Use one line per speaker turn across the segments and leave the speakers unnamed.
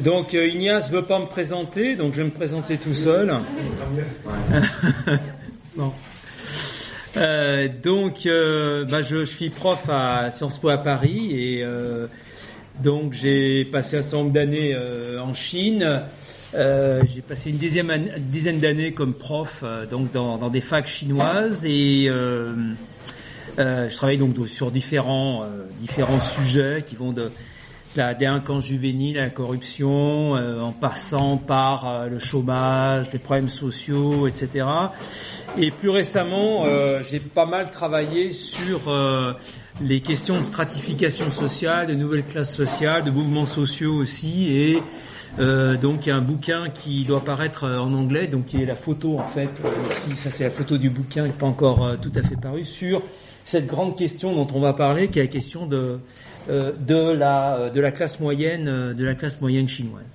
Donc euh, Ignace veut pas me présenter, donc je vais me présenter tout seul. Euh, donc euh, bah, je, suis prof à Sciences Po à Paris et donc j'ai passé un certain nombre d'années en Chine. J'ai passé une dizaine, d'années comme prof donc dans, des facs chinoises et je travaille donc sur différents sujets qui vont de la délinquance juvénile, la corruption, euh, en passant par euh, le chômage, des problèmes sociaux, etc. Et plus récemment, euh, j'ai pas mal travaillé sur les questions de stratification sociale, de nouvelles classes sociales, de mouvements sociaux aussi, et donc il y a un bouquin qui doit apparaître en anglais, donc qui est la photo en fait, ici, ça c'est la photo du bouquin, qui n'est pas encore tout à fait paru, sur cette grande question dont on va parler, qui est la question de euh, de la euh, de la classe moyenne euh, de la classe moyenne chinoise.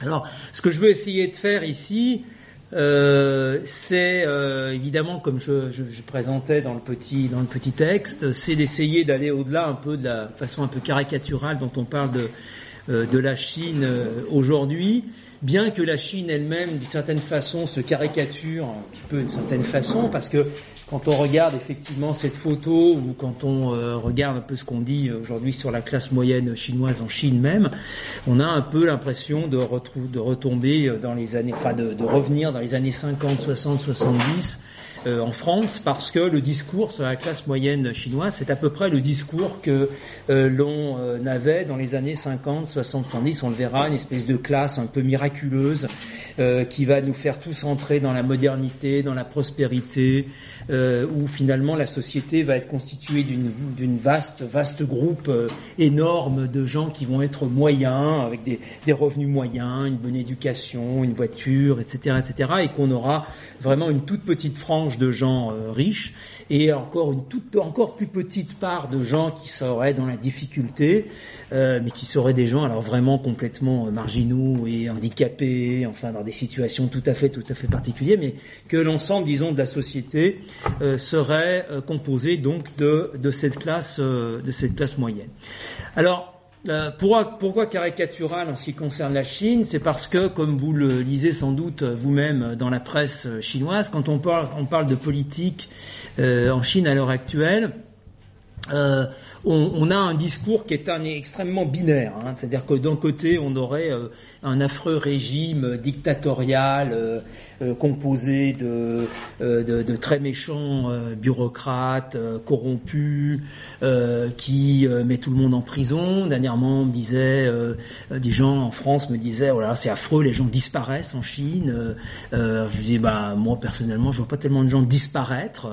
Alors, ce que je veux essayer de faire ici, c'est évidemment, comme je, je, présentais dans le petit dans le petit texte, c'est d'essayer d'aller au-delà un peu de la façon un peu caricaturale dont on parle de de la Chine aujourd'hui, bien que la Chine elle-même, d'une certaine façon, se caricature un petit peu d'une certaine façon, parce que quand on regarde effectivement cette photo ou quand on euh, regarde un peu ce qu'on dit aujourd'hui sur la classe moyenne chinoise en Chine même, on a un peu l'impression de, de retomber dans les années, enfin de, de revenir dans les années 50, 60, 70 euh, en France parce que le discours sur la classe moyenne chinoise, c'est à peu près le discours que euh, l'on euh, avait dans les années 50, 60, 70. On le verra, une espèce de classe un peu miraculeuse qui va nous faire tous entrer dans la modernité, dans la prospérité, où finalement la société va être constituée d'une vaste vaste groupe énorme de gens qui vont être moyens, avec des, des revenus moyens, une bonne éducation, une voiture, etc., etc., et qu'on aura vraiment une toute petite frange de gens euh, riches et encore une toute encore plus petite part de gens qui seraient dans la difficulté, euh, mais qui seraient des gens alors vraiment complètement euh, marginaux et handicapés, enfin dans des situations tout à fait tout à fait particulières, mais que l'ensemble, disons, de la société serait composé donc de de cette classe de cette classe moyenne. Alors euh, pourquoi, caricatural en ce qui concerne la Chine? C'est parce que, comme vous le lisez sans doute vous-même dans la presse chinoise, quand on parle, on parle de politique euh, en Chine à l'heure actuelle, euh, on, a un discours qui est extrêmement binaire. Hein. C'est-à-dire que d'un côté, on aurait un affreux régime dictatorial euh, euh, composé de, euh, de, de, très méchants bureaucrates corrompus qui met tout le monde en prison. Dernièrement, on me disait, des gens en France me disaient, oh c'est affreux, les gens disparaissent en Chine. je disais, bah moi personnellement, je vois pas tellement de gens disparaître.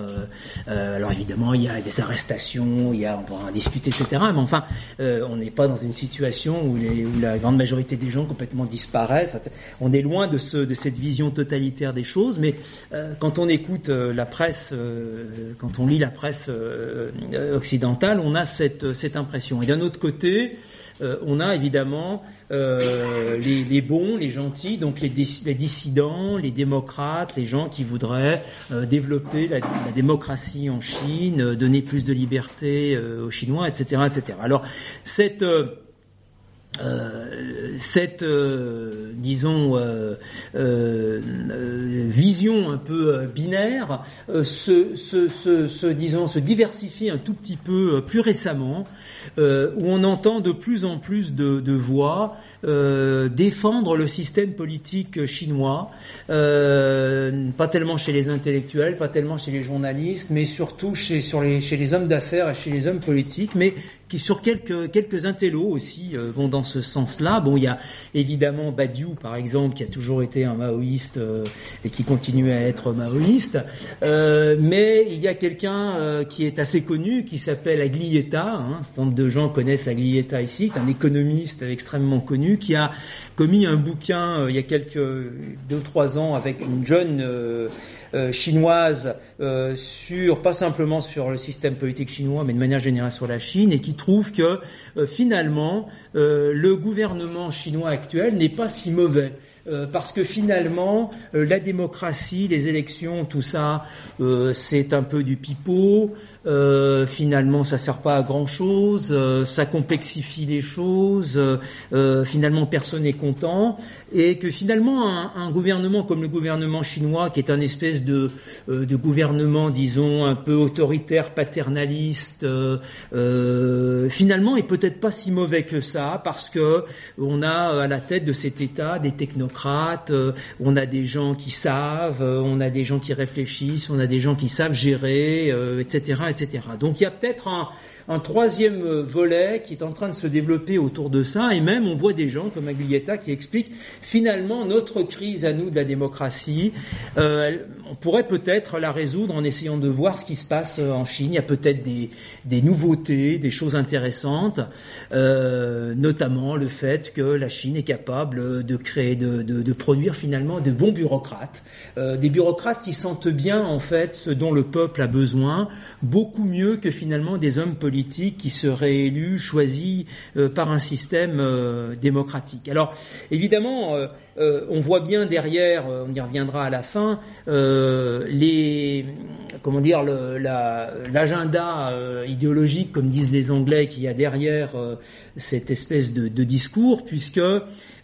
alors évidemment, il y a des arrestations, il y a, on pourra en discuter, etc. Mais enfin, on n'est pas dans une situation où, les, où la grande majorité des gens complètement disparaître. On est loin de, ce, de cette vision totalitaire des choses, mais euh, quand on écoute euh, la presse, euh, quand on lit la presse occidentale, on a cette, cette impression. Et d'un autre côté, on a évidemment les, bons, les gentils, donc les, dissidents, les démocrates, les gens qui voudraient développer la, la, démocratie en Chine, donner plus de liberté aux Chinois, etc., etc. Alors cette euh, cette, euh, disons, euh, vision un peu binaire se, se, se, se, disons, se diversifie un tout petit peu plus récemment, où on entend de plus en plus de, de voix défendre le système politique chinois, pas tellement chez les intellectuels, pas tellement chez les journalistes, mais surtout chez, sur les, chez les hommes d'affaires et chez les hommes politiques, mais qui sur quelques quelques intellos aussi vont dans ce sens-là. Bon, il y a évidemment Badiou, par exemple, qui a toujours été un maoïste euh, et qui continue à être maoïste. Euh, mais il y a quelqu'un euh, qui est assez connu, qui s'appelle Aglietta. Hein, un nombre de gens connaissent Aglietta ici. C'est un économiste extrêmement connu qui a commis un bouquin il y a quelques deux trois ans avec une jeune euh, chinoise euh, sur pas simplement sur le système politique chinois, mais de manière générale sur la Chine, et qui trouve que euh, finalement le gouvernement chinois actuel n'est pas si mauvais. parce que finalement, la démocratie, les élections, tout ça, c'est un peu du pipeau. Euh, finalement, ça sert pas à grand chose, euh, ça complexifie les choses. Euh, finalement, personne n'est content, et que finalement, un, un, gouvernement comme le gouvernement chinois, qui est un espèce de, de gouvernement, disons, un peu autoritaire, paternaliste, finalement, est peut-être pas si mauvais que ça, parce que on a à la tête de cet État des technocrates, on a des gens qui savent, on a des gens qui réfléchissent, on a des gens qui savent gérer, etc donc il y a peut-être un, un troisième euh, volet qui est en train de se développer autour de ça, et même on voit des gens comme Aglietta qui expliquent finalement notre crise à nous de la démocratie, euh, on pourrait peut-être la résoudre en essayant de voir ce qui se passe euh, en Chine. Il y a peut-être des, nouveautés, des choses intéressantes, notamment le fait que la Chine est capable de créer, de, produire finalement de bons bureaucrates, des bureaucrates qui sentent bien en fait ce dont le peuple a besoin, beaucoup mieux que finalement des hommes politiques qui serait élu, choisi euh, par un système euh, démocratique. Alors évidemment, euh, on voit bien derrière, on y reviendra à la fin, les comment dire l'agenda idéologique, comme disent les Anglais, qu'il y a derrière cette espèce de, de discours, puisque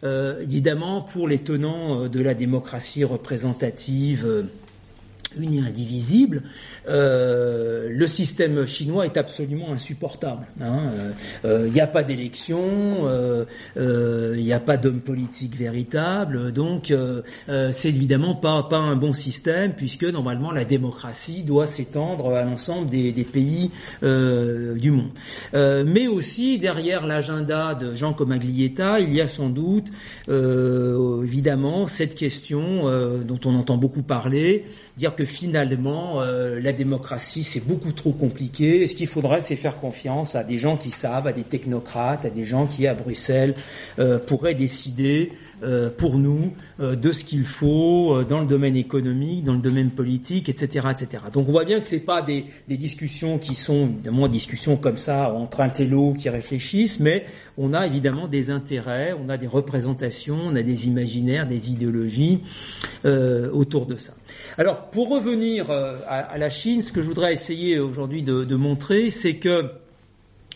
évidemment pour les tenants de la démocratie représentative unie indivisible, euh, le système chinois est absolument insupportable. Il hein. n'y euh, euh, a pas d'élection, il n'y a pas d'homme politique véritable, donc c'est évidemment pas pas un bon système puisque normalement la démocratie doit s'étendre à l'ensemble des, des, pays du monde. mais aussi derrière l'agenda de Jean Comaglietta, il y a sans doute évidemment cette question dont on entend beaucoup parler, dire que finalement euh, la démocratie c'est beaucoup trop compliqué. Et ce qu'il faudrait, c'est faire confiance à des gens qui savent, à des technocrates, à des gens qui à Bruxelles euh, pourraient décider pour nous euh, de ce qu'il faut euh, dans le domaine économique, dans le domaine politique, etc., etc. Donc on voit bien que c'est pas des, des, discussions qui sont évidemment des discussions comme ça entre un télo qui réfléchissent, mais on a évidemment des intérêts, on a des représentations, on a des imaginaires, des idéologies euh, autour de ça. Alors pour revenir à, à, la Chine, ce que je voudrais essayer aujourd'hui de, de montrer, c'est que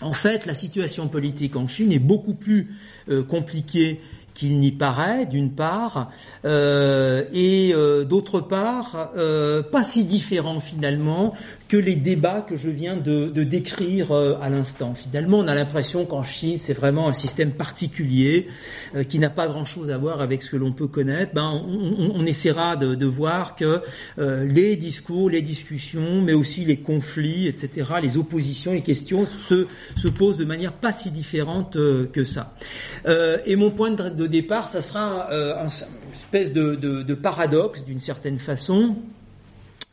en fait, la situation politique en Chine est beaucoup plus euh, compliquée qu'il n'y paraît, d'une part, euh, et euh, d'autre part, euh, pas si différent finalement que les débats que je viens de, décrire euh, à l'instant. Finalement, on a l'impression qu'en Chine, c'est vraiment un système particulier euh, qui n'a pas grand-chose à voir avec ce que l'on peut connaître. Ben, on, essaiera de, voir que euh, les discours, les discussions, mais aussi les conflits, etc., les oppositions, les questions se, se posent de manière pas si différente que ça. et mon point de, départ, ça sera une espèce de paradoxe d'une certaine façon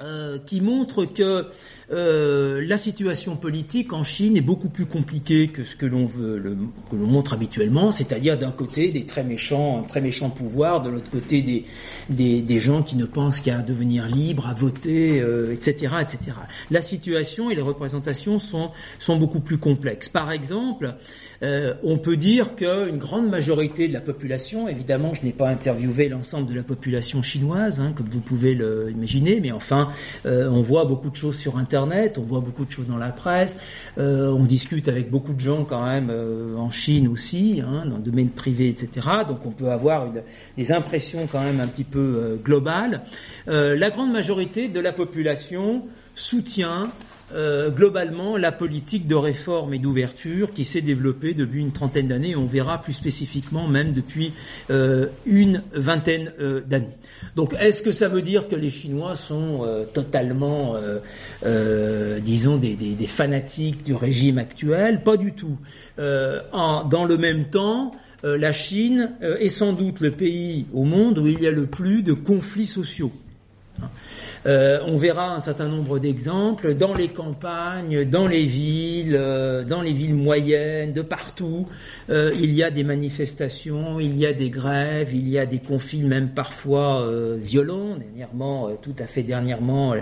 euh, qui montre que euh, la situation politique en Chine est beaucoup plus compliquée que ce que l'on veut, que l'on montre habituellement, c'est-à-dire d'un côté des très méchants, un très méchant pouvoir, de l'autre côté des, gens qui ne pensent qu'à devenir libres, à voter, euh, etc., etc. La situation et les représentations sont, sont beaucoup plus complexes. Par exemple, euh, on peut dire qu'une grande majorité de la population, évidemment, je n'ai pas interviewé l'ensemble de la population chinoise, hein, comme vous pouvez l'imaginer, mais enfin, euh, on voit beaucoup de choses sur Internet, on voit beaucoup de choses dans la presse, euh, on discute avec beaucoup de gens quand même en Chine aussi, hein, dans le domaine privé, etc. Donc on peut avoir des impressions quand même un petit peu globales. la grande majorité de la population soutient euh, globalement la politique de réforme et d'ouverture qui s'est développée depuis une trentaine d'années, on verra plus spécifiquement même depuis euh, une vingtaine euh, d'années. Donc est-ce que ça veut dire que les Chinois sont totalement, disons, des, fanatiques du régime actuel? Pas du tout. En, dans le même temps, la Chine est sans doute le pays au monde où il y a le plus de conflits sociaux. Euh, on verra un certain nombre d'exemples dans les campagnes, dans les villes, euh, dans les villes moyennes, de partout. Euh, il y a des manifestations, il y a des grèves, il y a des conflits même parfois violents. Dernièrement, tout à fait dernièrement,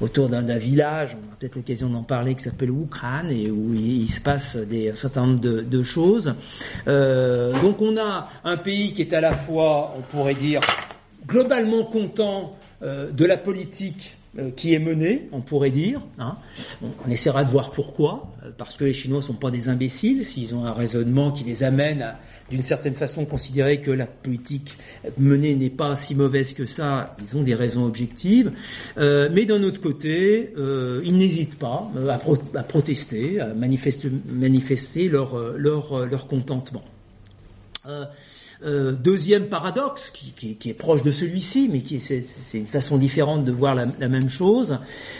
autour d'un village, on a peut-être l'occasion d'en parler, qui s'appelle Oukran et où il, se passe des, un certain nombre de, choses. donc on a un pays qui est à la fois, on pourrait dire, globalement content de la politique euh, qui est menée, on pourrait dire. Hein. On, essaiera de voir pourquoi, euh, parce que les Chinois ne sont pas des imbéciles, s'ils ont un raisonnement qui les amène à, d'une certaine façon, considérer que la politique menée n'est pas si mauvaise que ça, ils ont des raisons objectives. mais d'un autre côté, ils n'hésitent pas à, protester, à manifester, leur, contentement. Euh, deuxième paradoxe, qui, est proche de celui-ci, mais qui c'est une façon différente de voir la, même chose,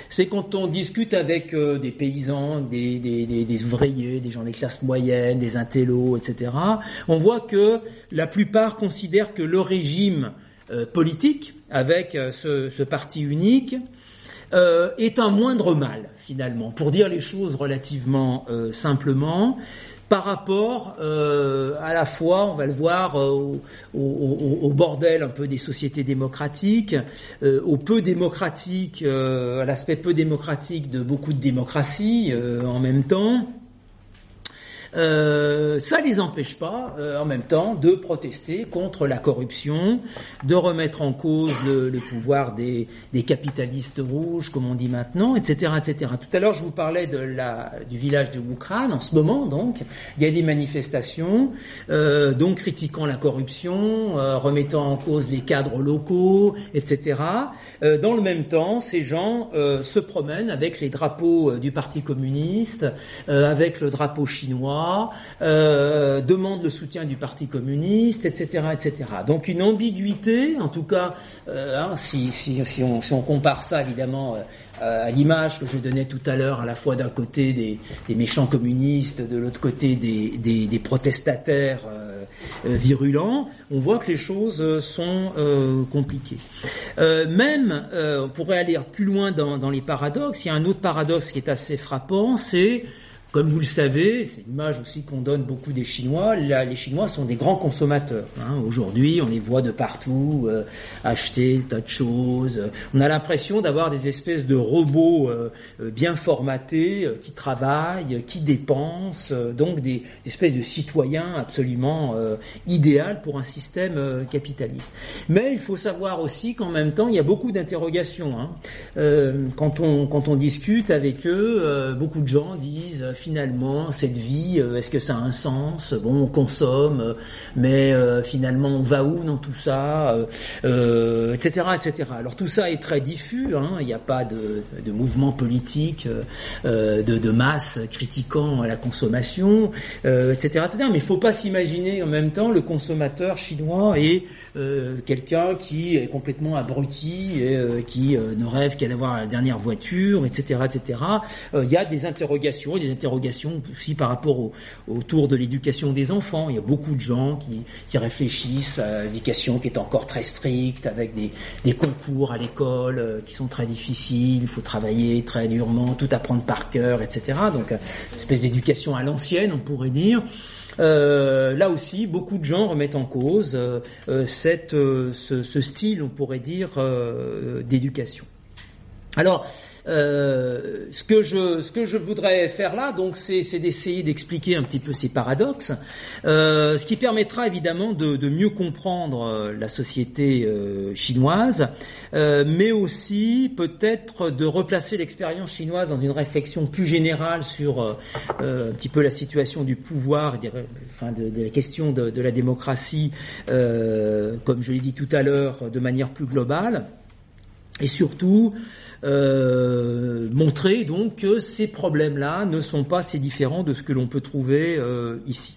c'est quand on discute avec euh, des paysans, des, ouvriers, des gens des classes moyennes, des intellos, etc., on voit que la plupart considèrent que le régime euh, politique, avec ce, parti unique, est un moindre mal finalement. Pour dire les choses relativement simplement, par rapport euh, à la fois, on va le voir, euh, au, bordel un peu des sociétés démocratiques, euh, au peu démocratique, à l'aspect peu démocratique de beaucoup de démocraties en même temps. Euh, ça les empêche pas, euh, en même temps, de protester contre la corruption, de remettre en cause le, pouvoir des, capitalistes rouges, comme on dit maintenant, etc., etc. Tout à l'heure, je vous parlais de la, du village de Wukran. En ce moment, donc, il y a des manifestations, euh, donc critiquant la corruption, euh, remettant en cause les cadres locaux, etc. dans le même temps, ces gens se promènent avec les drapeaux du Parti communiste, avec le drapeau chinois euh, demande le soutien du Parti communiste, etc., etc. Donc une ambiguïté, en tout cas, euh, hein, si, on, compare ça évidemment euh, à l'image que je donnais tout à l'heure, à la fois d'un côté des, méchants communistes, de l'autre côté des, protestataires virulents, on voit que les choses sont compliquées. même, on pourrait aller plus loin dans les paradoxes. Il y a un autre paradoxe qui est assez frappant, c'est comme vous le savez, c'est l'image aussi qu'on donne beaucoup des Chinois. Là, les Chinois sont des grands consommateurs. Hein. Aujourd'hui, on les voit de partout euh, acheter tas de choses. On a l'impression d'avoir des espèces de robots euh, euh, bien formatés qui travaillent, qui dépensent, donc des, espèces de citoyens absolument idéal pour un système capitaliste. Mais il faut savoir aussi qu'en même temps, il y a beaucoup d'interrogations. Hein. quand on quand on discute avec eux, beaucoup de gens disent finalement, cette vie, euh, est-ce que ça a un sens? Bon, on consomme, euh, mais euh, finalement, on va où dans tout ça Etc. etc. Alors tout ça est très diffus, hein. il n'y a pas de, mouvement politique de, de, masse critiquant la consommation, etc., etc. Mais il ne faut pas s'imaginer en même temps le consommateur chinois et quelqu'un qui est complètement abruti et qui ne rêve qu'à avoir la dernière voiture, etc., etc. Il y a des interrogations des interrogations aussi par rapport au, autour de l'éducation des enfants. Il y a beaucoup de gens qui, réfléchissent à l'éducation qui est encore très stricte, avec des, concours à l'école euh, qui sont très difficiles, il faut travailler très durement, tout apprendre par cœur, etc. Donc, une espèce d'éducation à l'ancienne, on pourrait dire. Euh, là aussi, beaucoup de gens remettent en cause euh, cette, ce, ce, style, on pourrait dire, d'éducation. Alors, euh, ce que je ce que je voudrais faire là, donc, c'est d'essayer d'expliquer un petit peu ces paradoxes, euh, ce qui permettra évidemment de, de mieux comprendre euh, la société euh, chinoise, euh, mais aussi peut-être de replacer l'expérience chinoise dans une réflexion plus générale sur un petit peu la situation du pouvoir, enfin de, de la question de, de la démocratie, comme je l'ai dit tout à l'heure, de manière plus globale, et surtout euh, montrer donc que ces problèmes-là ne sont pas si différents de ce que l'on peut trouver euh, ici.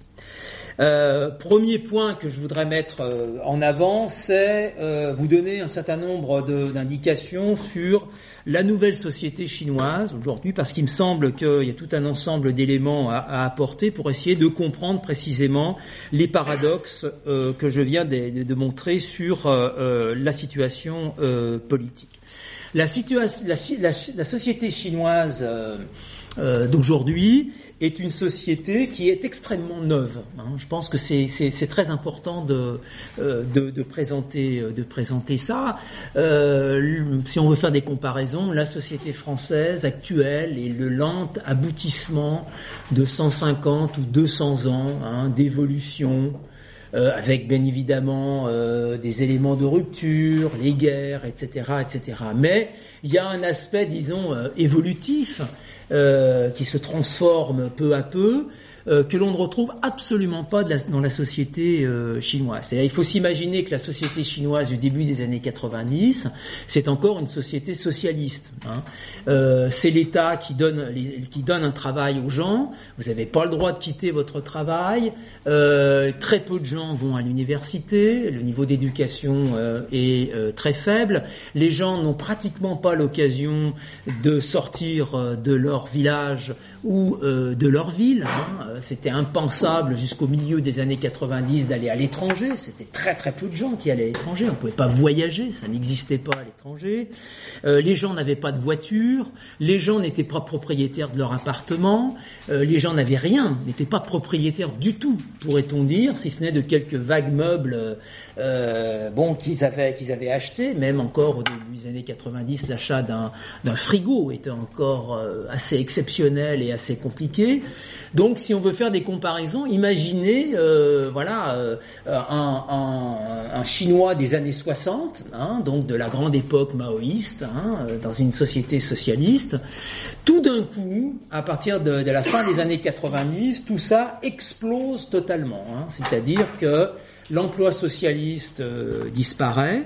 Euh, premier point que je voudrais mettre euh, en avant, c'est vous donner un certain nombre d'indications sur la nouvelle société chinoise aujourd'hui, parce qu'il me semble qu'il y a tout un ensemble d'éléments à, apporter pour essayer de comprendre précisément les paradoxes que je viens de montrer sur la situation politique. La, la, société chinoise euh, d'aujourd'hui est une société qui est extrêmement neuve. Hein. Je pense que c'est très important de, euh, de, de, présenter, euh, de présenter ça. Euh, si on veut faire des comparaisons, la société française actuelle est le lent aboutissement de 150 ou 200 ans hein, d'évolution euh, avec bien évidemment euh, des éléments de rupture, les guerres, etc., etc. Mais il y a un aspect, disons, euh, évolutif qui se transforme peu à peu, euh, que l'on ne retrouve absolument pas dans la société euh, chinoise. il faut s'imaginer que la société chinoise du début des années 90, c'est encore une société socialiste. Hein. Euh, c'est l'État qui donne, qui donne un travail aux gens. Vous n'avez pas le droit de quitter votre travail. très peu de gens vont à l'université. Le niveau d'éducation est très faible. Les gens n'ont pratiquement pas l'occasion de sortir de leur village ou de leur ville. Hein. Euh, c'était impensable jusqu'au milieu des années 90 d'aller à l'étranger. C'était très très peu de gens qui allaient à l'étranger. On pouvait pas voyager, ça n'existait pas à l'étranger. Euh, les gens n'avaient pas de voiture, les gens n'étaient pas propriétaires de leur appartement, euh, les gens n'avaient rien, n'étaient pas propriétaires du tout, pourrait-on dire, si ce n'est de quelques vagues meubles bon, qu'ils avaient, qu'ils avaient acheté, même encore au début des années 90, l'achat d'un, d'un frigo était encore assez exceptionnel et assez compliqué. Donc, si on veut faire des comparaisons, imaginez, euh, voilà, euh, un, Chinois des années 60, hein, donc de la grande époque maoïste, hein, dans une société socialiste. Tout d'un coup, à partir de, la fin des années 90, tout ça explose totalement. Hein, c'est-à-dire que l'emploi socialiste euh, disparaît,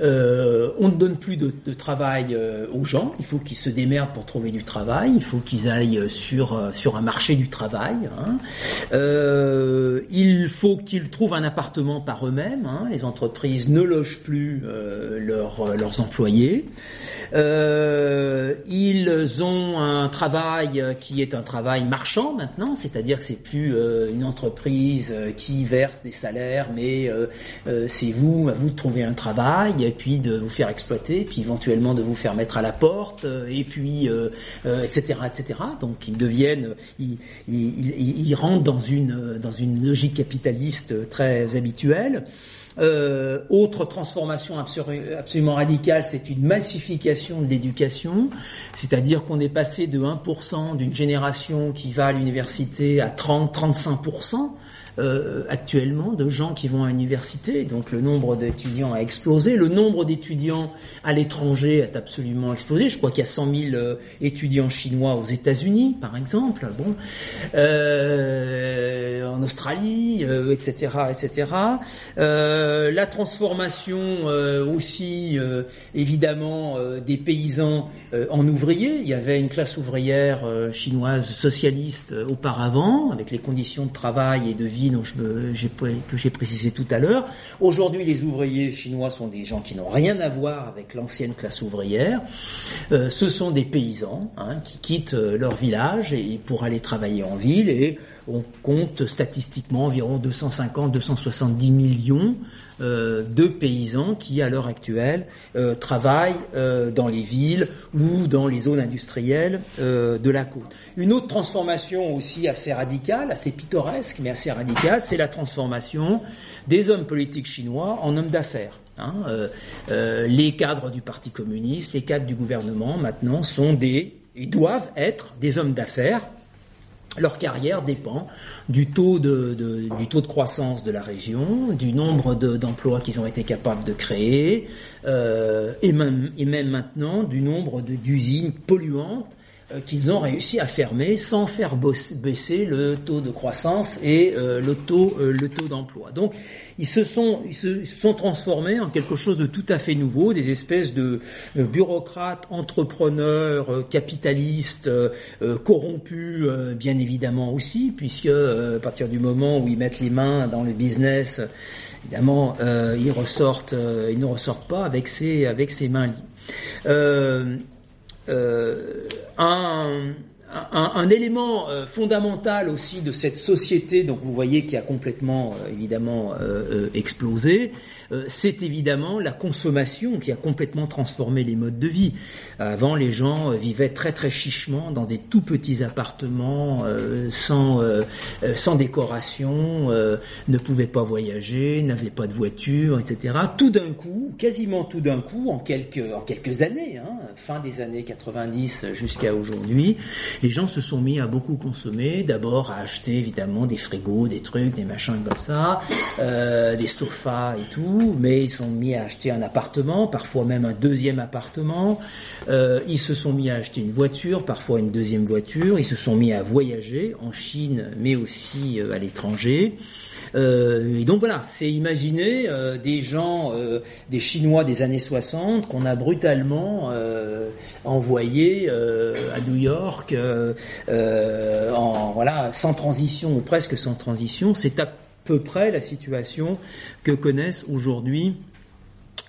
euh, on ne donne plus de, travail aux gens. Il faut qu'ils se démerdent pour trouver du travail. Il faut qu'ils aillent sur sur un marché du travail. Hein. il faut qu'ils trouvent un appartement par eux-mêmes. Hein. Les entreprises ne logent plus leurs employés. Euh, ils ont un travail qui est un travail marchand maintenant, c'est-à-dire que c'est plus euh, une entreprise euh, qui verse des salaires, mais c'est vous, à vous de trouver un travail et puis de vous faire exploiter, puis éventuellement de vous faire mettre à la porte, et puis etc. etc. Donc ils deviennent, ils, ils, ils rentrent dans une dans une logique capitaliste très habituelle. Euh, autre transformation absolument radicale, c'est une massification de l'éducation, c'est-à-dire qu'on est passé de 1% d'une génération qui va à l'université à 30-35%. Euh, actuellement de gens qui vont à l'université, donc le nombre d'étudiants a explosé, le nombre d'étudiants à l'étranger a absolument explosé. Je crois qu'il y a 100 000 euh, étudiants chinois aux États-Unis, par exemple, bon, euh, en Australie, etc., etc. la transformation aussi, évidemment, des paysans en ouvriers. Il y avait une classe ouvrière chinoise socialiste auparavant, avec les conditions de travail et de vie que j'ai précisé tout à l'heure. Aujourd'hui, les ouvriers chinois sont des gens qui n'ont rien à voir avec l'ancienne classe ouvrière. Euh, ce sont des paysans hein, qui quittent euh, leur village pour aller travailler en ville et on compte statistiquement environ 250-270 millions euh, de paysans qui, à l'heure actuelle, euh, travaillent euh, dans les villes ou dans les zones industrielles de la côte. Une autre transformation aussi assez radicale, assez pittoresque, mais assez radicale, c'est la transformation des hommes politiques chinois en hommes d'affaires. Hein, les cadres du Parti communiste, les cadres du gouvernement, maintenant, sont des et doivent être des hommes d'affaires leur carrière dépend du taux de, croissance de la région, du nombre d'emplois qu'ils ont été capables de créer, euh, et, même, maintenant du nombre d'usines polluantes qu'ils ont réussi à fermer sans faire baisser le taux de croissance et euh, le taux, euh, le taux d'emploi. Donc ils se sont ils se sont transformés en quelque chose de tout à fait nouveau, des espèces de bureaucrates, entrepreneurs, capitalistes, corrompus, bien évidemment aussi, puisque à partir du moment où ils mettent les mains dans le business, évidemment ils ressortent, ils ne ressortent pas avec ces avec ses mains liées. Euh, un, élément euh, fondamental aussi de cette société, donc vous voyez qui a complètement euh, évidemment explosé, c'est évidemment la consommation qui a complètement transformé les modes de vie. Avant, les gens vivaient très très chichement dans des tout petits appartements, sans sans décoration, ne pouvaient pas voyager, n'avaient pas de voiture, etc. Tout d'un coup, quasiment tout d'un coup, en quelques en quelques années, hein, fin des années 90 jusqu'à aujourd'hui, les gens se sont mis à beaucoup consommer, d'abord à acheter évidemment des frigos, des trucs, des machins comme ça, euh, des sofas et tout, mais ils sont mis à acheter un appartement, parfois même un deuxième appartement, euh, ils se sont mis à acheter une voiture, parfois une deuxième voiture, ils se sont mis à voyager en Chine, mais aussi euh, à l'étranger. Euh, et donc voilà, c'est imaginer des gens, des Chinois des années 60 qu'on a brutalement envoyés à New York, voilà, sans transition ou presque sans transition. C'est peu près la situation que connaissent aujourd'hui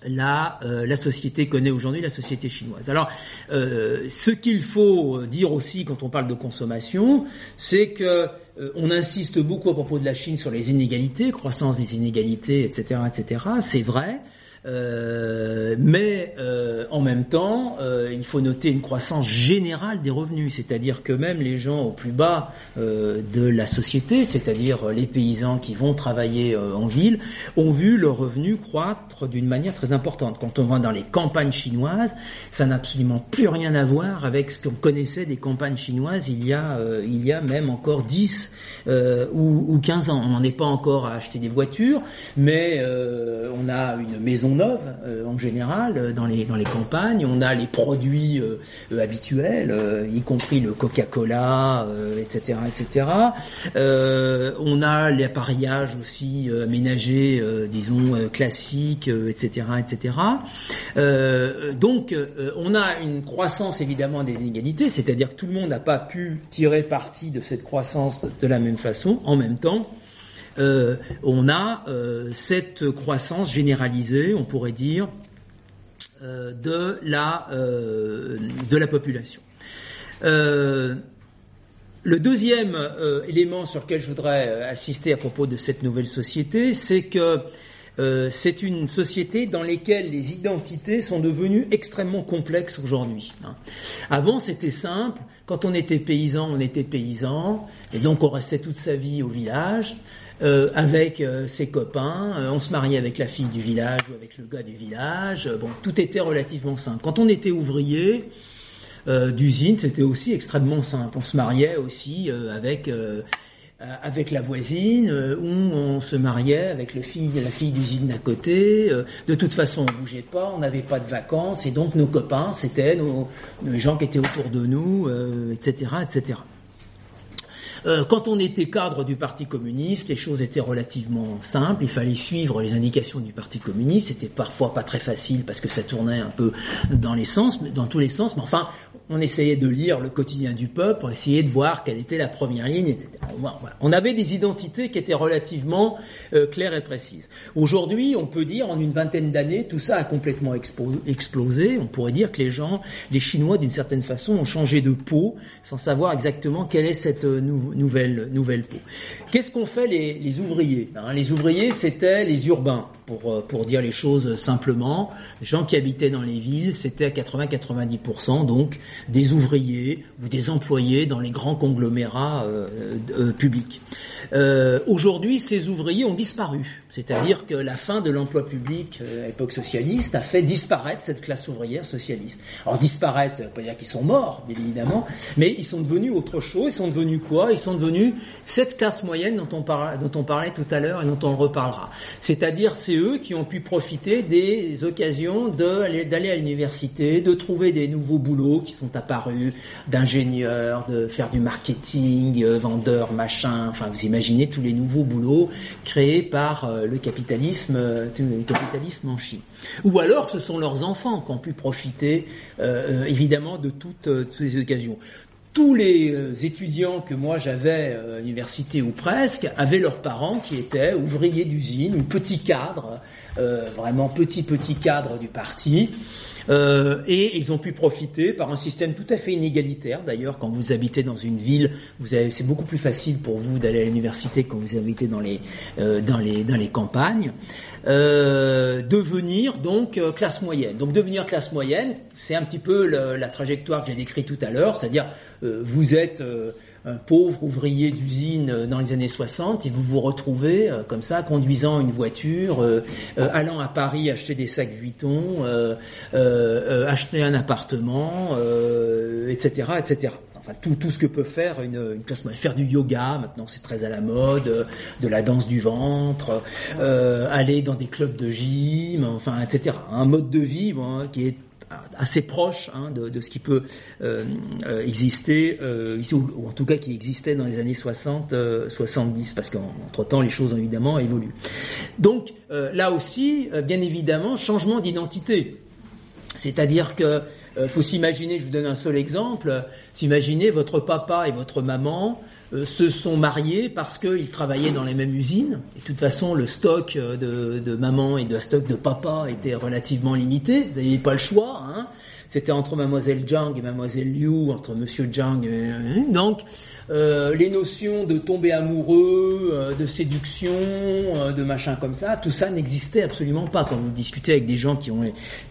la, la société connaît aujourd'hui la société chinoise. Alors, ce qu'il faut dire aussi quand on parle de consommation, c'est que euh, on insiste beaucoup à propos de la Chine sur les inégalités, croissance des inégalités, etc., etc. C'est vrai. Euh, mais euh, en même temps, euh, il faut noter une croissance générale des revenus, c'est-à-dire que même les gens au plus bas de la société, c'est-à-dire les paysans qui vont travailler en ville, ont vu leurs revenus croître d'une manière très importante. Quand on va dans les campagnes chinoises, ça n'a absolument plus rien à voir avec ce qu'on connaissait des campagnes chinoises il y a, il y a même encore 10 ou, ou 15 ans. On n'en est pas encore à acheter des voitures, mais on a une maison neuve euh, en général euh, dans les dans les campagnes. On a les produits euh, habituels, y compris le Coca-Cola, etc., etc. on a l'appareillage aussi aménagé, disons classique, etc., etc. donc, on a une croissance évidemment des inégalités, c'est-à-dire que tout le monde n'a pas pu tirer parti de cette croissance de la même façon. En même temps, on a euh, cette croissance généralisée, on pourrait dire, euh, de la de la population. le deuxième élément sur lequel je voudrais assister à propos de cette nouvelle société, c'est que c'est une société dans laquelle les identités sont devenues extrêmement complexes aujourd'hui. Hein. Avant, c'était simple. Quand on était paysan, on était paysan, et donc on restait toute sa vie au village. Euh, avec euh, ses copains, euh, on se mariait avec la fille du village ou avec le gars du village. bon, tout était relativement simple. Quand on était ouvrier d'usine, c'était aussi extrêmement simple. On se mariait aussi avec avec la voisine, ou on se mariait avec le fille, la fille d'usine d'à côté. de toute façon, on bougeait pas, on n'avait pas de vacances, et donc nos copains, c'était nos, nos, gens qui étaient autour de nous, etc., etc. Euh, quand on était cadre du Parti communiste, les choses étaient relativement simples. Il fallait suivre les indications du Parti communiste. C'était parfois pas très facile parce que ça tournait un peu dans les sens, dans tous les sens. Mais enfin, on essayait de lire le quotidien du peuple, on essayait de voir quelle était la première ligne, etc. On avait des identités qui étaient relativement euh, claires et précises. Aujourd'hui, on peut dire, en une vingtaine d'années, tout ça a complètement explosé. On pourrait dire que les gens, les Chinois, d'une certaine façon, ont changé de peau sans savoir exactement quelle est cette euh, nouvelle, nouvelle peau. Qu'est-ce qu'ont fait les, ouvriers? Hein Les ouvriers, c'était les urbains pour, euh, pour dire les choses simplement. Les gens qui habitaient dans les villes, c'était à 80-90%, donc des ouvriers ou des employés dans les grands conglomérats euh, euh, publics. Euh, Aujourd'hui, ces ouvriers ont disparu. C'est-à-dire que la fin de l'emploi public euh, à l'époque socialiste a fait disparaître cette classe ouvrière socialiste. Alors disparaître, ça ne veut pas dire qu'ils sont morts, bien évidemment, mais ils sont devenus autre chose. Ils sont devenus quoi? Ils sont devenus cette classe moyenne dont on, dont on parlait tout à l'heure et dont on reparlera. C'est-à-dire c'est eux qui ont pu profiter des occasions d'aller à l'université, de trouver des nouveaux boulots qui sont apparus, d'ingénieurs, de faire du marketing, euh, vendeurs, machin. Enfin, vous imaginez tous les nouveaux boulots créés par euh, le capitalisme, euh, capitalisme en Chine. Ou alors, ce sont leurs enfants qui ont pu profiter, évidemment, de toutes, toutes ces occasions tous les étudiants que moi j'avais à l'université ou presque avaient leurs parents qui étaient ouvriers d'usine ou petits cadres vraiment petit petit cadre du parti. Euh, et ils ont pu profiter par un système tout à fait inégalitaire. D'ailleurs, quand vous habitez dans une ville, vous avez, c'est beaucoup plus facile pour vous d'aller à l'université quand vous habitez dans les euh, dans les dans les campagnes. Euh, devenir donc euh, classe moyenne. Donc devenir classe moyenne, c'est un petit peu la trajectoire que j'ai décrite tout à l'heure, c'est-à-dire vous êtes un pauvre ouvrier d'usine euh, dans les années 60 et vous vous retrouvez euh, comme ça conduisant une voiture, euh, allant à Paris acheter des sacs Vuitton, acheter un appartement, etc., etc. Enfin, tout, tout ce que peut faire une, une classe moyenne. Faire du yoga, maintenant c'est très à la mode, de la danse du ventre, aller dans des clubs de gym, enfin, etc. Un mode de vie qui est assez proche hein, de, de, ce qui peut euh, euh exister euh, ici, ou, en tout cas qui existait dans les années 60, 70, euh, parce qu'entre temps les choses ont évidemment évolué. Donc là aussi, bien évidemment, changement d'identité. C'est-à-dire que faut s'imaginer, je vous donne un seul exemple, s'imaginer votre papa et votre maman euh, se sont mariés parce qu'ils travaillaient dans les mêmes usines. Et de toute façon, le stock euh, de, de maman et de stock de papa était relativement limité. Vous n'aviez pas le choix. Hein c'était entre mademoiselle Zhang et mademoiselle Liu, entre monsieur Zhang et... Euh, donc, euh, les notions de tomber amoureux, euh, de séduction, de machin comme ça, tout ça n'existait absolument pas. Quand vous discutez avec des gens qui ont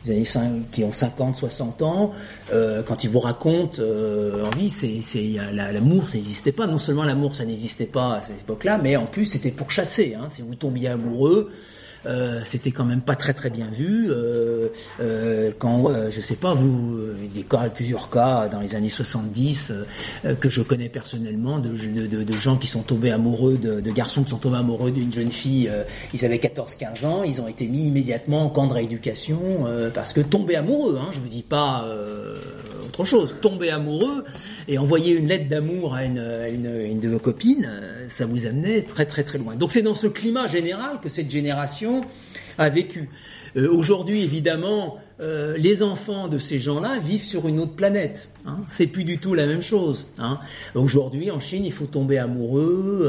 des années 5, qui ont 50, 60 ans, quand ils vous racontent en vie, c'est, c'est l'amour, ça n'existait pas. Non seulement l'amour, ça n'existait pas à cette époque-là, mais en plus c'était pour chasser. Hein. Si vous tombiez amoureux, euh, c'était quand même pas très très bien vu. Euh, euh, quand, je sais pas, vous, des cas, plusieurs cas dans les années 70 que je connais personnellement de, de, gens qui sont tombés amoureux, de, de garçons qui sont tombés amoureux d'une jeune fille, ils avaient 14-15 ans, ils ont été mis immédiatement en camp de rééducation parce que tomber amoureux, hein, je vous dis pas autre chose, tomber amoureux et envoyer une lettre d'amour à une, de vos copines, ça vous amenait très très très loin. Donc c'est dans ce climat général que cette génération a vécu. Euh, aujourd'hui, évidemment, euh, les enfants de ces gens-là vivent sur une autre planète. Hein. C'est plus du tout la même chose. Hein. Aujourd'hui, en Chine, il faut tomber amoureux,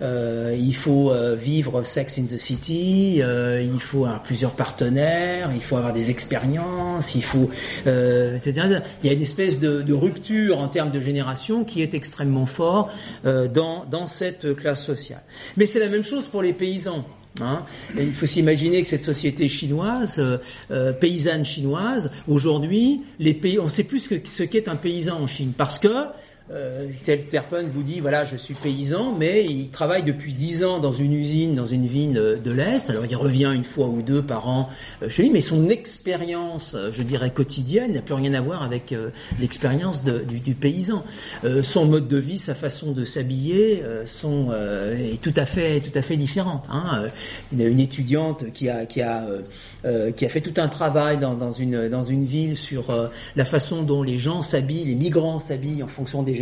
euh, il faut vivre Sex in the City, il faut avoir plusieurs partenaires, il faut avoir des expériences, il faut, c'est-à-dire, il y a une espèce de, de, rupture en termes de génération qui est extrêmement fort dans dans cette classe sociale. Mais c'est la même chose pour les paysans. Hein. il faut s'imaginer que cette société chinoise, euh, euh, paysanne chinoise, aujourd'hui, les pays, on sait plus ce qu'est un paysan en Chine, parce que euh, personne vous dit voilà je suis paysan mais il travaille depuis dix ans dans une usine dans une ville de l'est alors il revient une fois ou deux par an euh, chez lui mais son expérience euh, je dirais quotidienne n'a plus rien à voir avec euh, l'expérience du, paysan son mode de vie sa façon de s'habiller sont est tout à fait tout à fait différente hein. une, étudiante qui a qui a qui a fait tout un travail dans, dans une dans une ville sur la façon dont les gens s'habillent les migrants s'habillent en fonction des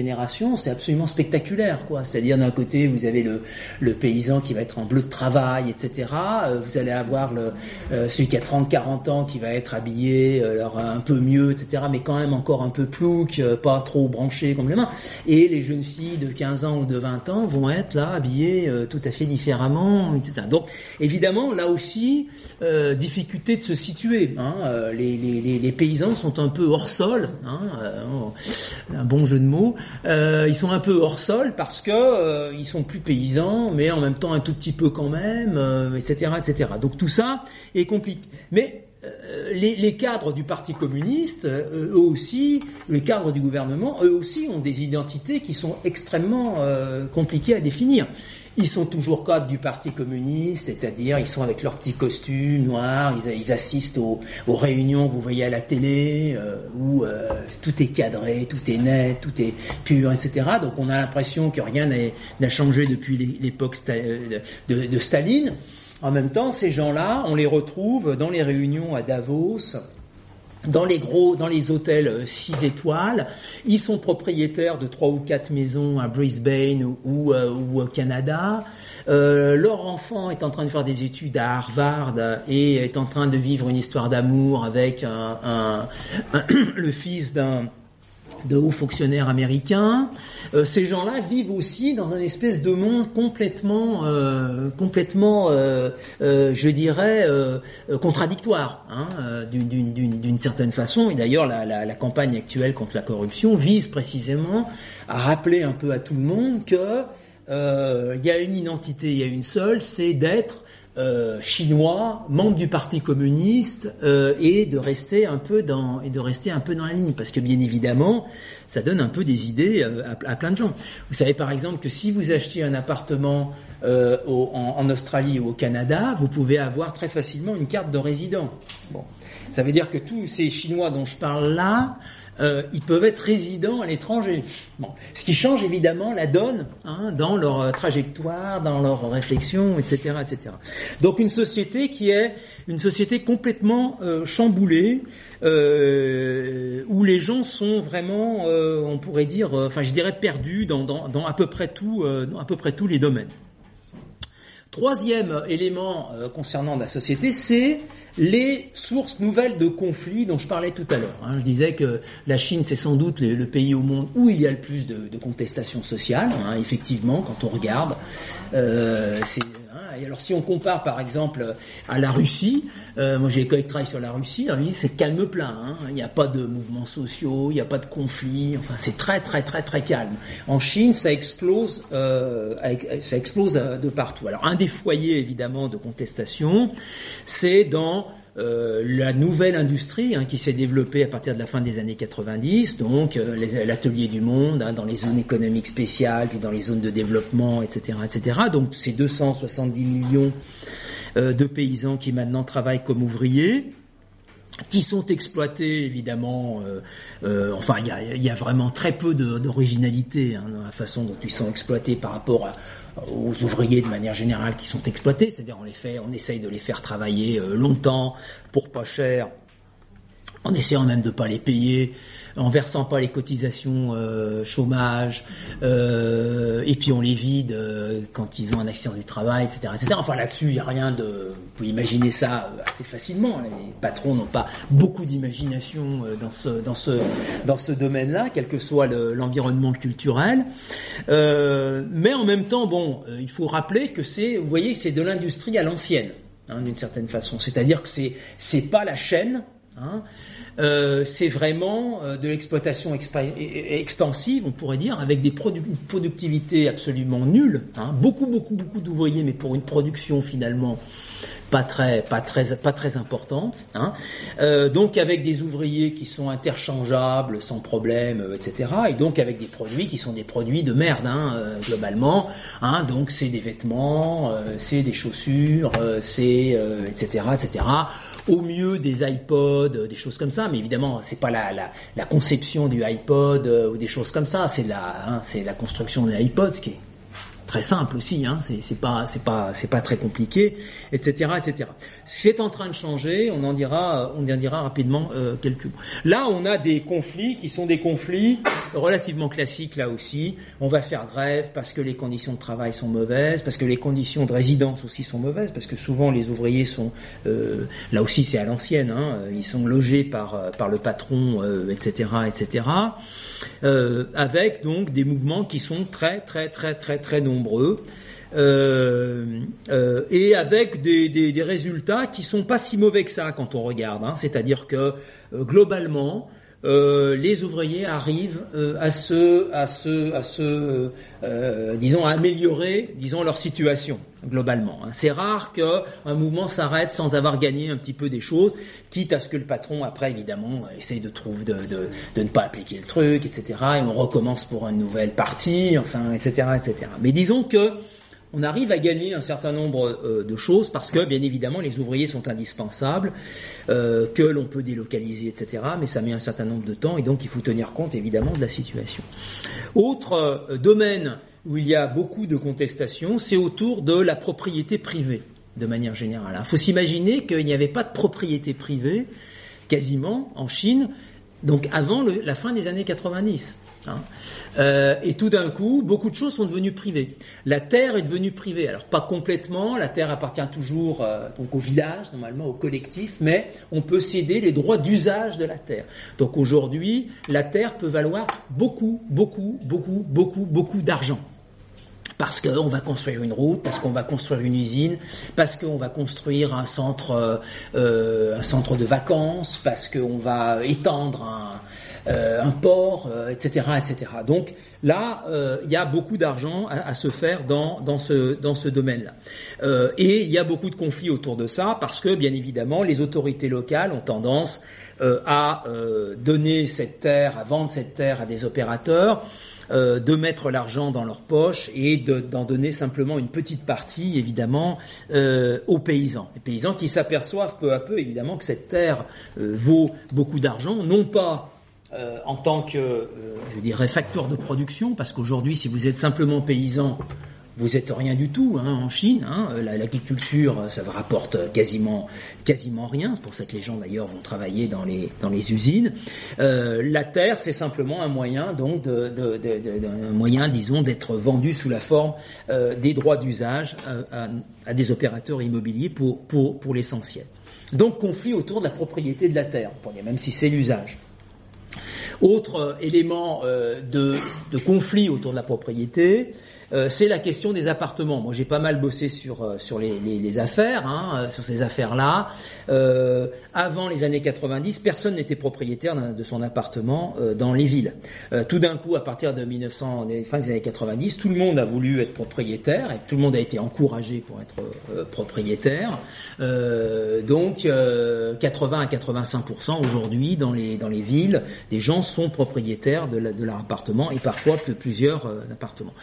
c'est absolument spectaculaire, quoi. C'est-à-dire d'un côté, vous avez le, paysan qui va être en bleu de travail, etc. Euh, vous allez avoir euh, celui qui a 30-40 ans qui va être habillé euh, alors, un peu mieux, etc. Mais quand même encore un peu plouc, pas trop branché comme les mains. Et les jeunes filles de 15 ans ou de 20 ans vont être là habillées tout à fait différemment, etc. Donc évidemment, là aussi, difficulté de se situer. Hein. Les, paysans sont un peu hors sol, hein. un bon jeu de mots. Euh, ils sont un peu hors sol parce que euh, ils sont plus paysans, mais en même temps un tout petit peu quand même, etc., euh, etc. Donc tout ça est compliqué. Mais les, les, cadres du Parti communiste, eux aussi, les cadres du gouvernement, eux aussi ont des identités qui sont extrêmement compliquées à définir. Ils sont toujours cadres du Parti communiste, c'est-à-dire ils sont avec leurs petits costumes noirs, ils, assistent aux, réunions, vous voyez à la télé, euh, où euh, tout est cadré, tout est net, tout est pur, etc. Donc on a l'impression que rien n'a changé depuis l'époque euh, de Staline. En même temps, ces gens-là, on les retrouve dans les réunions à Davos, dans les gros, dans les hôtels 6 euh, étoiles, ils sont propriétaires de trois ou quatre maisons à Brisbane ou, euh, au Canada. Euh, leur enfant est en train de faire des études à Harvard et est en train de vivre une histoire d'amour avec le fils d'un de hauts fonctionnaires américains. Euh, ces gens-là vivent aussi dans un espèce de monde complètement, euh, complètement, euh, je dirais, contradictoire, hein, d'une certaine façon. Et d'ailleurs, la, la, la, campagne actuelle contre la corruption vise précisément à rappeler un peu à tout le monde que il y a une identité, il y a une seule, c'est d'être euh, chinois, membre du Parti communiste, euh, et de rester un peu dans et de rester un peu dans la ligne, parce que bien évidemment, ça donne un peu des idées euh, à, plein de gens. Vous savez par exemple que si vous achetez un appartement en, en, Australie ou au Canada, vous pouvez avoir très facilement une carte de résident. Bon, ça veut dire que tous ces Chinois dont je parle là euh, ils peuvent être résidents à l'étranger. Bon, ce qui change évidemment la donne hein, dans leur euh, trajectoire, dans leur réflexion, etc., etc. Donc une société qui est une société complètement euh, chamboulée, euh, où les gens sont vraiment, euh, on pourrait dire, enfin je dirais perdus dans, dans, dans à peu près tout, dans à peu près tous les domaines. Troisième élément concernant la société, c'est les sources nouvelles de conflits dont je parlais tout à l'heure. Hein. Je disais que la Chine, c'est sans doute le, pays au monde où il y a le plus de, de contestations sociales. Hein, effectivement, quand on regarde, euh, c'est alors si on compare par exemple à la Russie, euh, moi j'ai quand travaillé sur la Russie, la Russie c'est calme plein, hein. il n'y a pas de mouvements sociaux, il n'y a pas de conflits, enfin c'est très très très très calme. En Chine ça explose, euh, ça explose de partout. Alors un des foyers évidemment de contestation, c'est dans euh, la nouvelle industrie hein, qui s'est développée à partir de la fin des années 90, donc euh, l'atelier du monde hein, dans les zones économiques spéciales, puis dans les zones de développement, etc., etc. Donc ces 270 millions euh, de paysans qui maintenant travaillent comme ouvriers qui sont exploités évidemment. enfin, il y a, y a, vraiment très peu d'originalité hein, dans la façon dont ils sont exploités par rapport à, aux ouvriers de manière générale qui sont exploités, c'est-à-dire on les fait, on essaye de les faire travailler euh, longtemps pour pas cher, en essayant même de pas les payer, en versant pas les cotisations euh, chômage, euh, et puis on les vide euh, quand ils ont un accident du travail, etc., etc. Enfin là-dessus, il n'y a rien de, vous pouvez imaginer ça assez facilement. Les patrons n'ont pas beaucoup d'imagination dans ce dans ce dans ce domaine-là, quel que soit l'environnement culturel. mais en même temps, bon, il faut rappeler que c'est, vous voyez, c'est de l'industrie à l'ancienne. Hein, d'une certaine façon. C'est-à-dire que c'est c'est pas la chaîne, hein, euh, c'est vraiment euh, de l'exploitation extensive, on pourrait dire, avec des produ une productivité absolument nulle. Hein. Beaucoup, beaucoup, beaucoup d'ouvriers, mais pour une production finalement pas très, pas très, pas très importante. Hein. Euh, donc avec des ouvriers qui sont interchangeables sans problème, euh, etc. Et donc avec des produits qui sont des produits de merde hein, euh, globalement. Hein. Donc c'est des vêtements, c'est des chaussures, c'est etc. etc au mieux des iPods, euh, des choses comme ça, mais évidemment c'est pas la, la, la, conception du iPod euh, ou des choses comme ça, c'est la hein, c'est la construction de l'iPod qui est très simple aussi, hein, c'est pas c'est pas c'est pas très compliqué, etc. etc. C'est en train de changer, on en dira on en dira rapidement euh, quelques mots. Là, on a des conflits qui sont des conflits relativement classiques là aussi. On va faire grève parce que les conditions de travail sont mauvaises, parce que les conditions de résidence aussi sont mauvaises, parce que souvent les ouvriers sont euh, là aussi c'est à l'ancienne, hein, ils sont logés par par le patron, etc. Euh, etc. Euh, avec donc des mouvements qui sont très très très très très nombreux. Euh, euh, et avec des, résultats qui sont pas si mauvais que ça quand on regarde. Hein. C'est-à-dire que globalement, euh, les ouvriers arrivent euh, à se, à se, à se, euh, disons, à améliorer, disons, leur situation globalement. Hein. C'est rare qu'un mouvement s'arrête sans avoir gagné un petit peu des choses, quitte à ce que le patron après évidemment essaye de trouver, de, de, de ne pas appliquer le truc, etc. Et on recommence pour une nouvelle partie, enfin, etc., etc. Mais disons que on arrive à gagner un certain nombre euh, de choses parce que, bien évidemment, les ouvriers sont indispensables, euh, que l'on peut délocaliser, etc. Mais ça met un certain nombre de temps et donc il faut tenir compte, évidemment, de la situation. Autre euh, domaine où il y a beaucoup de contestations, c'est autour de la propriété privée, de manière générale. Il faut s'imaginer qu'il n'y avait pas de propriété privée, quasiment, en Chine, donc avant la fin des années 90. Hein. Euh, et tout d'un coup, beaucoup de choses sont devenues privées. La terre est devenue privée. Alors pas complètement, la terre appartient toujours euh, donc au village, normalement au collectif, mais on peut céder les droits d'usage de la terre. Donc aujourd'hui, la terre peut valoir beaucoup, beaucoup, beaucoup, beaucoup, beaucoup d'argent parce qu'on va construire une route, parce qu'on va construire une usine, parce qu'on va construire un centre, euh, un centre de vacances, parce qu'on va étendre un, un port, etc., euh, etc. Donc là, euh, il y a beaucoup d'argent à, se faire dans, dans ce, dans ce domaine-là. et il y a beaucoup de conflits autour de ça parce que, bien évidemment, les autorités locales ont tendance à donner cette terre, à vendre cette terre à des opérateurs. de mettre l'argent dans leur poche et d'en donner simplement une petite partie, évidemment, aux paysans. Les paysans qui s'aperçoivent peu à peu, évidemment, que cette terre vaut beaucoup d'argent, non pas euh, en tant que, euh, je dirais, facteur de production, parce qu'aujourd'hui, si vous êtes simplement paysan, vous êtes rien du tout hein, en Chine. Hein, L'agriculture, ça vous rapporte quasiment, quasiment rien. C'est pour ça que les gens d'ailleurs vont travailler dans les dans les usines. Euh, la terre, c'est simplement un moyen, donc, un moyen, disons, d'être vendu sous la forme euh, des droits d'usage à, à, des opérateurs immobiliers pour pour pour l'essentiel. Donc conflit autour de la propriété de la terre, même si c'est l'usage. Autre euh, élément euh, de, de, conflit autour de la propriété, euh, c'est la question des appartements. Moi, j'ai pas mal bossé sur euh, sur les, affaires, hein, euh, sur ces affaires-là. Avant les années 90, personne n'était propriétaire de son appartement dans les villes. tout d'un coup, à partir de 1900, fin des années 90, tout le monde a voulu être propriétaire et tout le monde a été encouragé pour être propriétaire. donc, 80 à 85 aujourd'hui dans les dans les villes, des gens sont propriétaires de, leur appartement et parfois de plusieurs appartements.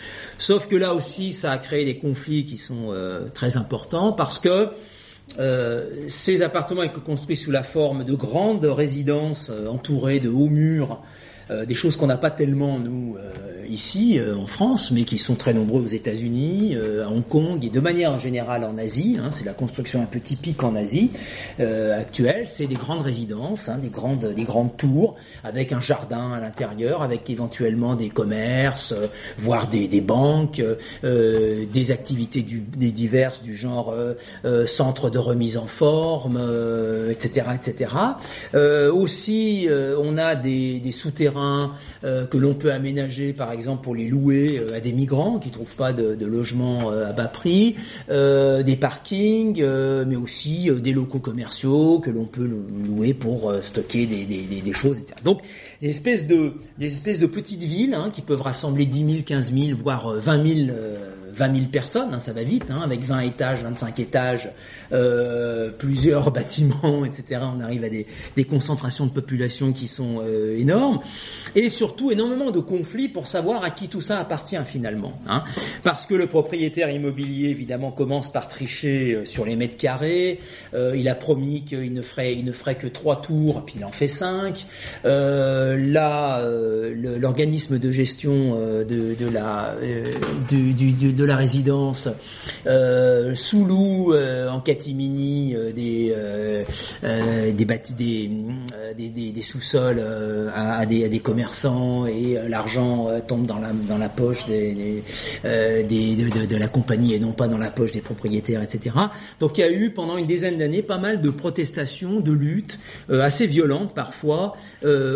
Que là aussi, ça a créé des conflits qui sont euh, très importants parce que euh, ces appartements étaient construits sous la forme de grandes résidences euh, entourées de hauts murs des choses qu'on n'a pas tellement nous euh, ici euh, en France, mais qui sont très nombreux aux États-Unis, à Hong Kong et de manière générale en Asie. Hein, c'est la construction un peu typique en Asie actuelle. C'est des grandes résidences, hein, des grandes des grandes tours avec un jardin à l'intérieur, avec éventuellement des commerces, voire des, des banques, des activités du, des diverses du genre centre de remise en forme, etc., etc. aussi, on a des, des souterrains euh, que l'on peut aménager, par exemple, pour les louer euh, à des migrants qui trouvent pas de, de logement euh, à bas prix, des parkings, mais aussi des locaux commerciaux que l'on peut louer pour stocker des, des, des, choses, etc. Donc, des espèces de, des espèces de petites villes hein, qui peuvent rassembler 10 000, 15 000, voire 20 000 20 000 personnes, hein, ça va vite, hein, avec 20 étages, 25 étages, euh, plusieurs bâtiments, etc. On arrive à des, des concentrations de population qui sont euh, énormes, et surtout énormément de conflits pour savoir à qui tout ça appartient finalement. Hein. Parce que le propriétaire immobilier, évidemment, commence par tricher euh, sur les mètres carrés, euh, il a promis qu'il ne ferait, il ne ferait que trois tours, puis il en fait cinq. Euh, là, l'organisme de gestion de, de la du, du, de la résidence euh, sous loup euh, en catimini euh, des euh, des, des, des, des, sous-sols à, des, à des commerçants et l'argent tombe dans la dans la poche des, de, de, la compagnie et non pas dans la poche des propriétaires etc donc il y a eu pendant une dizaine d'années pas mal de protestations de luttes assez violentes parfois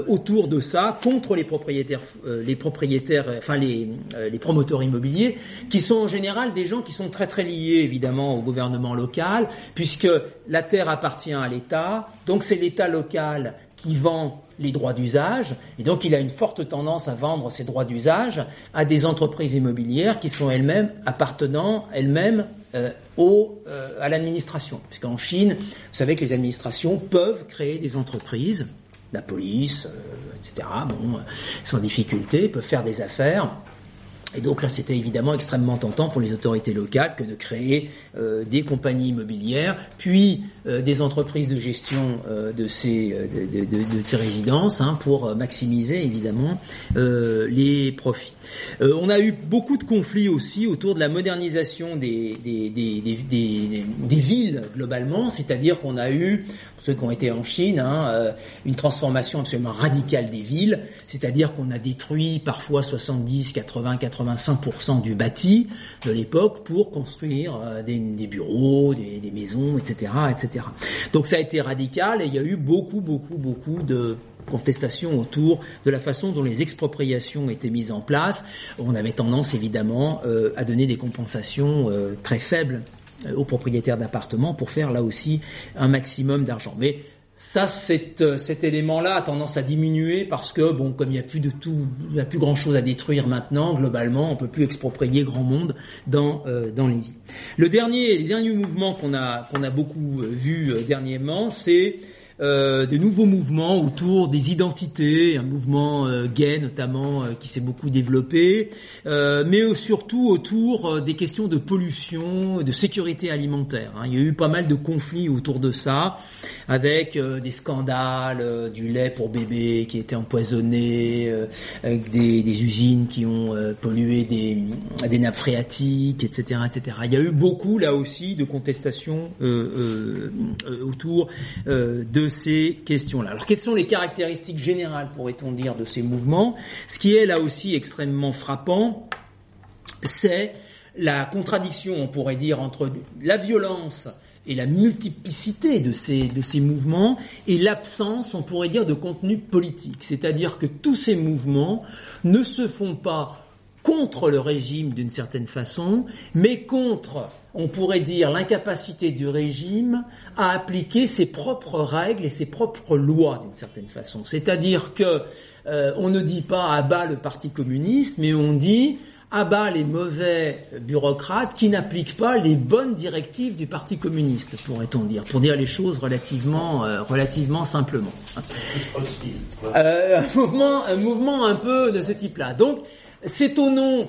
autour de ça contre les propriétaires les propriétaires enfin les les promoteurs immobiliers qui sont en général des gens qui sont très très liés évidemment au gouvernement local, puisque la terre appartient à l'État, donc c'est l'État local qui vend les droits d'usage, et donc il a une forte tendance à vendre ces droits d'usage à des entreprises immobilières qui sont elles-mêmes appartenant elles-mêmes euh, au, euh, à l'administration. Puisqu'en Chine, vous savez que les administrations peuvent créer des entreprises, la police, euh, etc., bon, sans difficulté, peuvent faire des affaires Et donc là, c'était évidemment extrêmement tentant pour les autorités locales que de créer euh, des compagnies immobilières, puis euh, des entreprises de gestion euh, de, ces, de, de, ces résidences hein, pour maximiser évidemment les profits. on a eu beaucoup de conflits aussi autour de la modernisation des, des, des, des villes globalement, c'est-à-dire qu'on a eu ceux qui ont été en Chine, hein, euh, une transformation absolument radicale des villes, c'est-à-dire qu'on a détruit parfois 70, 80, 85% du bâti de l'époque pour construire euh, des, bureaux, des, maisons, etc., etc. Donc ça a été radical et il y a eu beaucoup, beaucoup, beaucoup de contestations autour de la façon dont les expropriations étaient mises en place. On avait tendance évidemment euh, à donner des compensations très faibles euh, aux propriétaires d'appartements pour faire là aussi un maximum d'argent. Mais ça, cet, euh, cet élément-là a tendance à diminuer parce que, bon, comme il n'y a plus de tout, il n'y a plus grand-chose à détruire maintenant, globalement, on peut plus exproprier grand monde dans euh, dans les villes. Le dernier, les derniers mouvements qu'on a qu'on a beaucoup vu dernièrement, c'est euh, de nouveaux mouvements autour des identités, un mouvement euh, gay notamment euh, qui s'est beaucoup développé, mais surtout autour des questions de pollution, de sécurité alimentaire. Hein. Il y a eu pas mal de conflits autour de ça, avec des scandales du lait pour bébé qui était empoisonné, avec des, des, usines qui ont pollué des, des nappes phréatiques, etc., etc. Il y a eu beaucoup là aussi de contestations autour de ces questions-là. Alors quelles sont les caractéristiques générales, pourrait-on dire, de ces mouvements? Ce qui est là aussi extrêmement frappant, c'est la contradiction, on pourrait dire, entre la violence et la multiplicité de ces, de ces mouvements et l'absence, on pourrait dire, de contenu politique. C'est-à-dire que tous ces mouvements ne se font pas contre le régime d'une certaine façon, mais contre on pourrait dire, l'incapacité du régime à appliquer ses propres règles et ses propres lois d'une certaine façon. C'est-à-dire que euh, on ne dit pas à bas le Parti communiste, mais on dit à bas les mauvais bureaucrates qui n'appliquent pas les bonnes directives du Parti communiste, pourrait-on dire, pour dire les choses relativement, euh, relativement simplement. Euh, un mouvement, un mouvement un peu de ce type-là. Donc, c'est au nom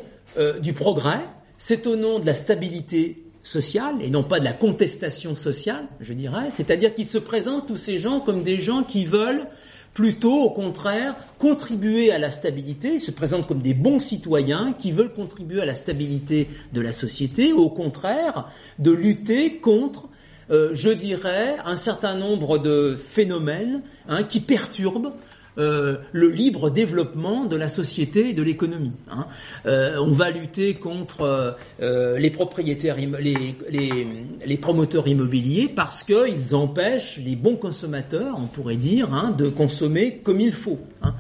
du progrès, c'est au nom de la stabilité sociale et non pas de la contestation sociale, je dirais. C'est-à-dire qu'ils se présentent tous ces gens comme des gens qui veulent plutôt, au contraire, contribuer à la stabilité. Ils se présentent comme des bons citoyens qui veulent contribuer à la stabilité de la société, au contraire, de lutter contre, euh, je dirais, un certain nombre de phénomènes hein, qui perturbent euh, le libre développement de la société et de l'économie. Hein. Euh, on va lutter contre euh, les propriétaires, les, les, les, promoteurs immobiliers parce qu'ils empêchent les bons consommateurs, on pourrait dire, hein, de consommer comme il faut. Hein.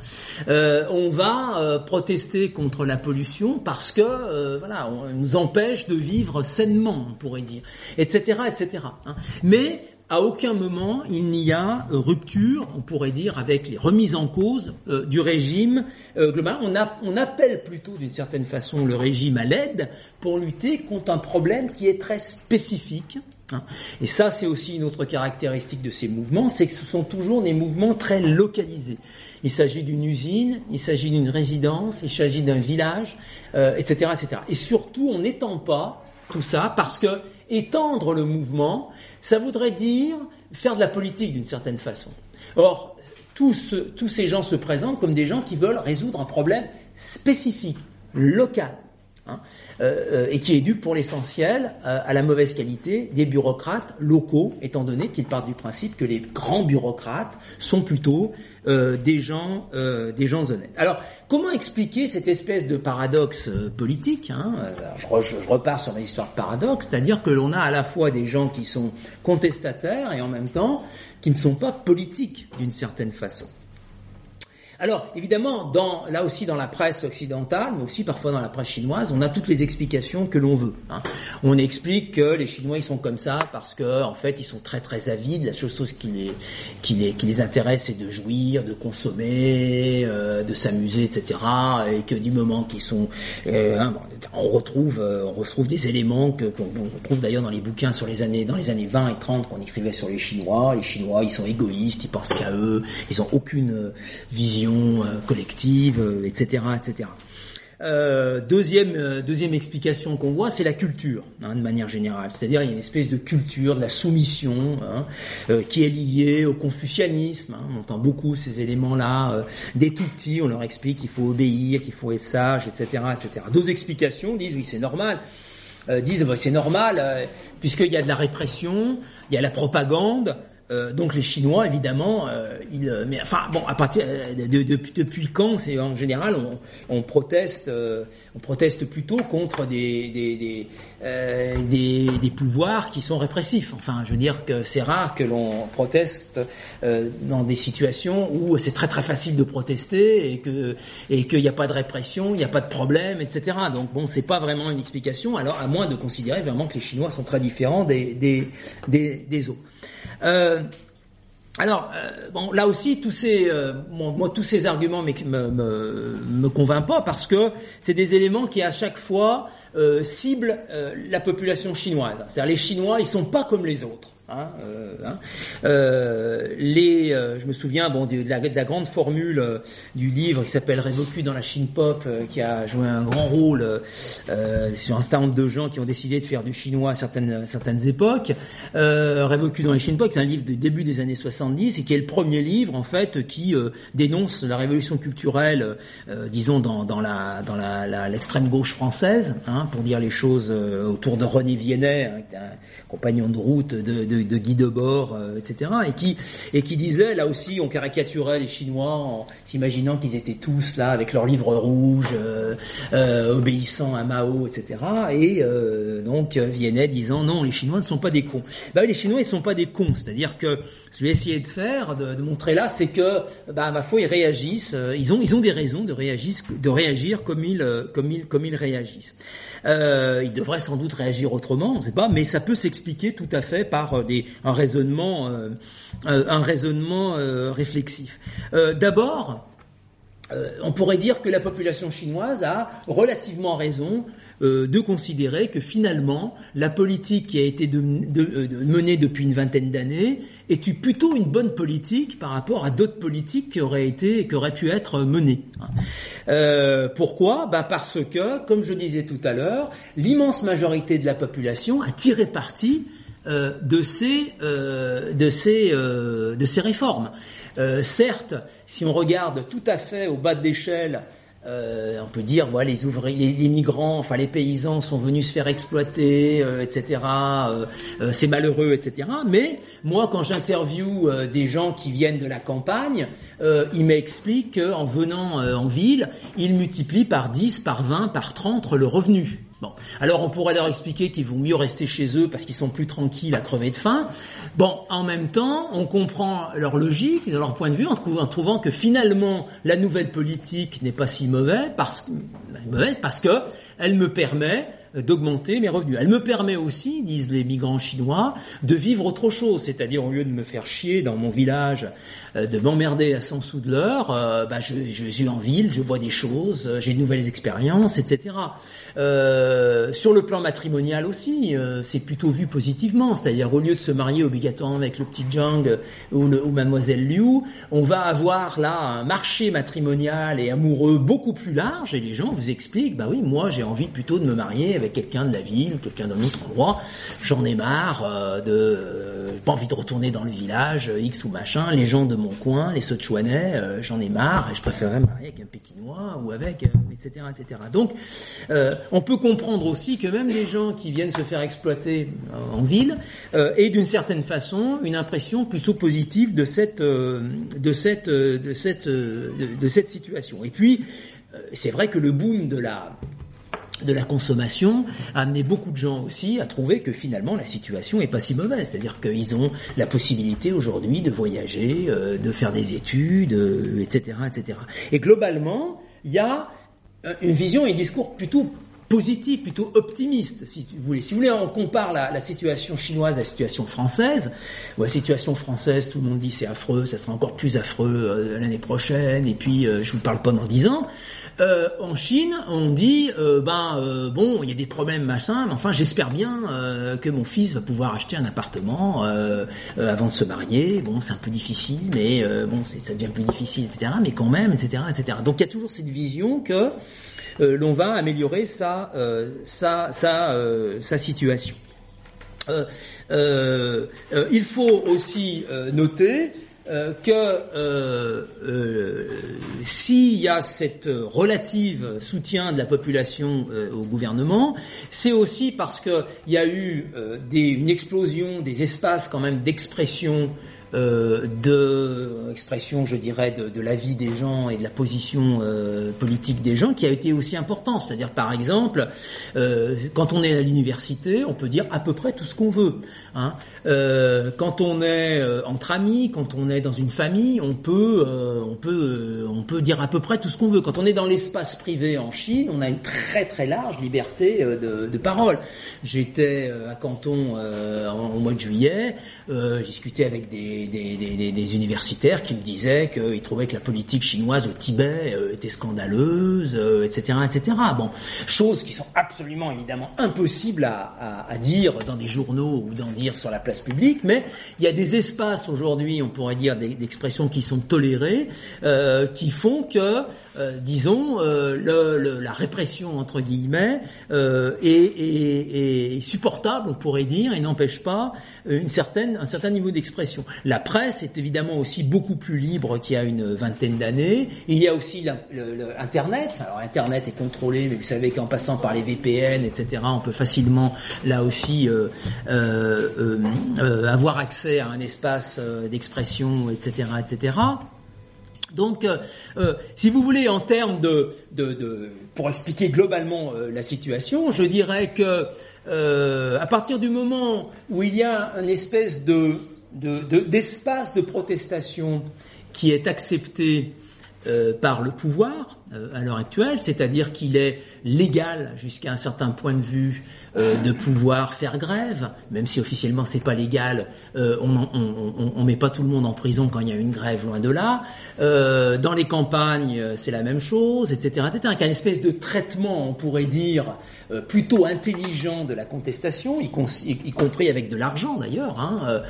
on va protester contre la pollution parce que voilà, on nous empêche de vivre sainement, on pourrait dire, etc., etc. Hein. Mais à aucun moment il n'y a euh, rupture, on pourrait dire, avec les remises en cause euh, du régime euh, global. On, on, appelle plutôt d'une certaine façon le régime à l'aide pour lutter contre un problème qui est très spécifique. Hein. Et ça, c'est aussi une autre caractéristique de ces mouvements, c'est que ce sont toujours des mouvements très localisés. Il s'agit d'une usine, il s'agit d'une résidence, il s'agit d'un village, etc., etc. Et surtout, on n'étend pas tout ça parce que étendre le mouvement, ça voudrait dire faire de la politique d'une certaine façon. Or, tous, ces gens se présentent comme des gens qui veulent résoudre un problème spécifique, local. Hein, euh, euh, et qui est dû pour l'essentiel euh, à la mauvaise qualité des bureaucrates locaux, étant donné qu'ils partent du principe que les grands bureaucrates sont plutôt des gens des gens honnêtes. Alors, comment expliquer cette espèce de paradoxe politique hein? Je, je, repars sur l'histoire de paradoxe, c'est-à-dire que l'on a à la fois des gens qui sont contestataires et en même temps qui ne sont pas politiques d'une certaine façon. Alors, évidemment, dans, là aussi dans la presse occidentale, mais aussi parfois dans la presse chinoise, on a toutes les explications que l'on veut. Hein. On explique que les Chinois ils sont comme ça parce que en fait ils sont très très avides. La chose qui les qui les qui les intéresse c'est de jouir, de consommer, euh, de s'amuser, etc. Et que du moment qu'ils sont, euh, hein, on retrouve euh, on retrouve des éléments que qu'on trouve d'ailleurs dans les bouquins sur les années dans les années 20 et 30 qu'on écrivait sur les Chinois. Les Chinois ils sont égoïstes, ils pensent qu'à eux, ils ont aucune vision euh, collective, etc., euh, etc. Euh, deuxième, euh, deuxième explication qu'on voit, c'est la culture, hein, de manière générale. C'est-à-dire il y a une espèce de culture de la soumission hein, euh, qui est liée au confucianisme. Hein. On entend beaucoup ces éléments-là. dès tout petit, on leur explique qu'il faut obéir, qu'il faut être sage, etc., etc. D'autres explications disent oui, c'est normal. disent bah, c'est normal puisqu'il y a de la répression, il y a la propagande. Euh, donc les Chinois, évidemment, euh, ils, euh, mais enfin bon, à partir de, de, depuis quand, c'est en général, on, on proteste, on proteste plutôt contre des des, des, des, des, pouvoirs qui sont répressifs. Enfin, je veux dire que c'est rare que l'on proteste dans des situations où c'est très très facile de protester et que et qu'il n'y a pas de répression, il n'y a pas de problème, etc. Donc bon, c'est pas vraiment une explication. Alors à moins de considérer vraiment que les Chinois sont très différents des des, des, des autres. Euh, alors, euh, bon, là aussi, tous ces, euh, moi, tous ces arguments me, me, me, pas parce que c'est des éléments qui à chaque fois ciblent la population chinoise. C'est-à-dire les Chinois, ils sont pas comme les autres. Hein, euh, hein. Euh, les, euh, je me souviens bon de, la, de la, grande formule du livre qui s'appelle Révocu dans la Chine pop, qui a joué un grand rôle sur un nombre de gens qui ont décidé de faire du chinois à certaines certaines époques. Révocu dans la Chine pop, c'est un livre du début des années 70 et qui est le premier livre en fait qui dénonce la révolution culturelle, disons dans, la dans la l'extrême gauche française, hein, pour dire les choses autour de René Viennet, un compagnon de route de de, Guy Debord, euh, etc. Et qui et qui disait là aussi, on caricaturait les Chinois en s'imaginant qu'ils étaient tous là avec leurs livres rouges, euh, euh, obéissant à Mao, etc. Et donc Viennet disant non, les Chinois ne sont pas des cons. Bah les Chinois ils sont pas des cons, c'est-à-dire que ce que je vais essayer de faire, de, de montrer là, c'est que bah ma foi ils réagissent, ils ont ils ont des raisons de réagir de réagir comme ils comme ils comme ils réagissent. Euh, ils devraient sans doute réagir autrement, on ne sait pas, mais ça peut s'expliquer tout à fait par un raisonnement, euh, un raisonnement euh, réflexif. D'abord, on pourrait dire que la population chinoise a relativement raison de considérer que finalement la politique qui a été menée depuis une vingtaine d'années est plutôt une bonne politique par rapport à d'autres politiques qui auraient été qui auraient pu être menées. pourquoi? Bah Parce que, comme je disais tout à l'heure, l'immense majorité de la population a tiré parti euh, de ces euh, de ces euh, de ces réformes. certes, si on regarde tout à fait au bas de l'échelle, on peut dire voilà les ouvriers, les, migrants, enfin les paysans sont venus se faire exploiter, etc. c'est malheureux, etc. Mais moi, quand j'interviewe des gens qui viennent de la campagne, ils m'expliquent qu'en venant en ville, ils multiplient par 10, par 20, par 30 le revenu. Bon, alors on pourrait leur expliquer qu'il vaut mieux rester chez eux parce qu'ils sont plus tranquilles à crever de faim. Bon, en même temps, on comprend leur logique, leur point de vue, en, trouvant que finalement la nouvelle politique n'est pas si mauvaise parce, mauvaise parce que me permet d'augmenter mes revenus. Elle me permet aussi, disent les migrants chinois, de vivre autre chose, c'est-à-dire au lieu de me faire chier dans mon village, euh, de m'emmerder à 100 sous de l'heure, euh, bah je, je, suis en ville, je vois des choses, euh, j'ai de nouvelles expériences, etc. Euh, sur le plan matrimonial aussi, c'est plutôt vu positivement, c'est-à-dire au lieu de se marier obligatoirement avec le petit Zhang ou, le, ou mademoiselle Liu, on va avoir là un marché matrimonial et amoureux beaucoup plus large et les gens vous expliquent, bah oui, moi j'ai envie plutôt de me marier avec quelqu'un de la ville, quelqu'un d'un autre endroit. J'en ai marre euh, de, euh, pas envie de retourner dans le village euh, X ou machin. Les gens de mon coin, les Sichuanais, j'en ai marre et je préférerais marier avec un Pékinois ou avec, etc., etc. Donc, on peut comprendre aussi que même les gens qui viennent se faire exploiter en ville aient d'une certaine façon une impression plutôt positive de cette, de cette, de cette, de cette situation. Et puis, c'est vrai que le boom de la de la consommation a amené beaucoup de gens aussi à trouver que finalement la situation est pas si mauvaise. C'est-à-dire qu'ils ont la possibilité aujourd'hui de voyager, euh, de faire des études, etc., euh, etc. Et globalement, il y a une vision et un discours plutôt positif, plutôt optimiste, si vous voulez. Si vous voulez, on compare la, situation chinoise à la situation française. la situation française, tout le monde dit c'est affreux, ça sera encore plus affreux euh, l'année prochaine, et puis je vous parle pas dans dix ans. Euh, en Chine, on dit, euh, ben euh, bon, il y a des problèmes machin, mais enfin, j'espère bien que mon fils va pouvoir acheter un appartement avant de se marier. Bon, c'est un peu difficile, mais bon, ça devient plus difficile, etc. Mais quand même, etc., etc. Donc il y a toujours cette vision que l'on va améliorer sa sa sa, sa situation. il faut aussi noter euh, que euh, euh, s'il y a cette relative soutien de la population au gouvernement, c'est aussi parce qu'il y a eu une explosion des espaces quand même d'expression euh, de expression, je dirais, de, de la vie des gens et de la position euh, politique des gens qui a été aussi important. C'est-à-dire, par exemple, euh, quand on est à l'université, on peut dire à peu près tout ce qu'on veut. Hein. Euh, quand on est euh, entre amis, quand on est dans une famille, on peut, on peut, on peut dire à peu près tout ce qu'on veut. Quand on est dans l'espace privé en Chine, on a une très très large liberté de, parole. J'étais à Canton au mois de juillet, j'ai discuté avec des des, universitaires qui me disaient qu'ils trouvaient que la politique chinoise au Tibet euh, était scandaleuse, etc., euh, etc. Bon, choses qui sont absolument évidemment impossibles à, dire dans des journaux ou d'en sur la place publique, mais il y a des espaces aujourd'hui, on pourrait dire, d'expressions qui sont tolérées, euh, qui font que euh, disons, euh, la répression entre guillemets euh, est, supportable, on pourrait dire, et n'empêche pas une un certain niveau d'expression. La presse est évidemment aussi beaucoup plus libre qu'il y a une vingtaine d'années. Il y a aussi Internet. Alors Internet est contrôlé, mais vous savez qu'en passant par les VPN, etc., on peut facilement là aussi avoir accès à un espace d'expression, etc., etc. Donc, euh, euh, si vous voulez, en termes de, de, de pour expliquer globalement euh, la situation, je dirais que à partir du moment où il y a une espèce de d'espace de, de, protestation qui est accepté par le pouvoir à l'heure actuelle, c'est-à-dire qu'il est légal jusqu'à un certain point de vue euh, de pouvoir faire grève, même si officiellement c'est pas légal. Euh, on, on, on, met pas tout le monde en prison quand il y a une grève, loin de là. Euh, dans les campagnes, c'est la même chose, etc., etc. Qu'un espèce de traitement, on pourrait dire, plutôt intelligent de la contestation, y, compris avec de l'argent d'ailleurs. Hein.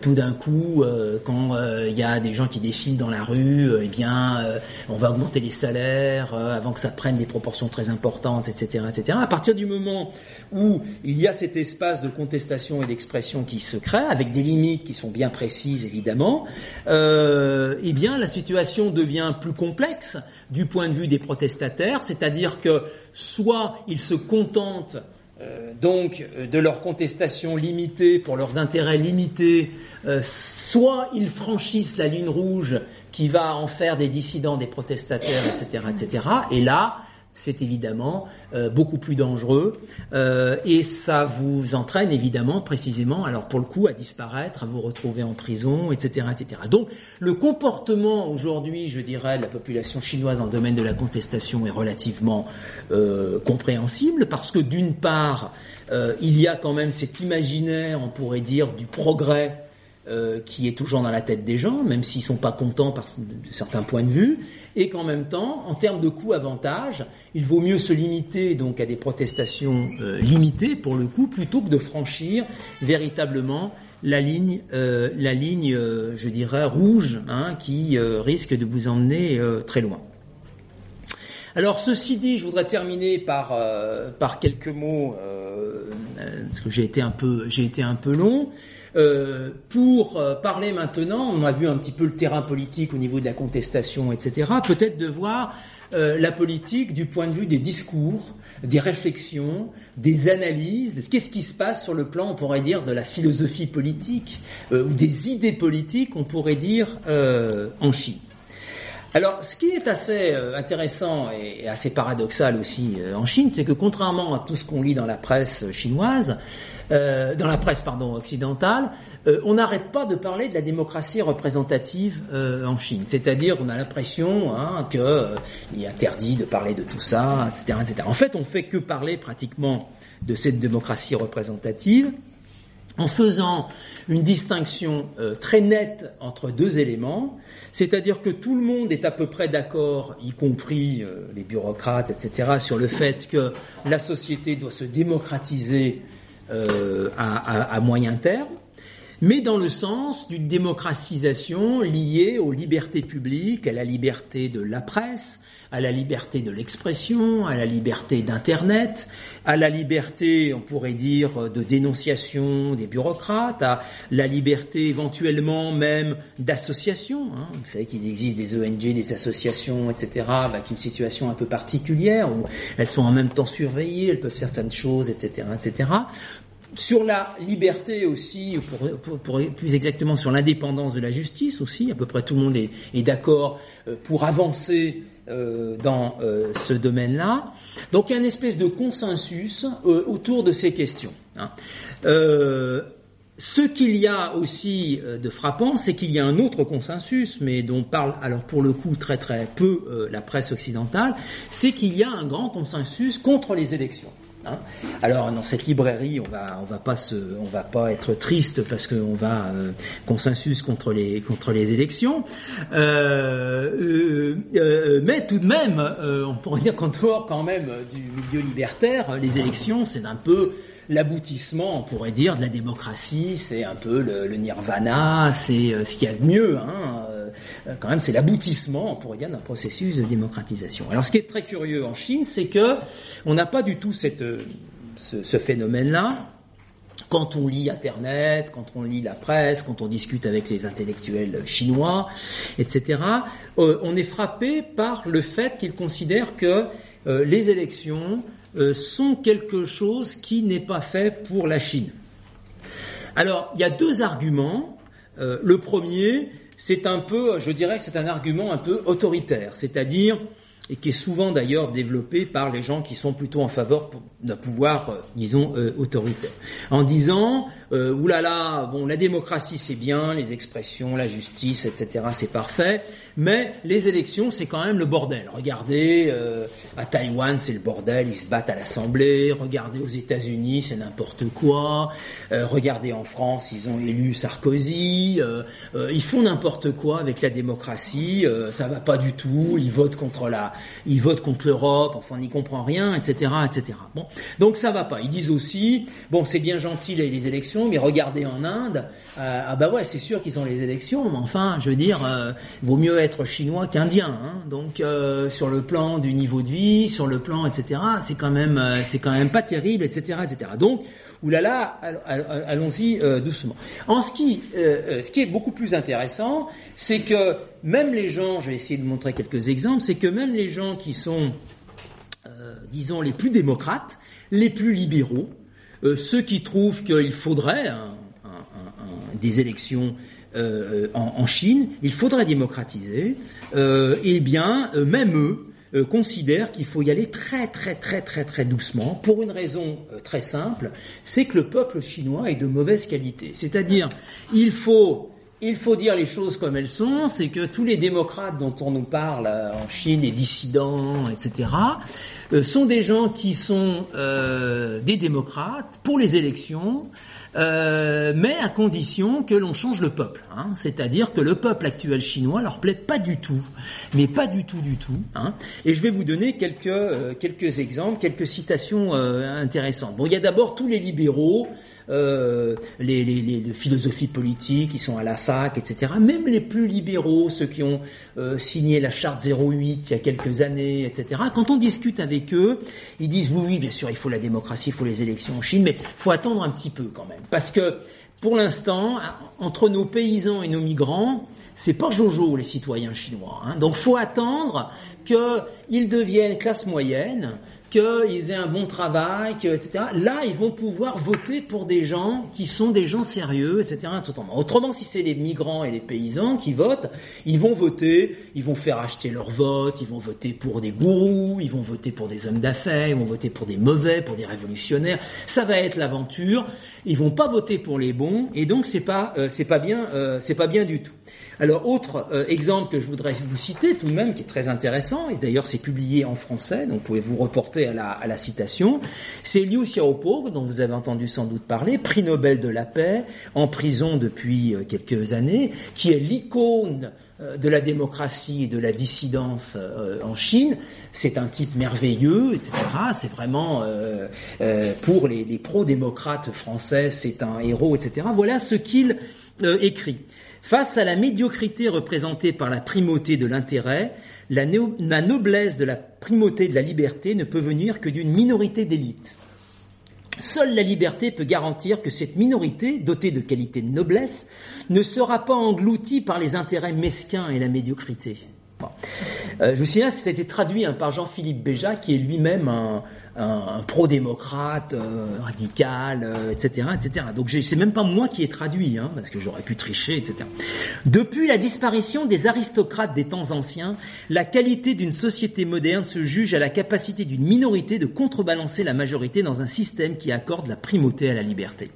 tout d'un coup, quand il y a des gens qui défilent dans la rue, eh bien, on va augmenter les salaires avant que ça prenne des proportions très importantes, etc., etc. À partir du moment où il y a cet espace de contestation et d'expression qui se crée, avec des limites qui sont bien précises évidemment, euh, eh bien la situation devient plus complexe du point de vue des protestataires, c'est-à-dire que soit ils se contentent euh, donc de leur contestation limitée pour leurs intérêts limités, euh, soit ils franchissent la ligne rouge qui va en faire des dissidents, des protestataires, etc., etc. Et là, c'est évidemment euh, beaucoup plus dangereux euh, et ça vous entraîne évidemment précisément, alors pour le coup, à disparaître, à vous retrouver en prison, etc., etc. Donc le comportement aujourd'hui, je dirais, de la population chinoise dans le domaine de la contestation est relativement euh, compréhensible parce que d'une part, il y a quand même cet imaginaire, on pourrait dire, du progrès euh, qui est toujours dans la tête des gens, même s'ils sont pas contents par certains points de vue, et qu'en même temps, en termes de coût-avantage, il vaut mieux se limiter donc à des protestations euh, limitées pour le coup, plutôt que de franchir véritablement la ligne, euh, la ligne, je dirais rouge, hein, qui risque de vous emmener très loin. Alors ceci dit, je voudrais terminer par par quelques mots parce que j'ai été un peu j'ai été un peu long. Euh, pour euh, parler maintenant, on a vu un petit peu le terrain politique au niveau de la contestation, etc. Peut-être de voir euh, la politique du point de vue des discours, des réflexions, des analyses. Qu'est-ce qui se passe sur le plan, on pourrait dire, de la philosophie politique ou des idées politiques, on pourrait dire, en Chine. Alors, ce qui est assez intéressant et assez paradoxal aussi en Chine, c'est que contrairement à tout ce qu'on lit dans la presse chinoise, euh, dans la presse pardon occidentale, euh, on n'arrête pas de parler de la démocratie représentative euh, en Chine. C'est-à-dire, on a l'impression hein, qu'il est interdit de parler de tout ça, etc., etc. En fait, on fait que parler pratiquement de cette démocratie représentative en faisant une distinction très nette entre deux éléments, c'est-à-dire que tout le monde est à peu près d'accord, y compris les bureaucrates, etc., sur le fait que la société doit se démocratiser euh, à, moyen terme. mais dans le sens d'une démocratisation liée aux libertés publiques, à la liberté de la presse, à la liberté de l'expression, à la liberté d'Internet, à la liberté, on pourrait dire, de dénonciation des bureaucrates, à la liberté éventuellement même d'association. Hein. Vous savez qu'il existe des ONG, des associations, etc., avec une situation un peu particulière, où elles sont en même temps surveillées, elles peuvent faire certaines choses, etc., etc sur la liberté aussi, pour, plus exactement sur l'indépendance de la justice aussi, à peu près tout le monde est, est d'accord euh, pour avancer euh, dans euh, ce domaine-là. Donc il y a une espèce de consensus euh, autour de ces questions. Hein. ce qu'il y a aussi de frappant, c'est qu'il y a un autre consensus, mais dont parle alors pour le coup très très peu la presse occidentale, c'est qu'il y a un grand consensus contre les élections. Hein. Alors dans cette librairie, on va on va pas se on va pas être triste parce qu'on va euh, consensus contre les contre les élections, euh, euh, euh mais tout de même, on pourrait dire qu'en dehors quand même du milieu libertaire, les élections c'est un peu l'aboutissement, on pourrait dire, de la démocratie, c'est un peu le, nirvana, c'est ce qu'il y a de mieux. Hein, quand même, c'est l'aboutissement, on pourrait dire, d'un processus de démocratisation. Alors, ce qui est très curieux en Chine, c'est que on n'a pas du tout euh, ce, ce phénomène-là. Quand on lit Internet, quand on lit la presse, quand on discute avec les intellectuels chinois, etc., euh, on est frappé par le fait qu'ils considèrent que les élections sont quelque chose qui n'est pas fait pour la Chine. Alors, il y a deux arguments. le premier, c'est un peu, je dirais, c'est un argument un peu autoritaire, c'est-à-dire et qui est souvent d'ailleurs développé par les gens qui sont plutôt en faveur d'un pouvoir, euh, disons, euh, autoritaire. En disant, euh, oulala, bon, la démocratie c'est bien, les expressions, la justice, etc., c'est parfait, mais les élections c'est quand même le bordel. Regardez, euh, à Taïwan c'est le bordel, ils se battent à l'Assemblée, regardez aux États-Unis c'est n'importe quoi, regardez en France ils ont élu Sarkozy, ils font n'importe quoi avec la démocratie, ça va pas du tout, ils votent contre la ils votent contre l'Europe, enfin on n'y comprend rien, etc., etc. Bon, donc ça va pas. Ils disent aussi, bon c'est bien gentil les, élections, mais regardez en Inde, euh, ah bah ouais c'est sûr qu'ils ont les élections, mais enfin je veux dire, euh, vaut mieux être chinois qu'indien. Hein. donc euh, sur le plan du niveau de vie, sur le plan etc. C'est quand même c'est quand même pas terrible, etc., etc. Donc oulala, allons-y doucement. En ce qui, ce qui est beaucoup plus intéressant, c'est que même les gens, je vais essayer de montrer quelques exemples, c'est que même les gens qui sont, euh, disons, les plus démocrates, les plus libéraux, euh, ceux qui trouvent qu'il faudrait des élections euh, en, Chine, il faudrait démocratiser, eh bien, même eux, considèrent qu'il faut y aller très très très très très doucement pour une raison très simple, c'est que le peuple chinois est de mauvaise qualité. C'est-à-dire, il faut dire les choses comme elles sont, c'est que tous les démocrates dont on nous parle euh, en Chine, les dissidents, etc., euh, sont des gens qui sont euh, des démocrates pour les élections, euh, mais à condition que l'on change le peuple. Hein. C'est-à-dire que le peuple actuel chinois leur plaît pas du tout, mais pas du tout du tout. Hein. Et je vais vous donner quelques euh, quelques exemples, quelques citations euh, intéressantes. Bon, il y a d'abord tous les libéraux, les, les, les, de philosophie politique, qui sont à la fac, etc. Même les plus libéraux, ceux qui ont signé la charte 08 il y a quelques années, etc. Quand on discute avec eux, ils disent oui, oui, bien sûr, il faut la démocratie, il faut les élections en Chine, mais faut attendre un petit peu quand même. Parce que pour l'instant, entre nos paysans et nos migrants, c'est pas Jojo les citoyens chinois. Hein. Donc faut attendre qu'ils deviennent classe moyenne, qu'ils aient un bon travail, que, etc. Là, ils vont pouvoir voter pour des gens qui sont des gens sérieux, etc. Autrement, si c'est les migrants et les paysans qui votent, ils vont voter, ils vont faire acheter leur vote, ils vont voter pour des gourous, ils vont voter pour des hommes d'affaires, ils vont voter pour des mauvais, pour des révolutionnaires. Ça va être l'aventure. Ils vont pas voter pour les bons, et donc c'est pas, euh, c'est pas bien, euh, c'est pas bien du tout. Alors, autre euh, exemple que je voudrais vous citer tout de même, qui est très intéressant, et d'ailleurs c'est publié en français, donc pouvez vous reporter à la, citation, c'est Liu Xiaobo, dont vous avez entendu sans doute parler, prix Nobel de la paix, en prison depuis euh, quelques années, qui est l'icône euh, de la démocratie et de la dissidence euh, en Chine. C'est un type merveilleux, etc. C'est vraiment pour les pro-démocrates français, c'est un héros, etc. Voilà ce qu'il écrit. Face à la médiocrité représentée par la primauté de l'intérêt, la, noblesse de la primauté de la liberté ne peut venir que d'une minorité d'élites. Seule la liberté peut garantir que cette minorité, dotée de qualités de noblesse, ne sera pas engloutie par les intérêts mesquins et la médiocrité. Euh, je vous signale que ça a été traduit hein, par Jean-Philippe Béja, qui est lui-même un, un, pro-démocrate, euh, radical, etc., euh, etc. Donc c'est même pas moi qui ai traduit, hein, parce que j'aurais pu tricher, etc. Depuis la disparition des aristocrates des temps anciens, la qualité d'une société moderne se juge à la capacité d'une minorité de contrebalancer la majorité dans un système qui accorde la primauté à la liberté.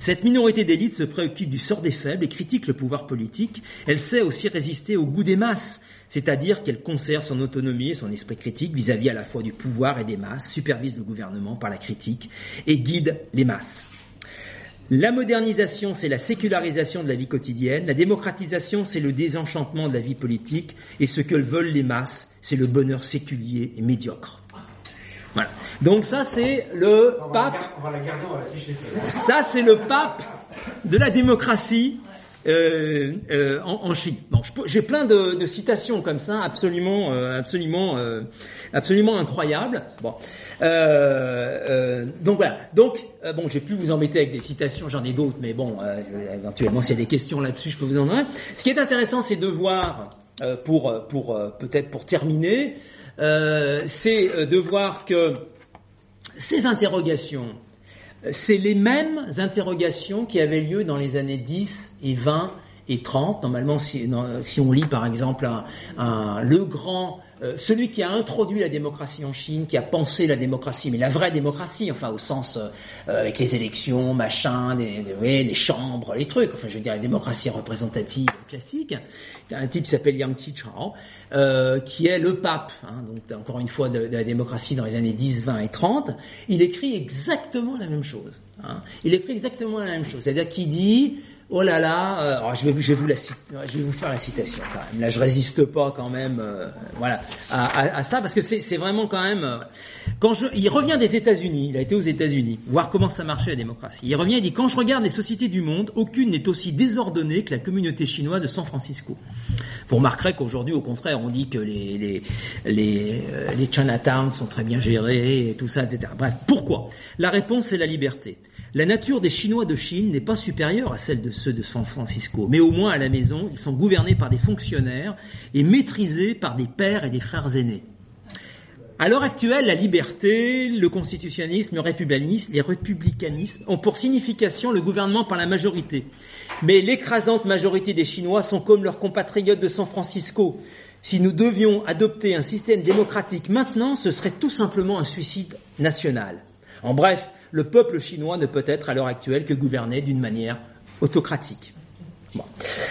Cette minorité d'élite se préoccupe du sort des faibles et critique le pouvoir politique. Elle sait aussi résister au goût des masses, c'est-à-dire qu'elle conserve son autonomie et son esprit critique vis-à-vis à la fois du pouvoir et des masses, supervise le gouvernement par la critique et guide les masses. La modernisation, c'est la sécularisation de la vie quotidienne, la démocratisation, c'est le désenchantement de la vie politique, et ce que veulent les masses, c'est le bonheur séculier et médiocre. Voilà. Donc ça, c'est le pape. Ça, c'est le pape de la démocratie euh, euh, en, en, Chine. Bon, j'ai plein de, de, citations comme ça, absolument, euh, absolument, euh, absolument incroyables. Bon, euh, donc voilà. Donc bon, j'ai pu vous embêter avec des citations, j'en ai d'autres, mais bon, éventuellement, s'il y a des questions là-dessus, je peux vous en donner. Ce qui est intéressant, c'est de voir, pour, pour peut-être pour terminer, c'est de voir que ces interrogations c'est les mêmes interrogations qui avaient lieu dans les années 10 et 20 et 30. Normalement, si, on lit par exemple le grand, euh, celui qui a introduit la démocratie en Chine, qui a pensé la démocratie, mais la vraie démocratie, enfin au sens euh, avec les élections, machin, des, les chambres, les trucs, enfin je veux dire la démocratie représentative classique, un type qui s'appelle Yang Chao, euh, qui est le pape, hein, donc encore une fois de, la démocratie dans les années 10, 20 et 30, il écrit exactement la même chose. Hein. Il écrit exactement la même chose, c'est-à-dire qu'il dit Oh là là, euh, alors je vais, je vais vous la je vais vous faire la citation quand même. Là, je résiste pas quand même, euh, voilà, à, à, à, ça parce que c'est vraiment quand même. Euh, quand je, il revient des États-Unis, il a été aux États-Unis, voir comment ça marchait la démocratie. Il revient, il dit quand je regarde les sociétés du monde, aucune n'est aussi désordonnée que la communauté chinoise de San Francisco. Vous remarquerez qu'aujourd'hui, au contraire, on dit que les les les, les Chinatowns sont très bien gérés et tout ça, etc. Bref, pourquoi? La réponse est la liberté. La nature des Chinois de Chine n'est pas supérieure à celle de ceux de San Francisco, mais au moins à la maison, ils sont gouvernés par des fonctionnaires et maîtrisés par des pères et des frères aînés. À l'heure actuelle, la liberté, le constitutionnalisme, le républicanisme, les républicanismes ont pour signification le gouvernement par la majorité. Mais l'écrasante majorité des Chinois sont comme leurs compatriotes de San Francisco. Si nous devions adopter un système démocratique maintenant, ce serait tout simplement un suicide national. En bref, le peuple chinois ne peut être à l'heure actuelle que gouverné d'une manière autocratique. Bon.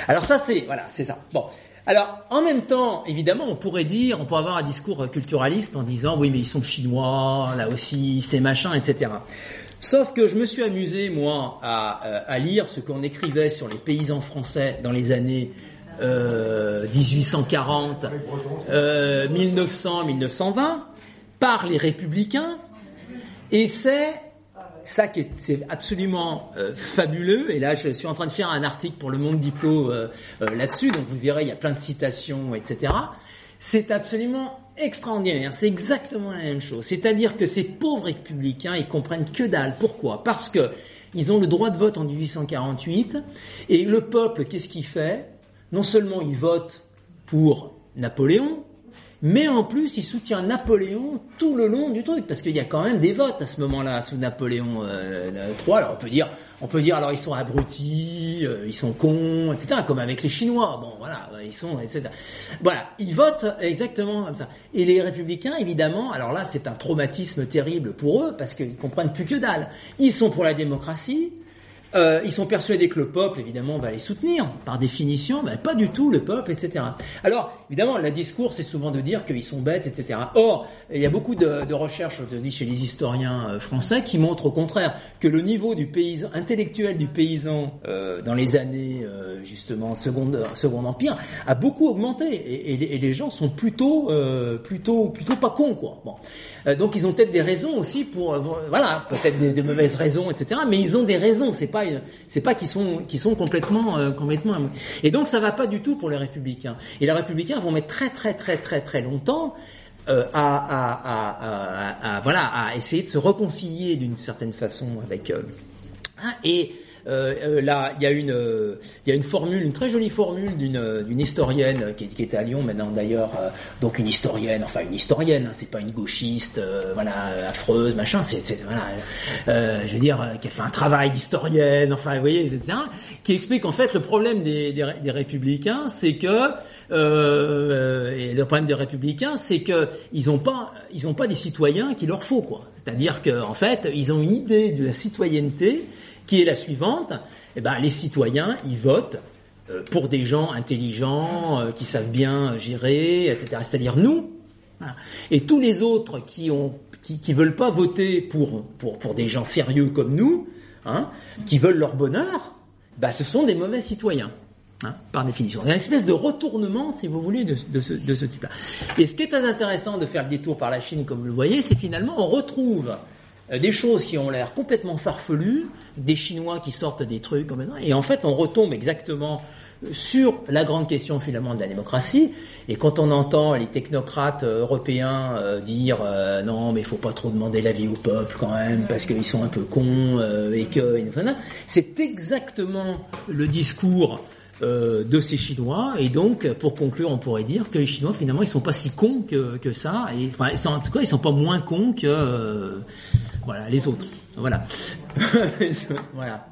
Alors ça c'est voilà, c'est ça. Bon. Alors, en même temps, évidemment, on pourrait dire, on pourrait avoir un discours culturaliste en disant, oui, mais ils sont chinois, là aussi, c'est machin, etc. Sauf que je me suis amusé, moi, à, euh, à lire ce qu'on écrivait sur les paysans français dans les années euh, 1840, euh, 1900, 1920, par les républicains, et c'est ça qui est c'est absolument euh, fabuleux. Et là, je suis en train de faire un article pour le Monde Diplo euh, euh, là-dessus, donc vous verrez, il y a plein de citations, etc. C'est absolument extraordinaire. C'est exactement la même chose. C'est-à-dire que ces pauvres républicains, ils comprennent que dalle. Pourquoi? Parce que ils ont le droit de vote en 1848 et le peuple, qu'est-ce qu'il fait? Non seulement il vote pour Napoléon, mais en plus il soutient Napoléon tout le long du truc parce qu'il y a quand même des votes à ce moment-là sous Napoléon euh, III. Alors on peut dire, on peut dire alors ils sont abrutis, euh, ils sont cons, etc. Comme avec les Chinois. Bon voilà, ils sont, etc. Voilà, ils votent exactement comme ça. Et les républicains évidemment, alors là c'est un traumatisme terrible pour eux parce qu'ils comprennent plus que dalle. Ils sont pour la démocratie. Euh, ils sont persuadés que le peuple, évidemment, va les soutenir. Par définition, ben, pas du tout le peuple, etc. Alors, évidemment, le discours, c'est souvent de dire qu'ils sont bêtes, etc. Or, il y a beaucoup de, recherches, je dis, chez les historiens euh, français, qui montrent au contraire que le niveau du paysan, intellectuel du paysan euh, dans les années, euh, justement, seconde, second empire, a beaucoup augmenté. Et, et, et les gens sont plutôt, euh, plutôt, plutôt pas cons, quoi. Bon. Euh, donc ils ont peut-être des raisons aussi pour, voilà, peut-être des, mauvaises raisons, etc. Mais ils ont des raisons. C'est pas, c'est pas qu'ils sont, qu'ils sont complètement, euh, complètement. Et donc ça va pas du tout pour les républicains. Et les républicains vont mettre très, très, très, très, très longtemps. Euh, à, à, à, à, voilà, à essayer de se réconcilier d'une certaine façon avec. Euh, et euh, euh, là, il y a une, euh, il y a une formule, une très jolie formule d'une d'une historienne qui, qui, était à Lyon maintenant d'ailleurs, donc une historienne, enfin une historienne, hein, c'est pas une gauchiste, voilà, affreuse, machin, c'est voilà, je veux dire, qui a fait un travail d'historienne, enfin, vous voyez, etc., qui explique en fait le problème des, des, républicains, c'est que euh, et le problème des républicains, c'est que ils ont pas, ils ont pas des citoyens qu'il leur faut, quoi. C'est-à-dire que en fait, ils ont une idée de la citoyenneté qui est la suivante? Eh ben, les citoyens, ils votent euh, pour des gens intelligents, euh, qui savent bien gérer, etc. C'est-à-dire nous. Voilà. Et tous les autres qui ont, qui, veulent pas voter pour, pour, pour des gens sérieux comme nous, hein, qui veulent leur bonheur, bah, ce sont des mauvais citoyens. Hein, par définition. Il y a une espèce de retournement, si vous voulez, de, de ce, de ce type-là. Et ce qui est très intéressant de faire le détour par la Chine, comme vous le voyez, c'est finalement on retrouve des choses qui ont l'air complètement farfelues, des Chinois qui sortent des trucs comme ça, et en fait on retombe exactement sur la grande question finalement de la démocratie. Et quand on entend les technocrates européens euh, dire euh, non mais il faut pas trop demander l'avis au peuple quand même parce qu'ils sont un peu cons euh, et que c'est exactement le discours euh, de ces Chinois. Et donc, pour conclure, on pourrait dire que les Chinois, finalement, ils sont pas si cons que, que ça. Et, enfin, en tout cas, ils sont pas moins cons que euh, voilà les autres. Voilà. voilà.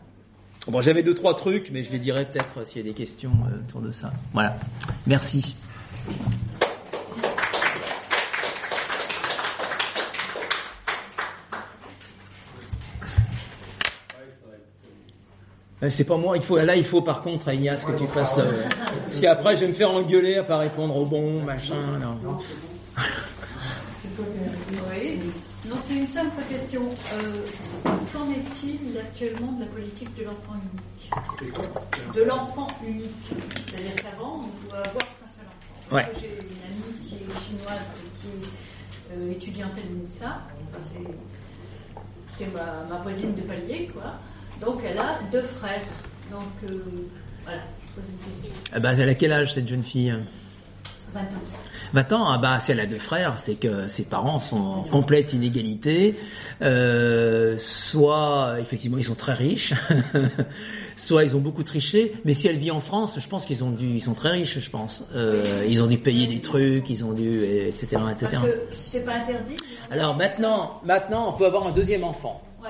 Bon, j'avais deux trois trucs, mais je les dirai peut-être s'il y a des questions euh, autour de ça. Voilà. Merci. C'est pas moi, il faut, là il faut par contre à Ignace que tu fasses le... Parce qu'après je vais me faire engueuler à pas répondre au bon, machin. Non,
oui. Non c'est une simple question. Euh, Qu'en est-il actuellement de la politique de l'enfant unique De l'enfant unique. C'est-à-dire qu'avant on pouvait avoir qu'un seul enfant.
Ouais.
J'ai une amie qui est chinoise et qui est euh, étudiante à l'INSA. Enfin, c'est ma, ma voisine de palier, quoi. Donc elle a deux frères. Donc euh, voilà, je pose une question.
Ah bah, elle a quel âge cette jeune fille?
20 ans.
20 ans, ah bah, si elle a deux frères, c'est que ses parents sont en complète inégalité. Euh, soit, effectivement, ils sont très riches, soit ils ont beaucoup triché. Mais si elle vit en France, je pense qu'ils ont dû, ils sont très riches, je pense. Euh, ils ont dû payer des trucs, ils ont dû, etc., etc.
Parce que c'était pas interdit.
Alors maintenant, maintenant, on peut avoir un deuxième enfant.
Ouais.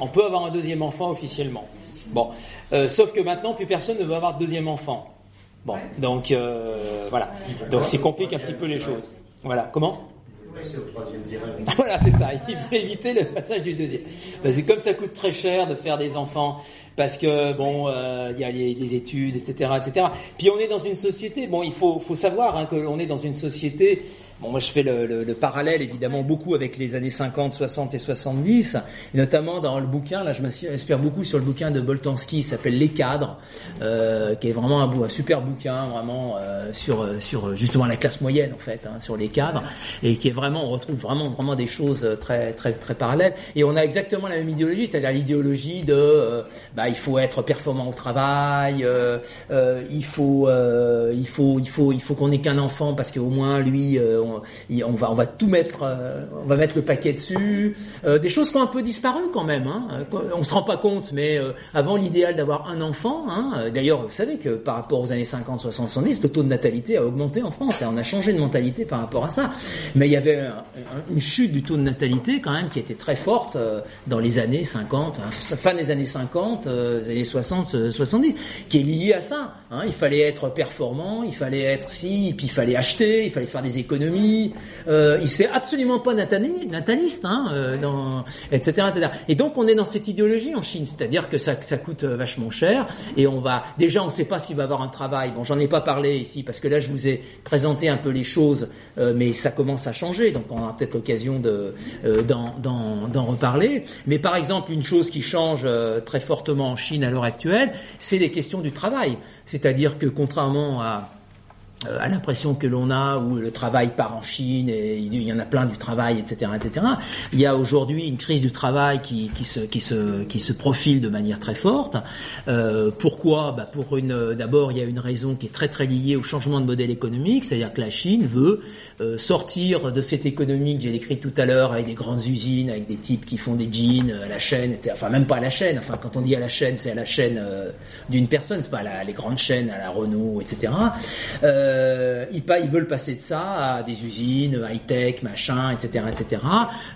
On peut avoir un deuxième enfant officiellement. Bon, euh, sauf que maintenant, plus personne ne veut avoir de deuxième enfant. Bon, donc euh, voilà. Donc c'est complique un petit peu les choses. Voilà. Comment voilà, c'est ça. Il faut éviter le passage du deuxième. Parce que comme ça coûte très cher de faire des enfants, parce que bon, euh, il y a les, les études, etc., etc. Puis on est dans une société. Bon, il faut, faut savoir hein, que l'on est dans une société. Bon, moi je fais le, le, le parallèle évidemment beaucoup avec les années 50, 60 et 70, et notamment dans le bouquin. Là, je m'inspire beaucoup sur le bouquin de Boltanski, qui s'appelle Les cadres, euh, qui est vraiment un, un super bouquin, vraiment euh, sur sur justement la classe moyenne en fait, hein, sur les cadres, et qui est vraiment, on retrouve vraiment vraiment des choses très très très parallèles. Et on a exactement la même idéologie, c'est-à-dire l'idéologie de, euh, bah, il faut être performant au travail, euh, euh, il faut euh, il faut il faut il faut qu'on ait qu'un enfant parce qu'au moins lui, euh, on, va on va tout mettre, euh, on va mettre le paquet dessus. Euh, des choses qui ont un peu disparu quand même. Hein. Euh, On se rend pas compte, mais avant l'idéal d'avoir un enfant. Hein, D'ailleurs, vous savez que par rapport aux années 50, 60, 70, le taux de natalité a augmenté en France. Et on a changé de mentalité par rapport à ça. Mais il y avait un- un- une chute du taux de natalité quand même qui était très forte dans les années 50, hein, fin des années 50, euh, années 60, 70, qui est lié à ça. Hein. Il fallait être performant, il fallait être si, puis il fallait acheter, il fallait faire des économies. Euh, il s'est absolument pas nataliste, hein, euh, dans, etc., etc. Et donc on est dans cette idéologie en Chine, c'est-à-dire que ça, coûte euh, vachement cher et on va déjà on ne sait pas s'il va avoir un travail. Bon, j'en ai pas parlé ici parce que là je vous ai présenté un peu les choses, euh, mais ça commence à changer, donc on aura peut-être l'occasion de d'en reparler. Mais par exemple une chose qui change très fortement en Chine à l'heure actuelle, c'est les questions du travail. C'est-à-dire que contrairement à euh, à l'impression que l'on a où le travail part en Chine et il y en a plein du travail, etc., etc. Il y a aujourd'hui une crise du travail qui, qui, se, qui, se, qui se profile de manière très forte. Euh, pourquoi? Bah Pour une, d'abord, il y a une raison qui est très très liée au changement de modèle économique, c'est-à-dire que la Chine veut euh, sortir de cette économie que j'ai décrite tout à l'heure avec des grandes usines, avec des types qui font des jeans à la chaîne, etc. Enfin, même pas à la chaîne. Enfin, quand on dit à la chaîne, c'est à la chaîne euh, d'une personne, c'est pas la, les grandes chaînes à la Renault, etc. Euh, euh, ils, veulent passer de ça à des usines high-tech, machin, etc., etc.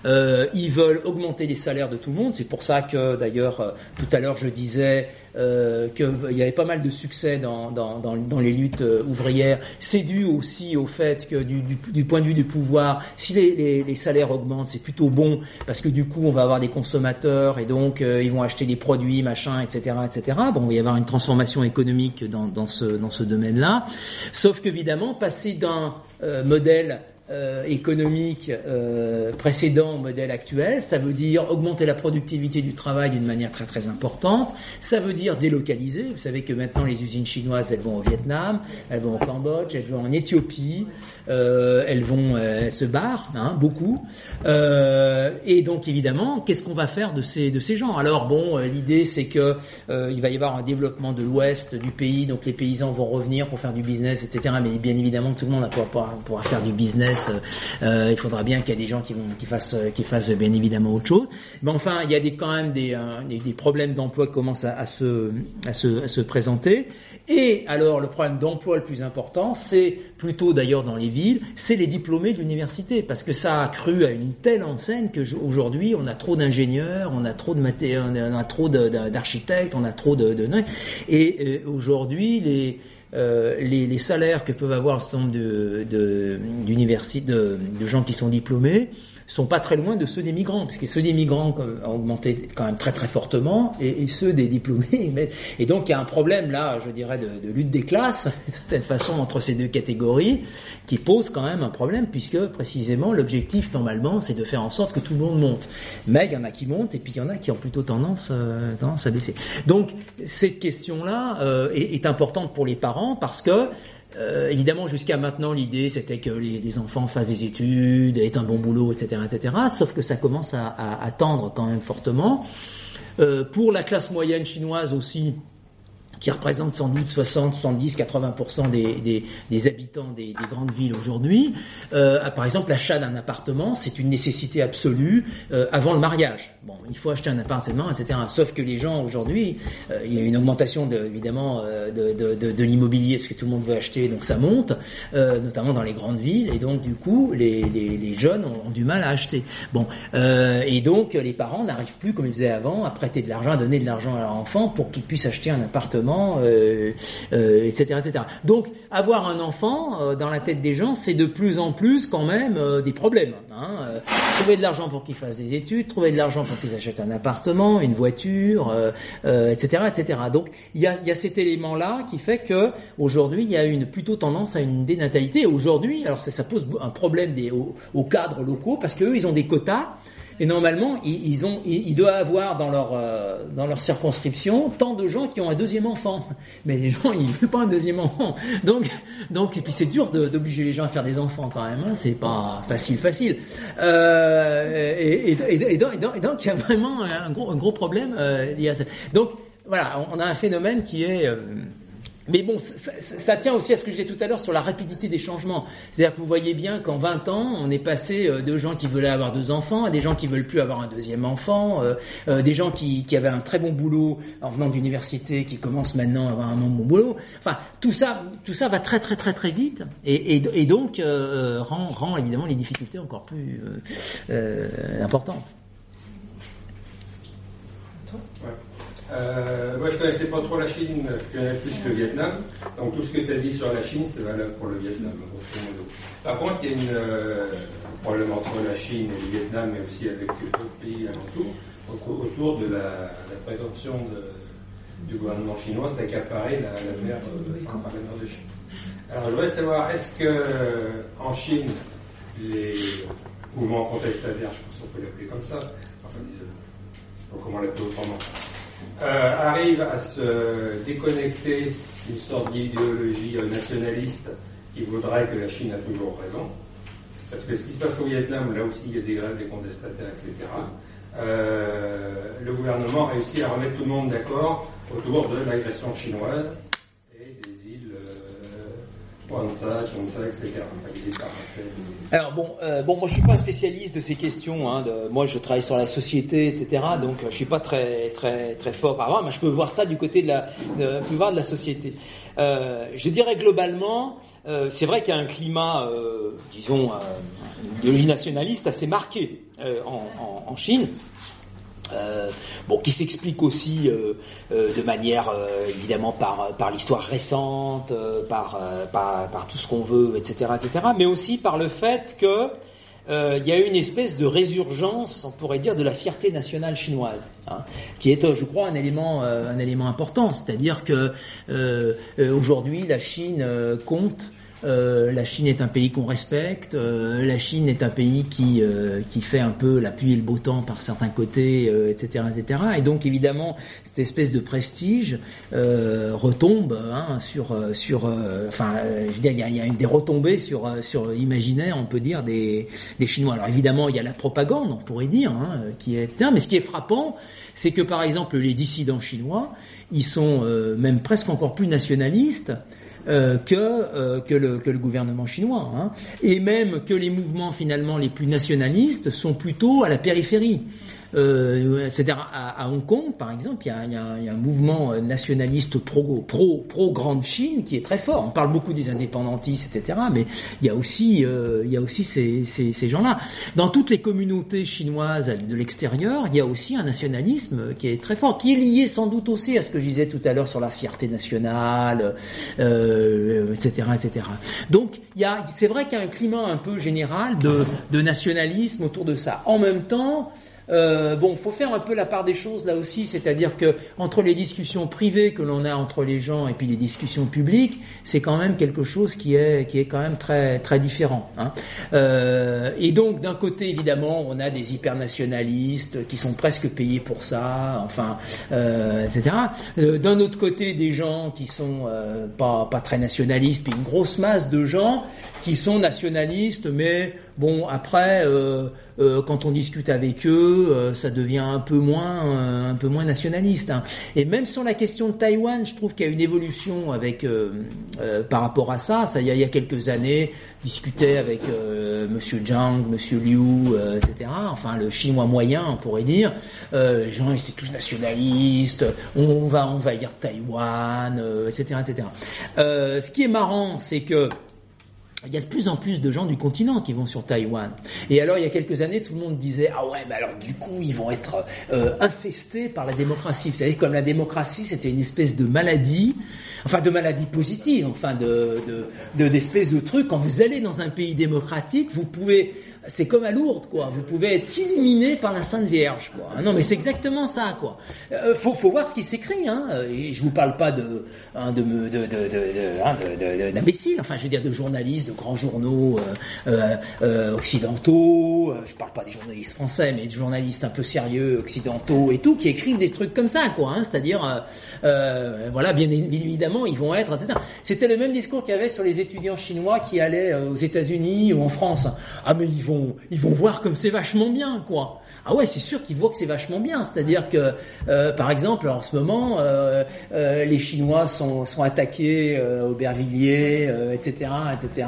Euh, ils veulent augmenter les salaires de tout le monde. C'est pour ça que, d'ailleurs, euh, tout à l'heure, je disais euh, qu'il y avait pas mal de succès dans, dans, dans, dans les luttes euh, ouvrières. C'est dû aussi au fait que du, du, du, point de vue du pouvoir, si les, les, les salaires augmentent, c'est plutôt bon parce que du coup on va avoir des consommateurs et donc euh, ils vont acheter des produits, machin, etc., etc. Bon, il va y avoir une transformation économique dans, dans ce, dans ce domaine-là. Sauf qu'évidemment, passer d'un modèle euh, économique euh, précédent au modèle actuel. Ça veut dire augmenter la productivité du travail d'une manière très très importante. Ça veut dire délocaliser. Vous savez que maintenant les usines chinoises, elles vont au Vietnam, elles vont au Cambodge, elles vont en Éthiopie, euh, elles vont elles se barrent, hein, beaucoup. et donc évidemment, qu'est-ce qu'on va faire de ces de ces gens? Alors bon, l'idée c'est que il va y avoir un développement de l'ouest du pays, donc les paysans vont revenir pour faire du business, etc. Mais bien évidemment, tout le monde pourra, pourra faire du business euh, il faudra bien qu'il y ait des gens qui vont qui fassent qui fassent bien évidemment autre chose. Mais enfin, il y a des quand même des, euh, des, problèmes d'emploi qui commencent à, se à se à se présenter. Et alors le problème d'emploi le plus important, c'est plutôt d'ailleurs dans les c'est les diplômés de l'université, parce que ça a cru à une telle enseigne que aujourd'hui on a trop d'ingénieurs, on a trop de on a trop d'architectes, on a trop de, et euh, aujourd'hui les euh, les, salaires que peuvent avoir ce nombre de, de gens qui sont diplômés sont pas très loin de ceux des migrants, parce que ceux des migrants ont augmenté quand même très très fortement, et, ceux des diplômés. Mais, et donc il y a un problème là, je dirais, de, lutte des classes, d'une certaine façon, entre ces deux catégories, qui pose quand même un problème, puisque précisément l'objectif normalement c'est de faire en sorte que tout le monde monte. Mais il y en a qui montent, et puis il y en a qui ont plutôt tendance, euh, tendance à baisser. Donc cette question-là euh, est importante pour les parents, parce que euh, évidemment, jusqu'à maintenant, l'idée c'était que les, enfants fassent des études, aient un bon boulot, etc., etc. Sauf que ça commence à, à, tendre quand même fortement. Euh, pour la classe moyenne chinoise aussi, qui représente sans doute 60, 70, 80% des, habitants des, des, grandes villes aujourd'hui. Euh, par exemple, l'achat d'un appartement, c'est une nécessité absolue euh, avant le mariage. Bon, il faut acheter un appartement, etc. Sauf que les gens aujourd'hui, euh, il y a une augmentation de, évidemment de, l'immobilier parce que tout le monde veut acheter, donc ça monte, notamment dans les grandes villes, et donc du coup, les, jeunes ont, ont, du mal à acheter. Bon, et donc les parents n'arrivent plus comme ils faisaient avant à prêter de l'argent, à donner de l'argent à leur enfant pour qu'ils puissent acheter un appartement euh, euh, etc.. Donc, avoir un enfant euh, dans la tête des gens, c'est de plus en plus quand même des problèmes. Hein. trouver de l'argent pour qu'ils fassent des études, trouver de l'argent pour qu'ils achètent un appartement, une voiture, etc., etc. Donc, il y a, y cet élément-là qui fait que aujourd'hui, il y a une plutôt tendance à une dénatalité. Aujourd'hui, alors ça, ça pose un problème des, aux, aux cadres locaux parce qu'eux, ils ont des quotas. Et normalement, ils, ont, ils, doivent avoir dans leur euh, dans leur circonscription tant de gens qui ont un deuxième enfant. Mais les gens, ils veulent pas un deuxième enfant. Donc, donc et puis c'est dur d'obliger les gens à faire des enfants quand même. Hein. C'est pas facile, facile. Euh, et, et, donc, il y a vraiment un gros un gros problème euh, lié à ça. Donc voilà, on a un phénomène qui est euh, mais bon, ça, ça, tient aussi à ce que je disais tout à l'heure sur la rapidité des changements. C'est-à-dire que vous voyez bien qu'en 20 ans, on est passé euh, de gens qui voulaient avoir deux enfants à des gens qui veulent plus avoir un deuxième enfant, euh, euh, des gens qui, qui, avaient un très bon boulot en venant d'université qui commencent maintenant à avoir un bon boulot. Enfin, tout ça, tout ça va très très très très vite et, et, et donc rend, rend, évidemment les difficultés encore plus importantes.
Euh, moi, je connaissais pas trop la Chine, je connais plus le Vietnam. Donc, tout ce que tu as dit sur la Chine, c'est valable pour le Vietnam, grosso modo. Par contre, il y a une, euh, problème entre la Chine et le Vietnam, mais aussi avec d'autres pays alentours, autour de la, la prétention de, du gouvernement chinois d'accaparer la, la mer euh, centrale nord de Chine. Alors, je voudrais savoir, est-ce que en Chine, les mouvements contestataires, je pense qu'on peut l'appeler comme ça, enfin, pas comment l'appeler autrement, euh, arrive à se déconnecter d'une sorte d'idéologie euh, nationaliste qui voudrait que la Chine a toujours raison. Parce que ce qui se passe au Vietnam, là aussi il y a des grèves, des contestataires, etc. Euh, le gouvernement a réussi à remettre tout le monde d'accord autour de l'agression chinoise
alors bon, euh, bon, moi je suis pas un spécialiste de ces questions. Hein, de, moi, je travaille sur la société, etc. Donc, je suis pas très très très fort par rapport, mais je peux voir ça du côté de la, de, pouvoir de la société. Euh, je dirais globalement, euh, c'est vrai qu'il y a un climat, euh, disons, euh, idéologie nationaliste assez marqué euh, en, en, en Chine. Euh, bon, qui s'explique aussi euh, euh, de manière évidemment par par l'histoire récente, par, par, par tout ce qu'on veut, etc., etc. Mais aussi par le fait que il y a une espèce de résurgence, on pourrait dire, de la fierté nationale chinoise, hein, qui est, je crois, un élément un élément important. C'est-à-dire que aujourd'hui, la Chine compte euh, la Chine est un pays qu'on respecte. Euh, la Chine est un pays qui euh, qui fait un peu la pluie et le beau temps par certains côtés, etc., etc. Et donc évidemment, cette espèce de prestige retombe hein, sur sur. enfin, je veux dire, il y a, des retombées sur sur l'imaginaire, on peut dire, des des Chinois. Alors évidemment, il y a la propagande, on pourrait dire, hein, qui est etc. Mais ce qui est frappant, c'est que par exemple les dissidents chinois, ils sont même presque encore plus nationalistes euh, que, euh, que le gouvernement chinois, hein. et même que les mouvements finalement les plus nationalistes sont plutôt à la périphérie. Euh, c'est-à-dire à, Hong Kong, par exemple, il y a, il y a, il y a un mouvement euh, nationaliste pro, pro, pro grande Chine qui est très fort. On parle beaucoup des indépendantistes, etc. Mais il y a aussi, euh, il y a aussi ces, ces, ces gens-là. Dans toutes les communautés chinoises de l'extérieur, il y a aussi un nationalisme qui est très fort, qui est lié sans doute aussi à ce que je disais tout à l'heure sur la fierté nationale, euh, etc., etc. Donc, il y a, c'est vrai qu'il y a un climat un peu général de, de nationalisme autour de ça. En même temps, euh, bon, faut faire un peu la part des choses là aussi, c'est-à-dire que entre les discussions privées que l'on a entre les gens et puis les discussions publiques, c'est quand même quelque chose qui est qui est quand même très très différent. Hein. Euh, et donc d'un côté évidemment, on a des hypernationalistes qui sont presque payés pour ça, enfin, euh, etc. Euh, d'un autre côté, des gens qui sont euh, pas pas très nationalistes, puis une grosse masse de gens qui sont nationalistes, mais bon après. Euh, euh, quand on discute avec eux, euh, ça devient un peu moins, euh, un peu moins nationaliste. Hein. Et même sur la question de Taïwan, je trouve qu'il y a une évolution avec par rapport à ça. Ça, il y a, quelques années, discutait avec Monsieur Zhang, Monsieur Liu, etc. Enfin, le chinois moyen, on pourrait dire. gens, ils étaient tous nationalistes. On va envahir Taïwan, etc., etc. ce qui est marrant, c'est que il y a de plus en plus de gens du continent qui vont sur Taïwan. Et alors, il y a quelques années, tout le monde disait ah ouais, mais alors du coup, ils vont être euh, infestés par la démocratie. Vous savez, comme la démocratie, c'était une espèce de maladie, enfin de maladie positive, enfin de d'espèce de, de truc. Quand vous allez dans un pays démocratique, vous pouvez c'est comme à Lourdes, quoi. Vous pouvez être illuminé par la Sainte Vierge, quoi. Non, mais c'est exactement ça, quoi. Euh, faut, faut voir ce qui s'écrit, hein. Et je vous parle pas de, hein, de, de, de, de, hein, d'imbéciles. Enfin, je veux dire de journalistes, de grands journaux euh, euh, occidentaux. Je parle pas des journalistes français, mais des journalistes un peu sérieux occidentaux et tout, qui écrivent des trucs comme ça, quoi. Hein, C'est-à-dire, voilà, bien, évidemment, ils vont être, etc. C'était le même discours qu'il y avait sur les étudiants chinois qui allaient aux États-Unis ou en France. Ah, mais ils vont ils vont voir comme c'est vachement bien, quoi. Ah ouais, c'est sûr qu'ils voient que c'est vachement bien. C'est-à-dire que, euh, par exemple, en ce moment, euh, euh, les Chinois sont, sont attaqués au Bervilliers, etc., etc.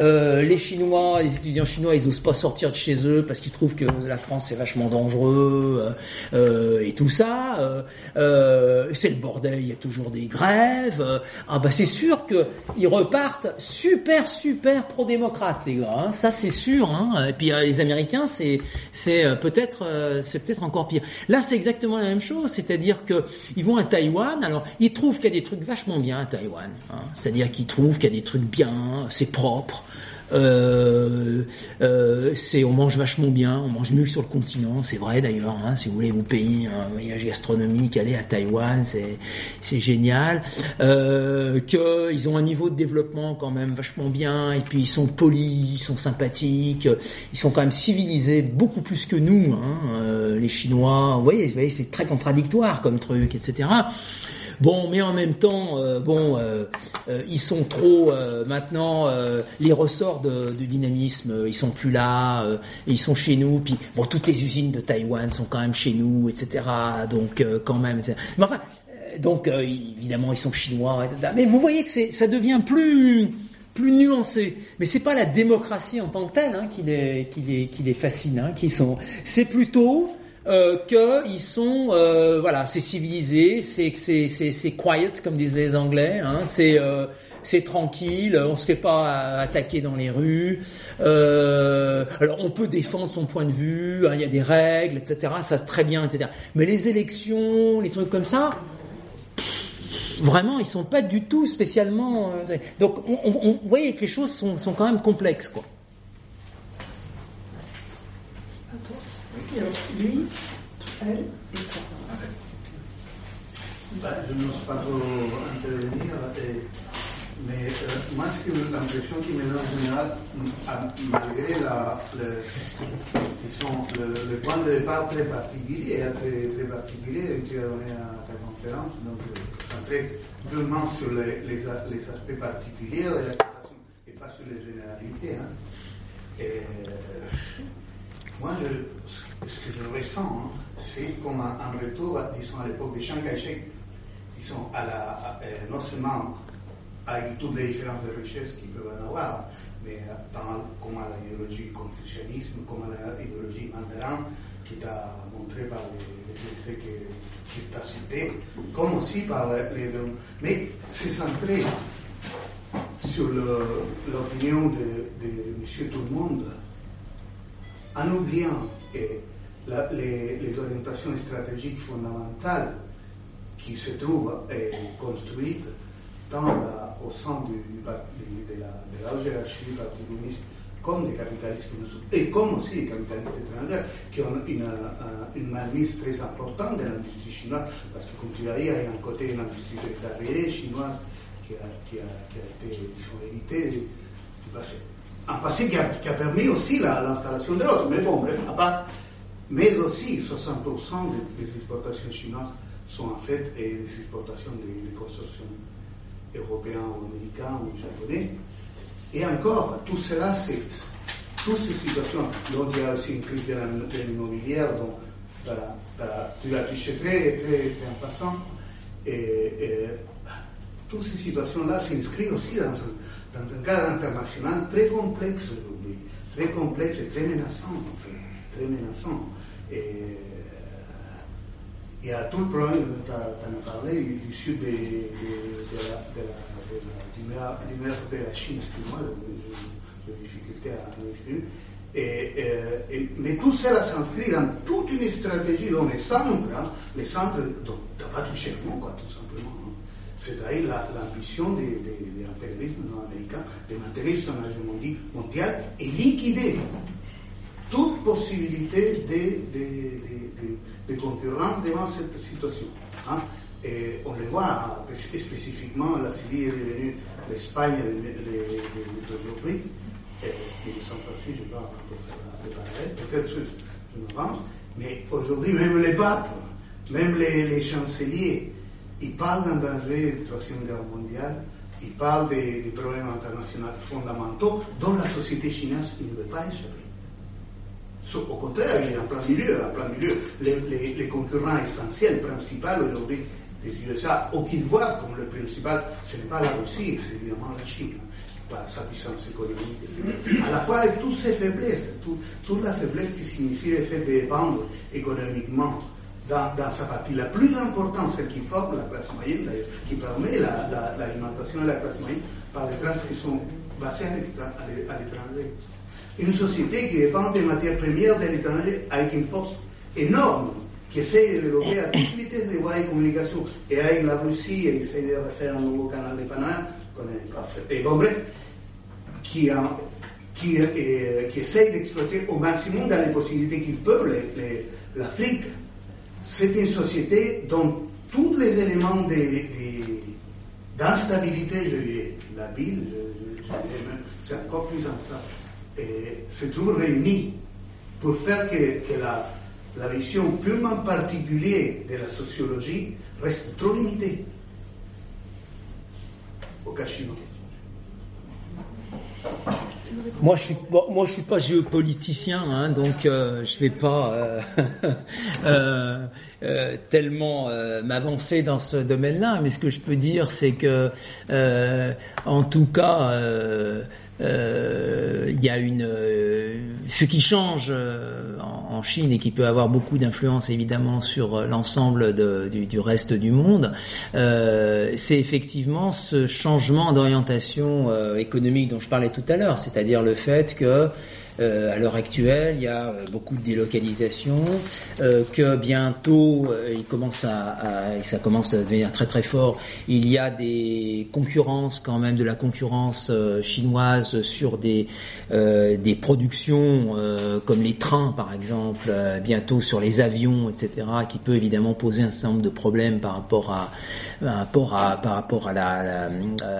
les Chinois, les étudiants chinois, ils osent pas sortir de chez eux parce qu'ils trouvent que la France c'est vachement dangereux et tout ça. c'est le bordel. Il y a toujours des grèves grève, euh, ah bah c'est sûr que ils repartent super super pro-démocrates les gars, hein. ça c'est sûr. Hein. Et puis euh, les Américains c'est c'est euh, peut-être c'est peut-être encore pire. Là c'est exactement la même chose, c'est-à-dire que ils vont à Taïwan, alors ils trouvent qu'il y a des trucs vachement bien à Taïwan, hein. c'est-à-dire qu'ils trouvent qu'il y a des trucs bien, c'est propre. Euh, euh, c'est on mange vachement bien, on mange mieux que sur le continent, c'est vrai d'ailleurs. Hein, si vous voulez vous payer un voyage gastronomique, aller à Taïwan, c'est c'est génial. Euh, que ils ont un niveau de développement quand même vachement bien, et puis ils sont polis, ils sont sympathiques, ils sont quand même civilisés beaucoup plus que nous, hein, euh, les Chinois. Vous voyez, voyez c'est très contradictoire comme truc, etc. Bon, mais en même temps, euh, bon, euh, euh, ils sont trop maintenant les ressorts de, dynamisme, ils sont plus là, ils sont chez nous. Puis bon, toutes les usines de Taïwan sont quand même chez nous, etc. Donc quand même. Mais enfin, donc évidemment, ils sont chinois, etc. Mais vous voyez que ça devient plus plus nuancé. Mais c'est pas la démocratie en tant que telle hein, qui les qui les qui les fascine, hein, qui sont. C'est plutôt euh, qu'ils sont, euh, voilà, c'est civilisé, c'est c'est c'est quiet comme disent les Anglais, hein, c'est euh, c'est tranquille, on se fait pas attaquer dans les rues. Euh, alors on peut défendre son point de vue, hein, il y a des règles, etc. Ça très bien, etc. Mais les élections, les trucs comme ça, vraiment, ils sont pas du tout spécialement. Euh, donc, on, on, on, vous voyez que les choses sont, sont quand même complexes, quoi.
Lui, elle et toi.
Bah, je n'ose pas trop intervenir, et, mais euh, moi, l'impression qui me donne en général, malgré la, le, le, point de départ très particulier, très, très particulier que tu as donné à ta conférence, donc centré vraiment sur les, les, les, aspects particuliers de la situation et pas sur les généralités. Hein. Et, moi, je, ce que je ressens, hein, c'est comme un, retour, disons, à l'époque de Chiang Kai-shek, disons, à la, à, euh, non seulement avec toutes les différences de richesse qu'ils peuvent en avoir, mais dans, comme à l'idéologie confucianisme, comme à l'idéologie mandarin, qui t'a montré par les, les que, tu as cités, comme aussi par les... Mais c'est centré sur l'opinion de, de, M. Tout le monde en oubliant eh, la, les, les, orientations stratégiques fondamentales qui se trouvent eh, construites la, au sein du, de, la, de la du comme des capitalistes et comme aussi les capitalistes étrangers, qui ont une, une très importante de l'industrie chinoise, parce que comme tu l'as dit, il y a un côté une industrie très chinoise qui a, qui a, qui a été héritée du passé un passé qui a, a permis aussi l'installation de l'autre. Mais bon, bref, à part. Mais aussi, 60% des, exportations chinoises sont en fait des exportations des, consortiums européens ou américains ou japonais. Et encore, tout cela, toutes ces situations, dont il y a aussi une crise de l'immobilière, dont voilà, voilà, tu l'as touché très, très, très en passant. Et, toutes ces situations-là s'inscrivent aussi dans dans un cadre international très complexe aujourd'hui, très complexe et très menaçant, en fait, très menaçant. Et, il y a tout le problème, tu en as parlé, du sud de, de, de, la, de, la, de, Chine, excuse-moi, j'ai difficulté à et, mais tout cela s'inscrit dans toute une stratégie dont les centres, hein, les centres, dont tu n'as pas touché le quoi, tout simplement c'est-à-dire l'ambition de, de, de l'impérialisme nord-américain de maintenir son hégémonie mondiale et liquider toute possibilité de, de, concurrence devant cette situation. Hein. On le voit spécifiquement, la Syrie est devenue l'Espagne d'aujourd'hui. Et ils sont passés, je vais pas faire le parallèle, peut-être je m'avance, mais aujourd'hui, même les papes, même les, les chanceliers, il parle d'un danger de Troisième Guerre mondiale, il parle des, problèmes internationaux fondamentaux dont la société chinoise ne veut pas échapper. Au contraire, il est en plein milieu, en plein milieu. Les, concurrents essentiels, principaux aujourd'hui des USA, ou qu'ils voient comme le principal, ce n'est pas la Russie, c'est évidemment la Chine, par sa puissance économique, etc. À la fois avec toutes ses faiblesses, tout, toute la faiblesse qui signifie le fait de dépendre économiquement dans, sa partie la plus importante, celle qui forme la classe moyenne, qui permet l'alimentation la, de la classe moyenne par les classes qui sont basées à l'étranger. Une société qui dépend des matières premières de l'étranger avec une force énorme, qui essaie de développer à toute vitesse des voies de communication. Et avec la Russie, essaie de refaire un nouveau canal de Panama, et bon qui, qui, euh, essaie d'exploiter au maximum dans les possibilités qu'il peut l'Afrique c'est une société dont tous les éléments d'instabilité, je dirais, la ville, c'est encore plus instable, se trouvent réunis pour faire que, la, la, vision purement particulière de la sociologie reste trop limitée au chinois.
Moi, je suis je suis pas géopoliticien, hein, donc euh, je vais pas euh, euh, euh tellement euh, m'avancer dans ce domaine-là. Mais ce que je peux dire, c'est que, en tout cas, euh, il y a une euh, ce qui change euh, en, Chine et qui peut avoir beaucoup d'influence évidemment sur l'ensemble du, du, reste du monde, c'est effectivement ce changement d'orientation économique dont je parlais tout à l'heure, c'est-à-dire le fait que euh, à l'heure actuelle, il y a euh, beaucoup de délocalisation, euh, que bientôt, il commence à, ça commence à devenir très très fort. Il y a des concurrences quand même de la concurrence chinoise sur des des productions comme les trains par exemple, bientôt sur les avions, etc., qui peut évidemment poser un certain nombre de problèmes par rapport à par rapport à par rapport à la,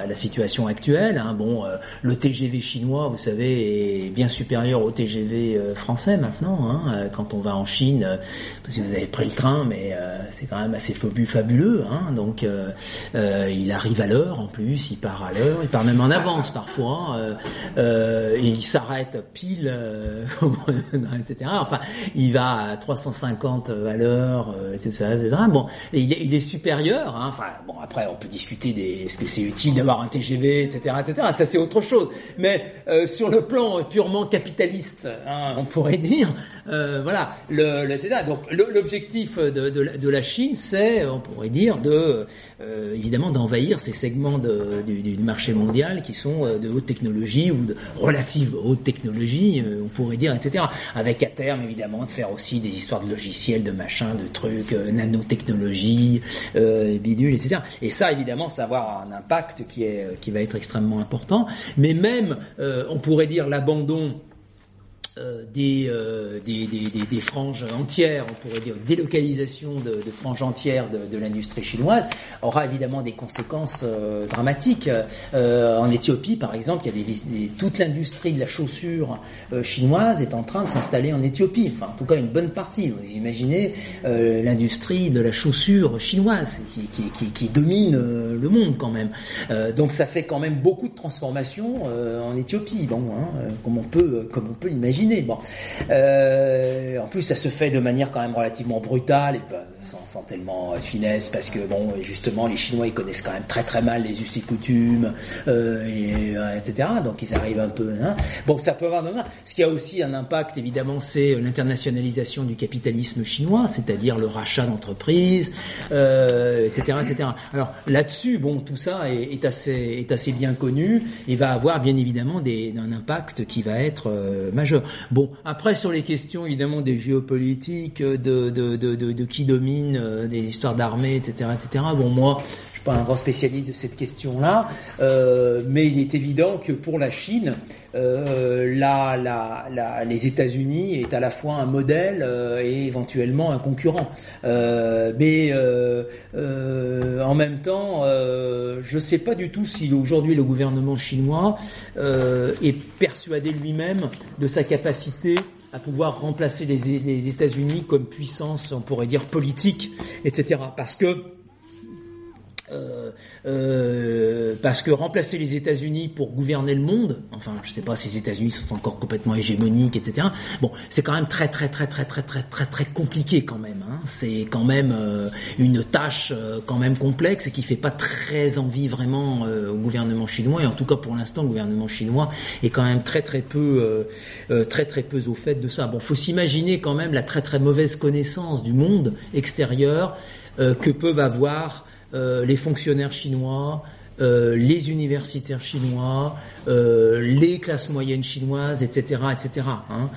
la, situation actuelle. Hein. Bon, le TGV chinois, vous savez, est bien supérieur au TGV euh, français maintenant. Hein, euh, quand on va en Chine, euh, parce que vous avez pris le train, mais c'est quand même assez fabuleux. Hein, donc il arrive à l'heure en plus, il part à l'heure, il part même en avance parfois. et il s'arrête pile, etc. Enfin, il va à 350 à l'heure, etc., etc. Bon, il est, il est supérieur. Hein, enfin, bon, après on peut discuter des, est-ce que c'est utile d'avoir un TGV, etc., etc. Ça c'est autre chose. Mais sur le plan purement capitaliste hein, on pourrait dire. Euh, voilà, le, le Donc l'objectif de, de, la Chine, c'est, on pourrait dire, de euh, évidemment d'envahir ces segments du, marché mondial qui sont euh, de haute technologie ou de relative haute technologie, euh, on pourrait dire, etc. Avec à terme évidemment de faire aussi des histoires de logiciels, de machins, de trucs, nanotechnologie, bidule, etc. Et ça évidemment, ça va avoir un impact qui est qui va être extrêmement important. Mais même, on pourrait dire l'abandon euh, des, euh, des, des, des, franges entières, on pourrait dire délocalisation de, de franges entières de, de l'industrie chinoise, aura évidemment des conséquences euh, dramatiques. en Éthiopie, par exemple, il y a des, toute l'industrie de la chaussure chinoise est en train de s'installer en Éthiopie. Enfin, en tout cas, une bonne partie. Vous imaginez l'industrie de la chaussure chinoise qui, qui, qui, qui domine le monde quand même. donc, ça fait quand même beaucoup de transformations en Éthiopie. Bon, hein, comme on peut, comme on peut Bon, euh, en plus, ça se fait de manière quand même relativement brutale et sans, tellement euh, finesse, parce que bon, justement, les Chinois ils connaissent quand même très très mal les us et coutumes, euh, et, etc. Donc ils arrivent un peu. Hein. Bon, ça peut avoir. Ce qui a aussi un impact, évidemment, c'est l'internationalisation du capitalisme chinois, c'est-à-dire le rachat d'entreprises, etc., etc. Alors là-dessus, bon, tout ça est, assez assez bien connu et va avoir bien évidemment un impact qui va être majeur. Bon, après sur les questions évidemment des géopolitiques, de, de, de, qui domine, euh, des histoires d'armée, etc., etc. Bon, moi, pas un grand spécialiste de cette question-là, euh, mais il est évident que pour la Chine, euh, les États-Unis est à la fois un modèle euh, et éventuellement un concurrent. Euh, mais euh, en même temps, je ne sais pas du tout si aujourd'hui le gouvernement chinois est persuadé lui-même de sa capacité à pouvoir remplacer les, les États-Unis comme puissance, on pourrait dire politique, etc. Parce que euh, euh, parce que remplacer les États-Unis pour gouverner le monde, enfin, je sais pas si les États-Unis sont encore complètement hégémoniques, etc. Bon, c'est quand même très, très, très, très, très, très, très, très compliqué quand même. Hein. C'est quand même euh, une tâche euh, quand même complexe et qui fait pas très envie vraiment au gouvernement chinois. Et en tout cas, pour l'instant, le gouvernement chinois est quand même très, très peu, très, très peu au fait de ça. Bon, faut s'imaginer quand même la très, très mauvaise connaissance du monde extérieur que peuvent avoir les fonctionnaires chinois, euh, les universitaires chinois, euh, les classes moyennes chinoises, etc., etc. Hein.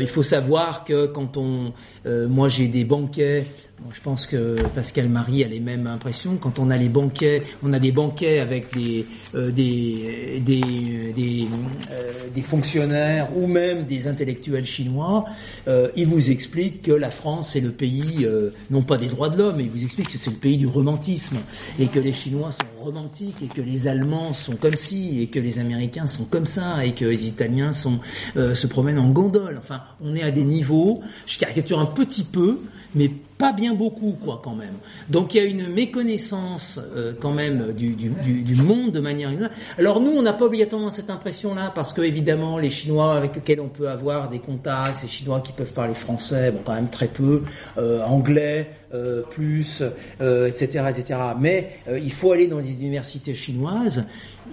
il faut savoir que quand on, moi j'ai des banquets je pense que Pascal Marie a les mêmes impressions. Quand on a les banquets, on a des banquets avec des euh, des des des, euh, des, fonctionnaires ou même des intellectuels chinois, euh, ils vous expliquent que la France est le pays euh, non pas des droits de l'homme, mais ils vous expliquent que c'est le pays du romantisme et que les Chinois sont romantiques et que les Allemands sont comme ci et que les Américains sont comme ça et que les Italiens sont se promènent en gondole. Enfin, on est à des niveaux. Je caricature un petit peu mais pas bien beaucoup, quoi, quand même. Donc il y a une méconnaissance euh, quand même du, du, du, monde de manière Alors nous, on n'a pas obligatoirement cette impression-là, parce que évidemment, les Chinois avec lesquels on peut avoir des contacts, ces Chinois qui peuvent parler français, bon, quand même très peu, euh, anglais, euh, plus, etc., etc. Mais il faut aller dans les universités chinoises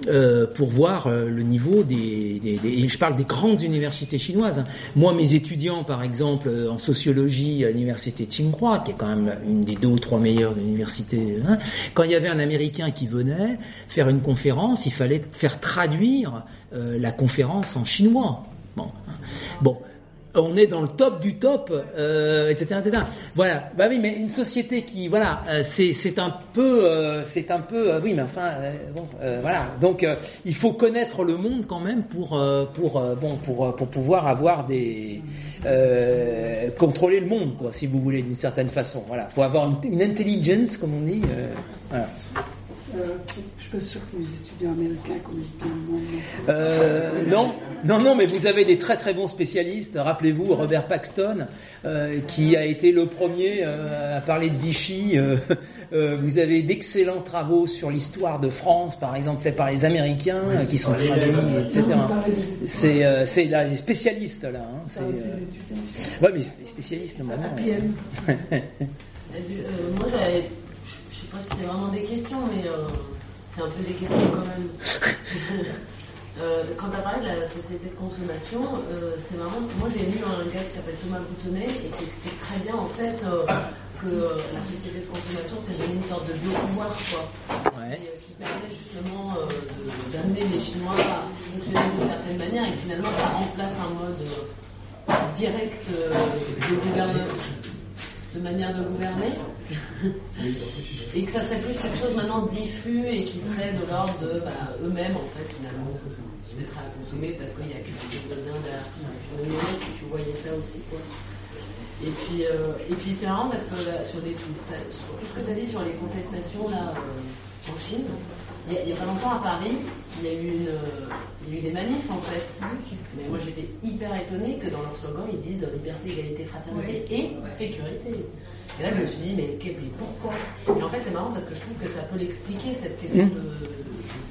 euh, pour voir euh, le niveau des, des, et je parle des grandes universités chinoises. Hein. Moi, mes étudiants, par exemple, euh, en sociologie à l'université Tsinghua, qui est quand même une des deux ou trois meilleures universités, hein, quand il y avait un Américain qui venait faire une conférence, il fallait faire traduire la conférence en chinois. Bon, hein. bon on est dans le top du top, euh, etc., etc. Voilà. Bah oui, mais une société qui, voilà, euh, c'est c'est un peu, euh, c'est un peu, euh, oui, mais enfin, bon, voilà. Donc, il faut connaître le monde quand même pour pour bon pour pour pouvoir avoir des contrôler le monde, quoi, si vous voulez, d'une certaine façon. Voilà. Faut avoir une, une intelligence, comme on dit. voilà.
Je pas sûr que les étudiants américains connaissent bien le monde.
Euh, non, non, non, mais vous avez des très très bons spécialistes. Rappelez-vous Robert Paxton, euh, qui a été le premier euh, à parler de Vichy. Vous avez d'excellents travaux sur l'histoire de France, par exemple, faits par les Américains, oui, qui sont traduits, etc. C'est c'est là les spécialistes là. Hein, c'est, ouais, mais les spécialistes maintenant.
moi, j'avais si c'est vraiment des questions, mais euh, c'est un peu des questions quand même. Euh, quand tu as parlé de la société de consommation, euh, c'est marrant. Moi, j'ai lu un gars qui s'appelle Thomas Boutonnet et qui explique très bien en fait que la société de consommation, c'est une sorte de biopouvoir, quoi. qui permet justement d'amener les Chinois à fonctionner d'une certaine manière et finalement ça remplace un mode direct de gouvernement de manière de gouverner, et que ça serait plus quelque chose maintenant diffus et qui serait de l'ordre de bah, eux-mêmes en fait finalement se mettre à consommer parce qu'il y a quelque chose de bien derrière tout ça. Je me demandais si tu voyais ça aussi quoi. Et puis, euh, et puis c'est marrant parce que sur, des, sur tout ce que tu as dit sur les contestations là euh, en Chine, il n'y a, pas longtemps à Paris, il y, a eu une, il y a eu des manifs en fait. Mais moi j'étais hyper étonnée que dans leur slogan ils disent liberté, égalité, fraternité et sécurité. Et là je me suis dit mais qu'est-ce que pourquoi? Et en fait c'est marrant parce que je trouve que ça peut l'expliquer cette question de,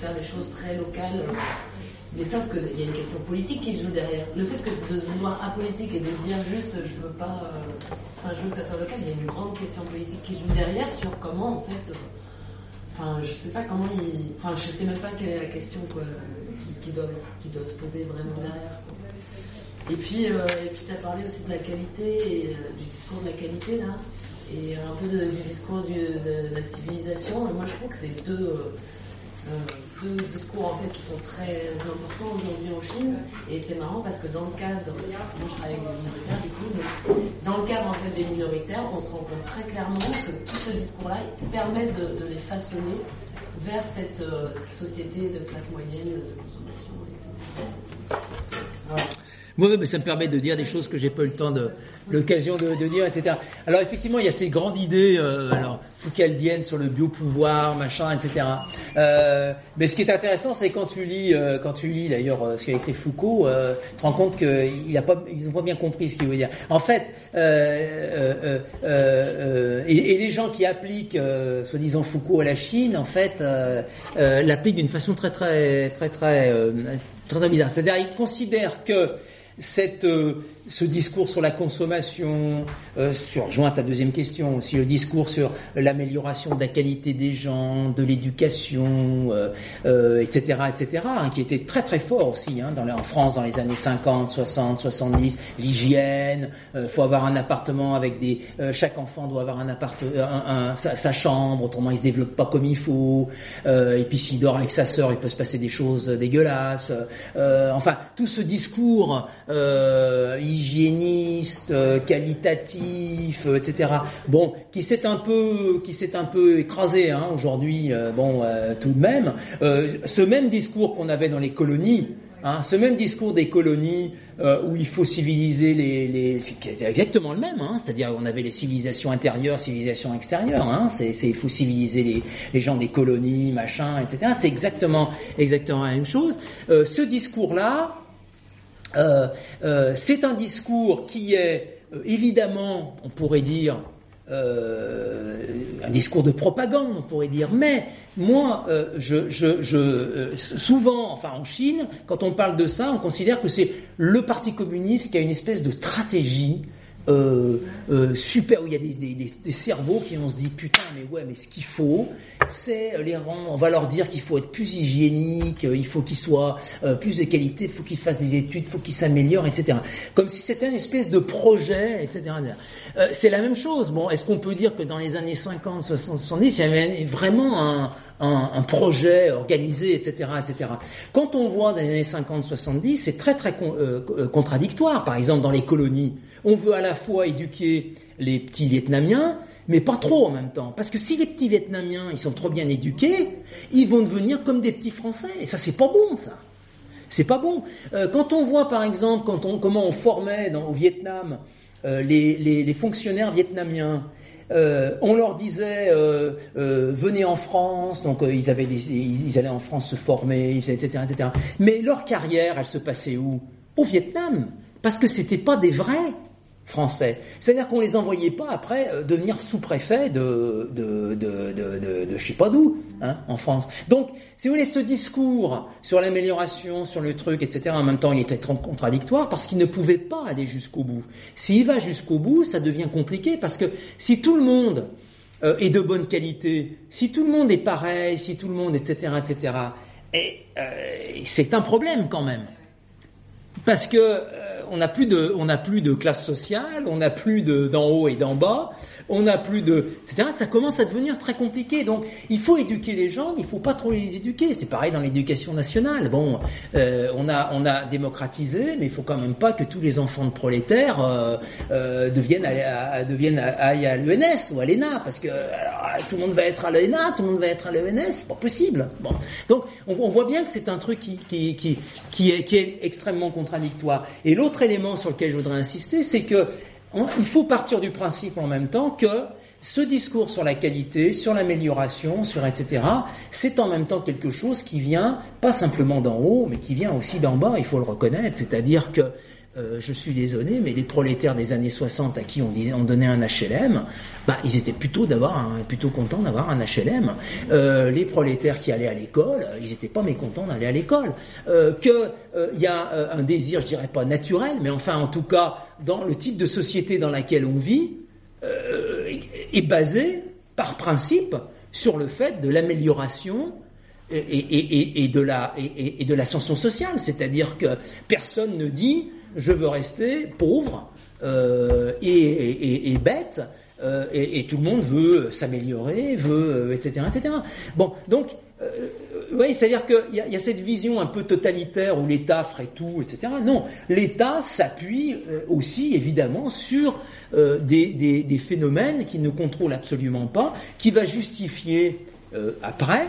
faire des choses très locales. Mais sauf qu'il y a une question politique qui se joue derrière. Le fait que de se vouloir apolitique et de dire juste je veux pas, euh, enfin je veux que ça soit local, il y a une grande question politique qui se joue derrière sur comment en fait Enfin, je sais pas comment il. Enfin, je sais même pas quelle est la question quoi, qui, doit, qui doit se poser vraiment derrière. Et puis, euh, et puis tu as parlé aussi de la qualité euh, du discours de la qualité là, et un peu du discours de, la civilisation. Et moi, je trouve que c'est deux. Euh, deux discours en fait qui sont très importants aujourd'hui en Chine et c'est marrant parce que dans le cadre moi je travaille avec des minoritaires du coup dans le cadre en fait des minoritaires on se rend compte très clairement que tout ce discours là permet de, les façonner vers cette euh, société de classe moyenne de consommation etc.
Oui, mais ça me permet de dire des choses que j'ai pas eu le temps de l'occasion de, de, dire, etc. Alors effectivement, il y a ces grandes idées, euh, alors Foucaldiennes sur le biopouvoir, machin, etc. Euh, mais ce qui est intéressant, c'est quand tu lis, euh, quand tu lis d'ailleurs euh, ce qu'a écrit Foucault, euh, tu te rends compte qu'ils a pas, ils ont pas bien compris ce qu'il veut dire. En fait, euh, et, et, les gens qui appliquent, soi-disant Foucault à la Chine, en fait, l'appliquent d'une façon très, très, très, très, très, très bizarre. C'est-à-dire, ils considèrent que cette, euh, ce discours sur la consommation, euh, sur joint ta deuxième question aussi, le discours sur l'amélioration de la qualité des gens, de l'éducation, euh, etc., euh, etc., hein, qui était très très fort aussi hein, dans en France dans les années 50, 60, 70, l'hygiène, il faut avoir un appartement avec des, chaque enfant doit avoir un appart, un, sa, sa, chambre, autrement il se développe pas comme il faut, et puis s'il dort avec sa sœur, il peut se passer des choses dégueulasses, enfin tout ce discours euh, hygiéniste, euh, qualitatif, euh, etc. Bon, qui s'est un peu, qui s'est un peu écrasé hein, aujourd'hui. Euh, bon, tout de même, ce même discours qu'on avait dans les colonies. Hein, ce même discours des colonies où il faut civiliser les, les c'est exactement le même, hein, c'est-à-dire on avait les civilisations intérieures, civilisations extérieures, hein, c'est, il faut civiliser les, les gens des colonies, machin, etc. C'est exactement exactement la même chose. ce discours-là, euh, euh, c'est un discours qui est euh, évidemment, on pourrait dire, un discours de propagande, on pourrait dire, mais moi, je, je, je, souvent, enfin en Chine, quand on parle de ça, on considère que c'est le Parti communiste qui a une espèce de stratégie euh, euh, super où il y a des, des, des, cerveaux qui vont se dire putain mais ouais mais ce qu'il faut c'est les rendre on va leur dire qu'il faut être plus hygiénique euh, il faut qu'ils soient euh, plus de qualité il faut qu'ils fassent des études il faut qu'ils s'améliorent etc comme si c'était une espèce de projet etc euh, c'est la même chose bon est-ce qu'on peut dire que dans les années 50 60 70 il y avait vraiment un, un, projet organisé, etc., etc. Quand on voit dans les années 50-70, c'est très très con, contradictoire. Par exemple, dans les colonies, on veut à la fois éduquer les petits Vietnamiens, mais pas trop en même temps. Parce que si les petits Vietnamiens, ils sont trop bien éduqués, ils vont devenir comme des petits Français. Et ça, c'est pas bon, ça. C'est pas bon. Euh, quand on voit, par exemple, quand on, comment on formait au Vietnam euh, les, fonctionnaires vietnamiens, euh, on leur disait venez en France, donc ils allaient en France se former, etc., etc. Mais leur carrière, elle se passait où? Au Vietnam, parce que c'était pas des vrais français. C'est-à-dire qu'on les envoyait pas après euh, devenir sous-préfet de, de, de, de, de, je sais pas d'où, hein, en France. Donc, si vous voulez, ce discours sur l'amélioration, sur le truc, etc., en même temps, il était contradictoire parce qu'il ne pouvait pas aller jusqu'au bout. S'il va jusqu'au bout, ça devient compliqué parce que si tout le monde euh, est de bonne qualité, si tout le monde est pareil, si tout le monde, etc., etc., et, euh, c'est un problème quand même. Parce que euh, on n'a plus de, on n'a plus de classe sociale, on n'a plus de d'en haut et d'en bas, on n'a plus de, etc. Ça commence à devenir très compliqué. Donc, il faut éduquer les gens, mais il faut pas trop les éduquer. C'est pareil dans l'éducation nationale. Bon, euh, on a, on a démocratisé, mais il faut quand même pas que tous les enfants de prolétaires euh, euh, deviennent, à, à, à, à, l'ENS ou à l'ENA, parce que tout le monde va être à l'ENA, tout le monde va être à l'ENS, c'est pas possible. Bon, donc on, on voit bien que c'est un truc qui, qui, qui, qui, est, qui est extrêmement contradictoire. Et l'autre élément sur lequel je voudrais insister, c'est que il faut partir du principe en même temps que ce discours sur la qualité, sur l'amélioration, sur etc., c'est en même temps quelque chose qui vient pas simplement d'en haut, mais qui vient aussi d'en bas, il faut le reconnaître. C'est-à-dire que euh, je suis désolé, mais les prolétaires des années 60 à qui on, donnait un HLM, bah, ils étaient plutôt plutôt contents d'avoir un HLM. Euh, les prolétaires qui allaient à l'école, ils n'étaient pas mécontents d'aller à l'école. Euh, que il y a un désir, je dirais pas naturel, mais enfin en tout cas dans le type de société dans laquelle on vit, est basé par principe sur le fait de l'amélioration et, de la et, de l'ascension sociale, c'est-à-dire que personne ne dit je veux rester pauvre euh, et, bête, euh, et, tout le monde veut s'améliorer, veut, etc., etc. Bon, donc, euh, c'est-à-dire qu'il y, y, a cette vision un peu totalitaire où l'État ferait tout, etc. Non, l'État s'appuie euh, aussi, évidemment, sur euh, des, des, phénomènes qu'il ne contrôle absolument pas, qui va justifier après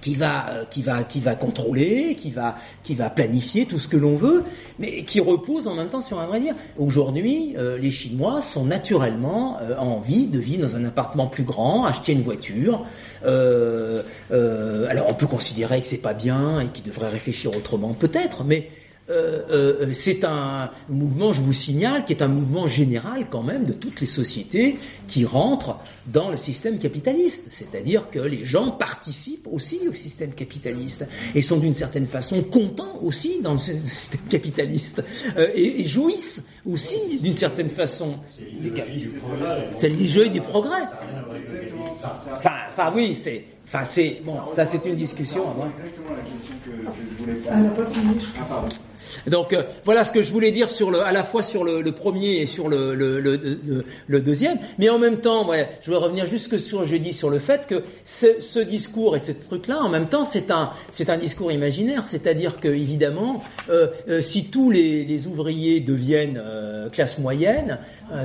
qui va, euh, qui va, qui va contrôler, qui va, qui va planifier tout ce que l'on veut, mais qui repose en même temps sur un vrai dire. Aujourd'hui, euh, les Chinois sont naturellement euh, envie de vivre dans un appartement plus grand, acheter une voiture. Euh, alors on peut considérer que c'est pas bien et qu'ils devraient réfléchir autrement, peut-être, mais euh, euh, c'est un mouvement, je vous signale, qui est un mouvement général quand même de toutes les sociétés qui rentrent dans le système capitaliste. C'est-à-dire que les gens participent aussi au système capitaliste et sont d'une certaine façon contents aussi dans le système capitaliste euh, et, et, jouissent aussi d'une certaine façon. C'est l'idée du progrès. Enfin, enfin oui, c'est. Enfin, c'est bon. Ça, c'est une discussion.
Exactement la question que, que je voulais
Elle n'a pas fini, je
Ah, pardon.
Donc euh, voilà ce que je voulais dire sur le, à la fois sur le, premier et sur le, le, deuxième, mais en même temps, je vais revenir jusque sur jeudi sur le fait que ce, discours et ce truc-là, en même temps, c'est un, c'est un discours imaginaire, c'est-à-dire que évidemment, euh, euh, si tous les, les ouvriers deviennent classe moyenne,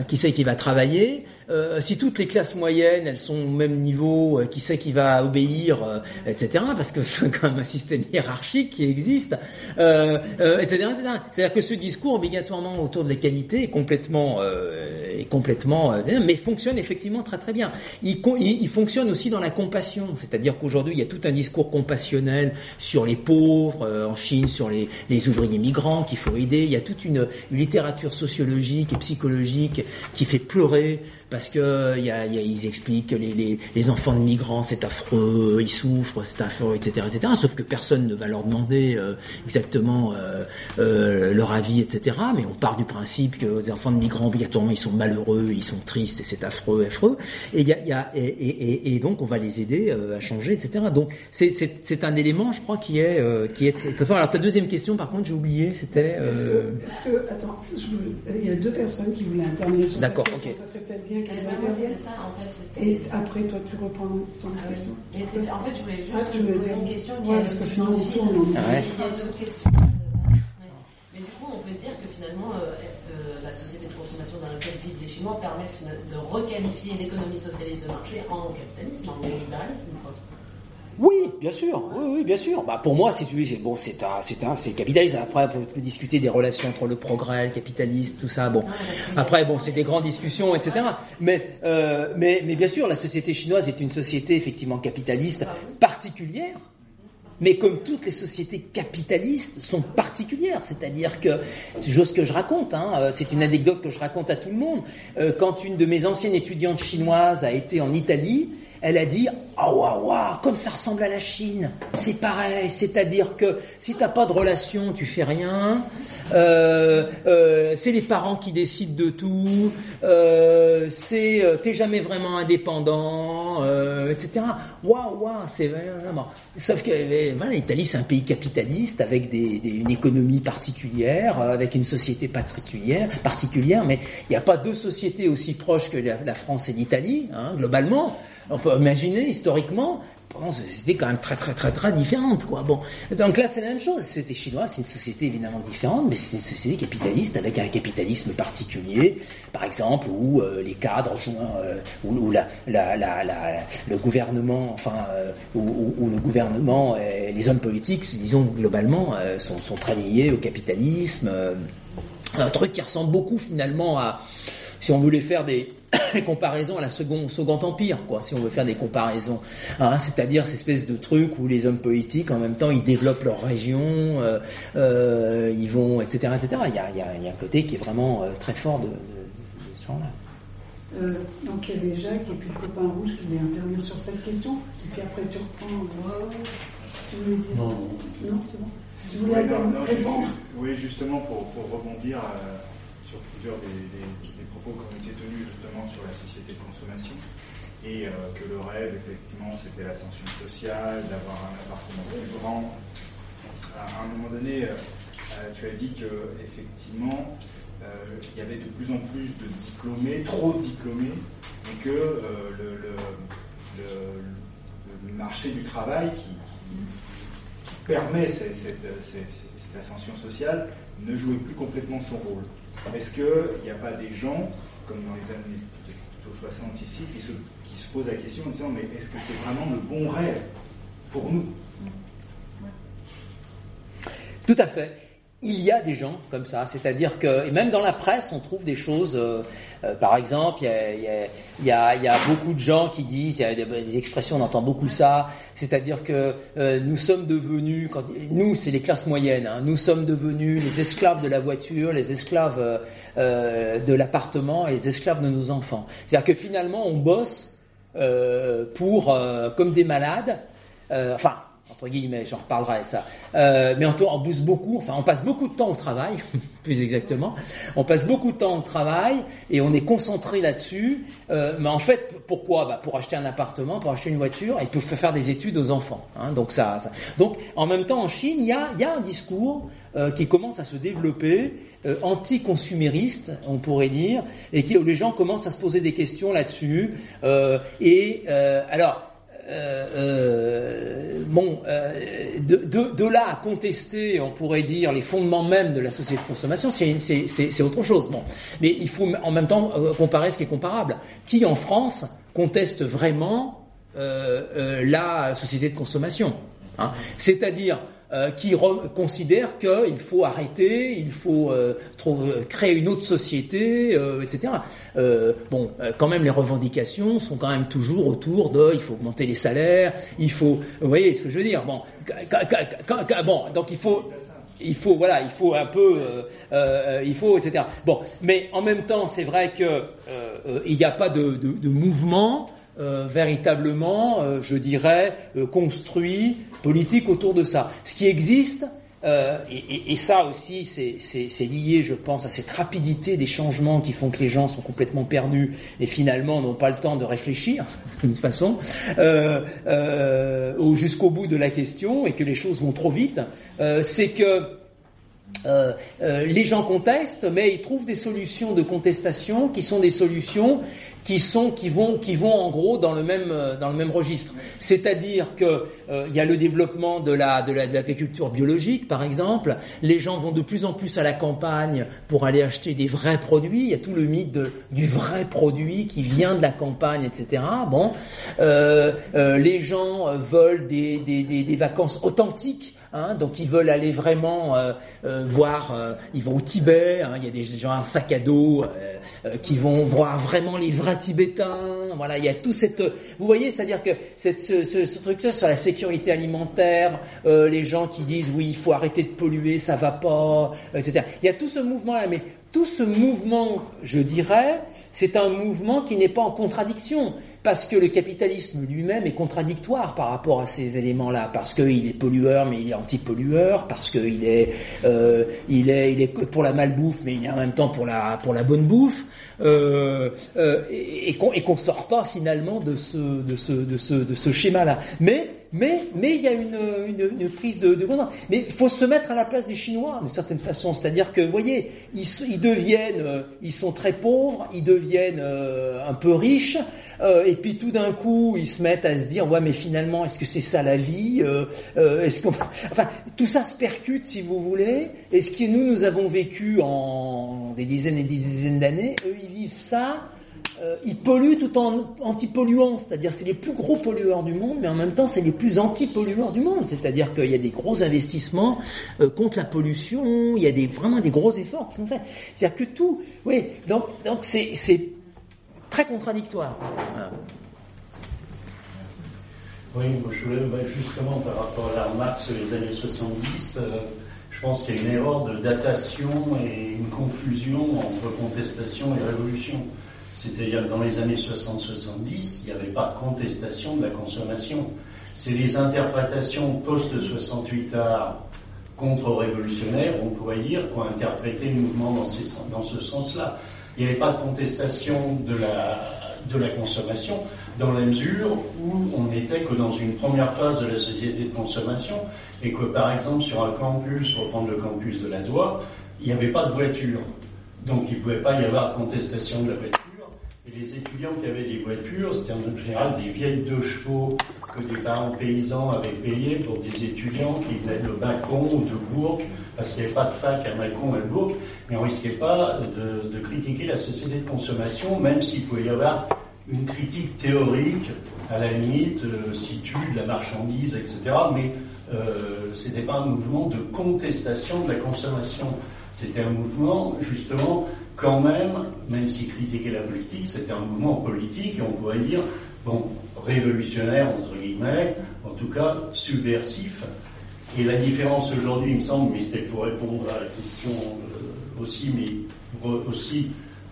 qui sait qui va travailler euh, si toutes les classes moyennes elles sont au même niveau, euh, qui sait qui va obéir, euh, etc. Parce que c'est quand même un système hiérarchique qui existe, euh, etc. etc. C'est-à-dire que ce discours obligatoirement autour de la qualité est complètement, est complètement, mais fonctionne effectivement très très bien. Il, il, il fonctionne aussi dans la compassion, c'est-à-dire qu'aujourd'hui il y a tout un discours compassionnel sur les pauvres en Chine, sur les, les ouvriers migrants qu'il faut aider. Il y a toute une littérature sociologique et psychologique qui fait pleurer parce que y a, y a, ils expliquent que les, les, les, enfants de migrants c'est affreux, ils souffrent, c'est affreux, etc., etc. Sauf que personne ne va leur demander euh, exactement euh, euh, leur avis, etc. Mais on part du principe que les enfants de migrants obligatoirement ils sont malheureux, ils sont tristes et c'est affreux, affreux. Et, y a, y a, et, et, et, donc on va les aider à changer, etc. Donc c'est un élément, je crois, qui est qui est très fort. Alors ta deuxième question, par contre, j'ai oublié, c'était.
Est-ce que, est que, attends, je il y a deux personnes qui voulaient intervenir sur
D'accord,
cette question.
ok.
Ça bien
ça, en fait.
Et après, toi, tu reprends ton
Ah oui.
question.
Mais c'est- en fait, je voulais juste
Ah, tu
poser
dire-
une question qui
Ouais,
est
parce que sinon, on tourne,
Ah.
Il y a une autre question. Ouais. Mais du coup, on peut dire que finalement, euh, euh, la société de consommation dans laquelle vivent les Chinois permet de requalifier l'économie socialiste de marché en capitalisme, en néolibéralisme. Quoi.
Oui, bien sûr. Oui, oui, bien sûr. Bah, pour moi, si tu veux, c'est bon, c'est un, c'est un, c'est le capitalisme. Après, on peut discuter des relations entre le progrès, le capitalisme, tout ça. Bon. Après, bon, c'est des grandes discussions, etc. Mais, euh, mais, mais bien sûr, la société chinoise est une société effectivement capitaliste particulière. Mais comme toutes les sociétés capitalistes sont particulières, c'est-à-dire que c'est chose que je raconte, hein, euh, c'est une anecdote que je raconte à tout le monde. Euh, quand une de mes anciennes étudiantes chinoises a été en Italie, elle a dit ah waouh waouh comme ça ressemble à la Chine. C'est pareil c'est-à-dire que si t'as pas de relation tu fais rien. Euh, euh, c'est les parents qui décident de tout. Euh, c'est euh, t'es jamais vraiment indépendant etc waouh waouh c'est vraiment. Sauf que voilà l'Italie c'est un pays capitaliste avec des, des- une économie particulière euh, avec une société particulière particulière mais il n'y a pas deux sociétés aussi proches que la, la France et l'Italie hein, globalement on peut imaginer historiquement, c'était quand même très très très très différente quoi. Bon, donc là c'est la même chose. C'était chinois, c'est une société évidemment différente, mais c'est une société capitaliste avec un capitalisme particulier, par exemple où euh, les cadres joint, euh, où, la, le gouvernement, enfin euh, où, où- le gouvernement, les hommes politiques, disons globalement, euh, sont, sont très liés au capitalisme. euh, un truc qui ressemble beaucoup finalement à, si on voulait faire des, des comparaisons à la second, second empire, quoi, si on veut faire des comparaisons, hein, c'est-à-dire cette espèce de truc où les hommes politiques, en même temps, ils développent leur région, euh, euh, ils vont, etc., etc. Il y a, il y a- il y a un côté qui est vraiment euh, très fort de, de, de ce genre-là.
Euh, donc il y avait Jacques et puis le copain rouge qui voulait intervenir sur cette question. Et puis après tu reprends. Tu voulais dire
Non.
Non, c'est bon. Tu voulais
Ouais, non, non,
répondre
oui, justement, pour, pour rebondir euh, sur plusieurs des- des propos qui ont été justement sur la société de consommation, et euh, que le rêve, effectivement, c'était l'ascension sociale, d'avoir un appartement plus grand. À un moment donné, euh, euh, tu as dit que effectivement, il y avait de plus en plus de diplômés, trop de diplômés, et que le, marché du travail qui, permet cette ascension sociale ne jouait plus complètement son rôle. Est-ce qu'il n'y a pas des gens, comme dans les années plutôt 60 ici, qui se, qui se posent la question en disant mais est-ce que c'est vraiment le bon rêve
pour nous?
Tout à fait il y a des gens comme ça, c'est-à-dire que, et même dans la presse, on trouve des choses, euh, euh, par exemple, il y a, beaucoup de gens qui disent, il y a des, expressions, on entend beaucoup ça, c'est-à-dire que euh, nous sommes devenus, nous c'est les classes moyennes, hein, nous sommes devenus les esclaves de la voiture, les esclaves de l'appartement et les esclaves de nos enfants. C'est-à-dire que finalement on bosse pour, comme des malades, enfin, entre guillemets, j'en reparlerai ça. Euh, mais on, on bosse beaucoup, enfin on passe beaucoup de temps au travail, plus exactement. On passe beaucoup de temps au travail et on est concentré là-dessus. Euh, mais en fait, pourquoi? Bah, Pour acheter un appartement, pour acheter une voiture et pour faire des études aux enfants. Hein, donc ça, ça, Donc en même temps, en Chine, il y a, y a un discours euh, qui commence à se développer, euh, anti-consumériste, on pourrait dire, et qui où les gens commencent à se poser des questions là-dessus. Euh, et euh, alors euh, euh, bon, euh, de, là à contester, on pourrait dire, les fondements même de la société de consommation, c'est autre chose. Bon, mais il faut en même temps comparer ce qui est comparable. Qui en France conteste vraiment la société de consommation hein? C'est-à-dire euh, qui considère qu'il faut arrêter, il faut euh, euh, créer une autre société, etc. bon, quand même, les revendications sont quand même toujours autour de, il faut augmenter les salaires, il faut, vous voyez ce que je veux dire? Bon, bon, donc il faut il faut voilà il faut un peu il faut etc bon mais en même temps c'est vrai que il n'y a pas de, de, de mouvement euh, véritablement, euh, je dirais, euh, construit, politique autour de ça. Ce qui existe, et, et, ça aussi, c'est lié, je pense, à cette rapidité des changements qui font que les gens sont complètement perdus et finalement n'ont pas le temps de réfléchir, toute façon, jusqu'au bout de la question et que les choses vont trop vite. c'est que euh, euh, les gens contestent, mais ils trouvent des solutions de contestation qui sont des solutions qui sont qui vont qui vont en gros dans le même euh, dans le même registre. C'est-à-dire que il y a le développement de la de l'agriculture biologique, par exemple. Les gens vont de plus en plus à la campagne pour aller acheter des vrais produits. Il y a tout le mythe de, du vrai produit qui vient de la campagne, etc. Bon, les gens veulent des, des, des, des vacances authentiques Hein, donc ils veulent aller vraiment euh, euh, voir, euh, ils vont au Tibet, hein, il y a des gens un sac à dos qui vont voir vraiment les vrais Tibétains. Voilà, il y a tout cette, vous voyez, c'est-à-dire que ce truc-là sur la sécurité alimentaire, les gens qui disent oui, il faut arrêter de polluer, ça va pas, etc. Il y a tout ce mouvement-là, mais tout ce mouvement, je dirais, c'est un mouvement qui n'est pas en contradiction, parce que le capitalisme lui-même est contradictoire par rapport à ces éléments-là, parce qu'il est pollueur mais il est anti-pollueur, parce qu'il est, euh, il est, pour la malbouffe mais il est en même temps pour la bonne bouffe, euh, euh, et, et qu'on sort pas finalement de ce de ce de ce de ce schéma-là. Mais mais, mais il y a une, une, une prise de, de Mais il faut se mettre à la place des Chinois, d'une certaine façon. C'est-à-dire que, vous voyez, ils, ils deviennent, euh, ils sont très pauvres, ils deviennent euh, un peu riches, euh, et puis tout d'un coup, ils se mettent à se dire, ouais, mais finalement, est-ce que c'est ça la vie Est-ce qu'on, enfin, tout ça se percute, si vous voulez. Et ce que nous, nous avons vécu en des dizaines et des dizaines d'années, eux, ils vivent ça euh, ils polluent tout en anti-polluant, c'est-à-dire c'est les plus gros pollueurs du monde, mais en même temps c'est les plus anti-pollueurs du monde, c'est-à-dire qu'il y a des gros investissements euh, contre la pollution, il y a des, vraiment des gros efforts qui sont faits. C'est-à-dire que tout, oui, donc donc c'est très contradictoire.
Oui, je voulais bah, justement par rapport à la remarque sur les années 70, euh, je pense qu'il y a une erreur de datation et une confusion entre contestation et révolution. C'est-à-dire dans les années 60-70, il n'y avait pas contestation de la consommation. C'est les interprétations post-68A contre-révolutionnaires, on pourrait dire, qui ont interprété le mouvement dans ce sens-là. Il n'y avait pas de contestation de la, de la consommation, dans la mesure où on n'était que dans une première phase de la société de consommation, et que par exemple sur un campus, pour prendre le campus de la Doua, il n'y avait pas de voiture. Donc il ne pouvait pas y avoir de contestation de la voiture. Et les étudiants qui avaient des voitures, c'était en général des vieilles deux chevaux que des parents paysans avaient payées pour des étudiants qui venaient de Bacon ou de Bourg, parce qu'il n'y avait pas de fac à Bacon et à Bourg, mais on risquait pas de, de, critiquer la société de consommation, même s'il pouvait y avoir une critique théorique, à la limite, euh, situe de la marchandise, etc. Mais euh, ce n'était pas un mouvement de contestation de la consommation. C'était un mouvement, justement, quand même, même si critiquait la politique, c'était un mouvement politique, et on pourrait dire, bon, révolutionnaire, entre guillemets, en tout cas subversif. Et la différence aujourd'hui, il me semble, mais c'était pour répondre à la question euh, aussi, mais aussi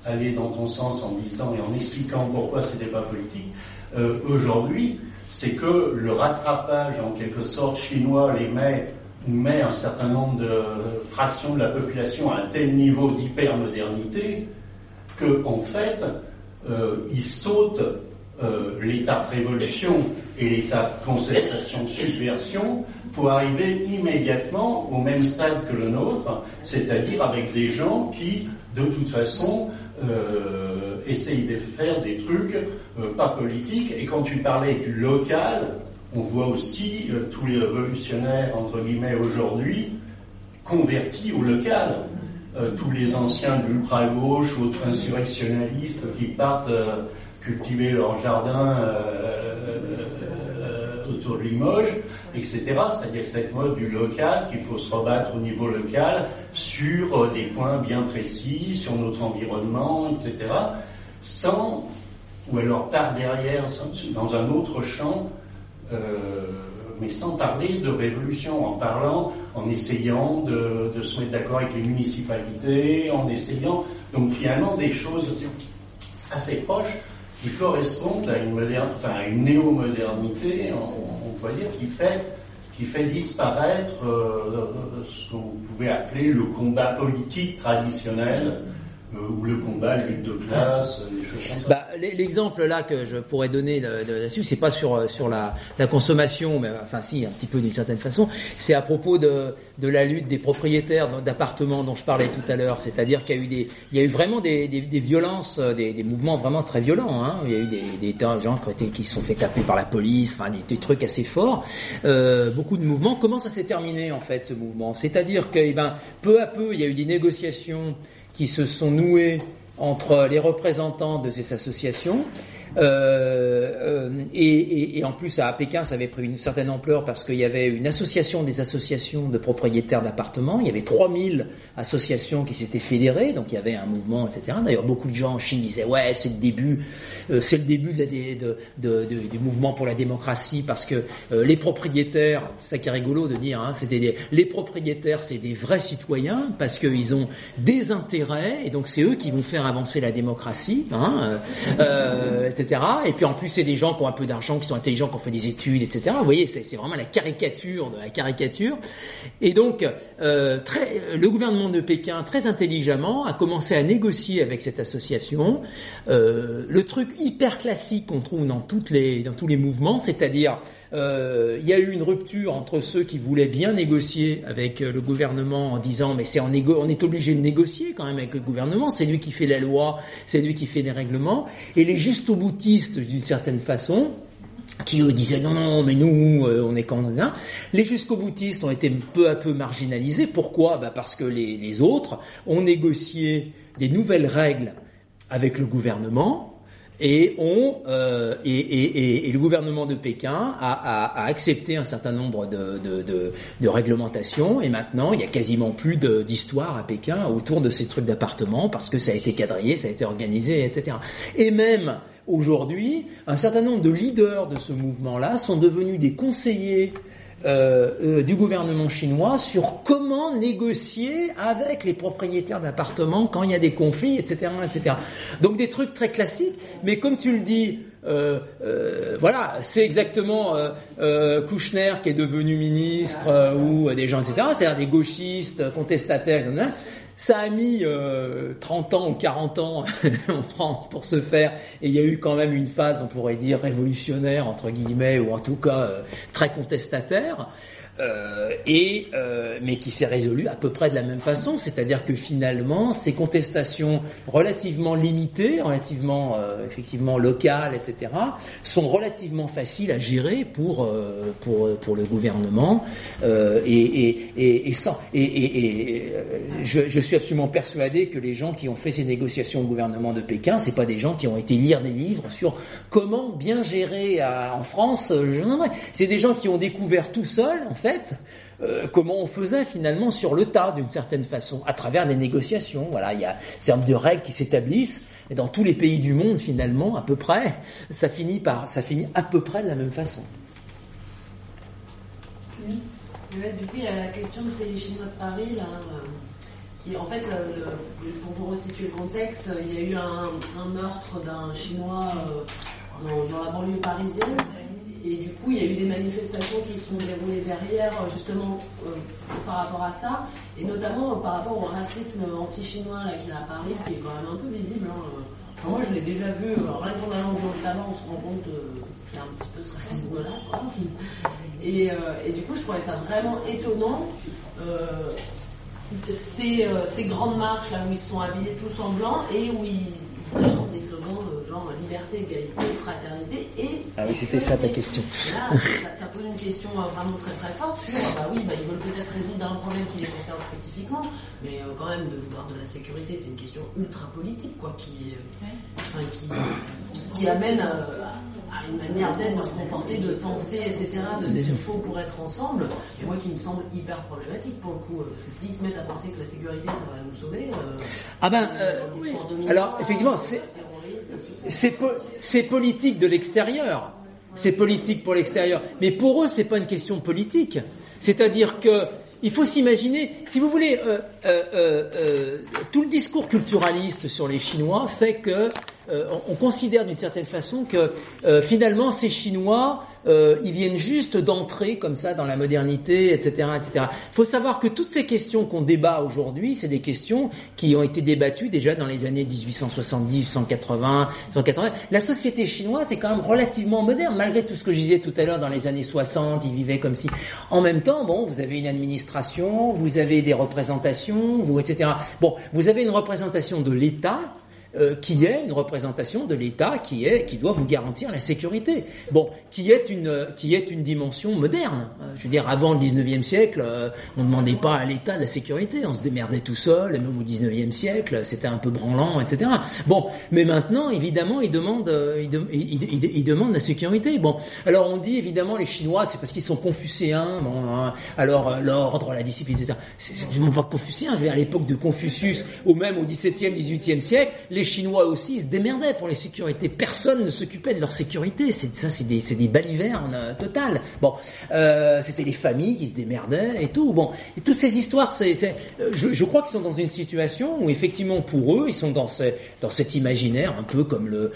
aller dans ton sens en disant et en expliquant pourquoi c'était pas politique, euh, aujourd'hui, c'est que le rattrapage en quelque sorte chinois les met met un certain nombre de fractions de la population à un tel niveau d'hypermodernité que en fait euh, ils sautent euh, l'étape révolution et l'étape contestation subversion pour arriver immédiatement au même stade que le nôtre, c'est-à-dire avec des gens qui, de toute façon, euh, essayent de faire des trucs euh, pas politiques. Et quand tu parlais du local, on voit aussi euh, tous les révolutionnaires, entre guillemets, aujourd'hui, convertis au local. Euh, tous les anciens de l'ultra-gauche autres insurrectionnalistes qui partent cultiver leur jardin autour de Limoges, etc. C'est-à-dire cette mode du local, qu'il faut se rebattre au niveau local sur des points bien précis, sur notre environnement, etc. Sans, ou alors par derrière, dans un autre champ, euh, mais sans parler de révolution, en parlant, en essayant de se mettre d'accord avec les municipalités, en essayant, donc finalement des choses assez proches qui correspondent à une moderne, enfin à une néo-modernité, on, on, pourrait dire, qui fait disparaître euh, ce qu'on pouvait appeler le combat politique traditionnel ou le combat, lutte de classe, des choses comme ça.
Bah, L'exemple là que je pourrais donner là-dessus, c'est pas sur sur la, la, consommation, mais enfin si un petit peu d'une certaine façon, c'est à propos de, de la lutte des propriétaires d'appartements dont je parlais tout à l'heure. C'est-à-dire qu'il y a eu des il y a eu vraiment des, des, des violences, des, des, mouvements vraiment très violents. Hein. Il y a eu des, des gens qui se sont fait taper par la police, enfin des, trucs assez forts. Euh, beaucoup de mouvements. Comment ça s'est terminé en fait ce mouvement? C'est-à-dire que eh ben peu à peu il y a eu des négociations qui se sont noués entre les représentants de ces associations euh, et, et, et, en plus, à Pékin, ça avait pris une certaine ampleur parce qu'il y avait une association des associations de propriétaires d'appartements. Il y avait 3000 associations qui s'étaient fédérées, donc il y avait un mouvement, etc. D'ailleurs, beaucoup de gens en Chine disaient ouais, c'est le début, euh, c'est le début de, de, de, du mouvement pour la démocratie parce que euh, les propriétaires, c'est ça qui est rigolo de dire, hein, c'était des, les propriétaires, c'est des vrais citoyens parce qu'ils ont des intérêts et donc c'est eux qui vont faire avancer la démocratie, hein, etc. Et puis en plus, c'est des gens qui ont un peu d'argent, qui sont intelligents, qui ont fait des études, etc. Vous voyez, c'est vraiment la caricature de la caricature. Et donc, euh, très, le gouvernement de Pékin, très intelligemment, a commencé à négocier avec cette association euh, le truc hyper classique qu'on trouve dans toutes les dans tous les mouvements, c'est-à-dire euh, il y a eu une rupture entre ceux qui voulaient bien négocier avec euh, le gouvernement en disant mais c'est on est obligé de négocier quand même avec le gouvernement, c'est lui qui fait la loi, c'est lui qui fait les règlements, et les jusqu'au-boutistes d'une certaine façon qui eux disaient non non mais nous euh, on est canadiens. Les jusqu'au-boutistes ont été peu à peu marginalisés. Pourquoi? Bah Parce que les autres ont négocié des nouvelles règles avec le gouvernement et, on, euh, et, le gouvernement de Pékin a, accepté un certain nombre de, réglementations et maintenant il y a quasiment plus d'histoire à Pékin autour de ces trucs d'appartements parce que ça a été quadrillé, ça a été organisé, etc. Et même aujourd'hui, un certain nombre de leaders de ce mouvement-là sont devenus des conseillers euh, euh, du gouvernement chinois sur comment négocier avec les propriétaires d'appartements quand il y a des conflits, etc., etc. Donc des trucs très classiques, mais comme tu le dis, euh, euh voilà, c'est exactement euh, Kouchner qui est devenu ministre ou des gens, etc. C'est-à-dire des gauchistes, contestataires, etc. Ça a mis euh, 30 ans ou 40 ans pour se faire, et il y a eu quand même une phase, on pourrait dire, révolutionnaire, entre guillemets, ou en tout cas euh, très contestataire. Euh, et euh, mais qui s'est résolu à peu près de la même façon, c'est-à-dire que finalement ces contestations relativement limitées, relativement euh, effectivement locales, etc., sont relativement faciles à gérer pour euh, pour pour le gouvernement euh, et, et, et, et sans et, et, euh, je, suis absolument persuadé que les gens qui ont fait ces négociations au gouvernement de Pékin, c'est pas des gens qui ont été lire des livres sur comment bien gérer à- en France. euh, C'est des gens qui ont découvert tout seuls euh, comment on faisait finalement sur le tas d'une certaine façon, à travers des négociations. Voilà, il y a un certain nombre de règles qui s'établissent, et dans tous les pays du monde finalement, à peu près, ça finit par, ça finit à peu près de la même façon.
Ouais, du coup, il y a la question de ces Chinois de Paris, là, euh, qui, en fait, le- pour vous resituer le contexte, il y a eu un, meurtre d'un Chinois euh, dans la banlieue parisienne, et du coup, il y a eu des manifestations qui se sont déroulées derrière, euh, justement, euh, par rapport à ça, et notamment euh, par rapport au racisme anti-chinois qu'il y a à Paris, qui est quand même un peu visible. hein. Moi, je l'ai déjà vu, rien qu'en allant au tabac, on se rend compte qu'il y a un petit peu ce racisme-là. Et, et du coup, je trouvais ça vraiment étonnant. Ces, ces grandes marches là où ils sont habillés tous en blanc et où ils des slogans euh, genre liberté, égalité, fraternité. Et
Ah oui, c'était ça ta question.
Là, ça, ça pose une question euh, vraiment très très forte sur, euh, bah oui, bah, ils veulent peut-être résoudre un problème qui les concerne spécifiquement, mais euh, quand même, de vouloir de la sécurité, c'est une question ultra politique, quoi, qui, euh, enfin, qui, qui, qui amène à, à une manière d'être, de se comporter, de penser, etc., de ce qu'il faut pour être ensemble, et moi qui me semble hyper problématique pour le coup, euh, parce que s'ils se mettent à penser que la sécurité, ça va nous sauver, euh,
Ah ben, euh, oui.
dominant,
Alors effectivement, c'est c'est politique de l'extérieur. C'est politique pour l'extérieur. Mais pour eux, c'est pas une question politique. C'est-à-dire que il faut s'imaginer, si vous voulez, euh, euh, euh, tout le discours culturaliste sur les Chinois fait que euh, on, on considère d'une certaine façon que finalement ces Chinois, euh, ils viennent juste d'entrer comme ça dans la modernité, etc., etc. Il faut savoir que toutes ces questions qu'on débat aujourd'hui, c'est des questions qui ont été débattues déjà dans les années 1870, 180, 180. La société chinoise est quand même relativement moderne, malgré tout ce que je disais tout à l'heure dans les années 60, ils vivaient comme si. En même temps, bon, vous avez une administration, vous avez des représentations, vous, etc. Bon, vous avez une représentation de l'État euh, qui est une représentation de l'État qui est qui doit vous garantir la sécurité. Bon, qui est une euh, qui est une dimension moderne. Euh, Je veux dire, avant le 19e siècle, euh, on ne demandait pas à l'État de la sécurité, on se démerdait tout seul. et Même au 19e siècle, c'était un peu branlant, etc. Bon, mais maintenant, évidemment, ils demandent ils, de- ils- ils- ils demandent la sécurité. Bon, alors on dit évidemment les Chinois, c'est parce qu'ils sont confucéens. Bon, hein, alors l'ordre, la discipline, etc. C'est absolument pas confucéen. Je veux dire, à l'époque de Confucius, ou même au 17e, 18e siècle, les Chinois aussi se démerdaient pour les sécurités. Personne ne s'occupait de leur sécurité. C'est ça, c'est des, balivernes euh, totales. Bon, euh, c'était les familles qui se démerdaient et tout. Bon, toutes ces histoires, euh, je, crois qu'ils sont dans une situation où effectivement pour eux, ils sont dans, ce, dans cet imaginaire un peu comme le,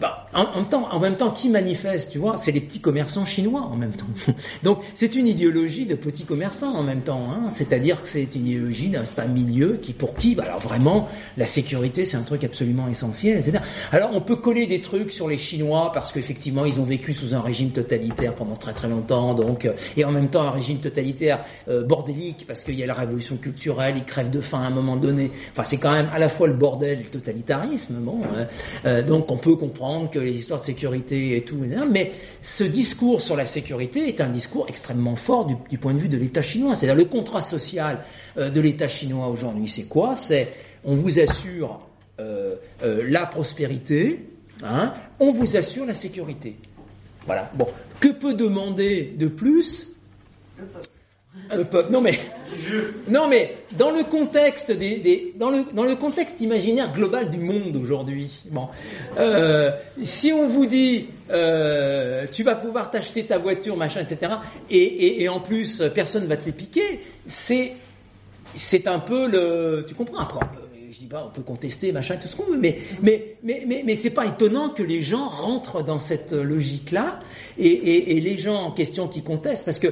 bah, en, même temps, qui manifeste, tu vois, c'est les petits commerçants chinois en même temps. Donc c'est une idéologie de petits commerçants en même temps. Hein. C'est-à-dire que c'est une idéologie d'un c'est un milieu qui, pour qui, bah, alors vraiment, la sécurité, c'est un truc absolument essentiel, etc. Alors on peut coller des trucs sur les Chinois parce qu'effectivement, ils ont vécu sous un régime totalitaire pendant très très longtemps, donc euh, et en même temps un régime totalitaire euh, bordélique parce qu'il y a la révolution culturelle, ils crèvent de faim à un moment donné. Enfin, c'est quand même à la fois le bordel et le totalitarisme. Bon, hein. Euh, donc on peut comprendre que les histoires de sécurité et tout, mais ce discours sur la sécurité est un discours extrêmement fort du, du point de vue de l'État chinois. C'est-à-dire le contrat social euh, de l'État chinois aujourd'hui, c'est quoi? C'est on vous assure euh, euh, la prospérité, hein, on vous assure la sécurité. Voilà. Bon, que peut demander de plus le peuple Non mais, non mais dans le contexte des, des- dans le dans le contexte imaginaire global du monde aujourd'hui, bon, euh, si on vous dit euh, tu vas pouvoir t'acheter ta voiture, machin, etc. Et, et, et en plus personne va te les piquer, c'est c'est un peu le, tu comprends on peut- je dis pas, on peut contester, machin, tout ce qu'on veut, mais mais mais mais c'est pas étonnant que les gens rentrent dans cette logique-là et, les gens en question qui contestent, parce que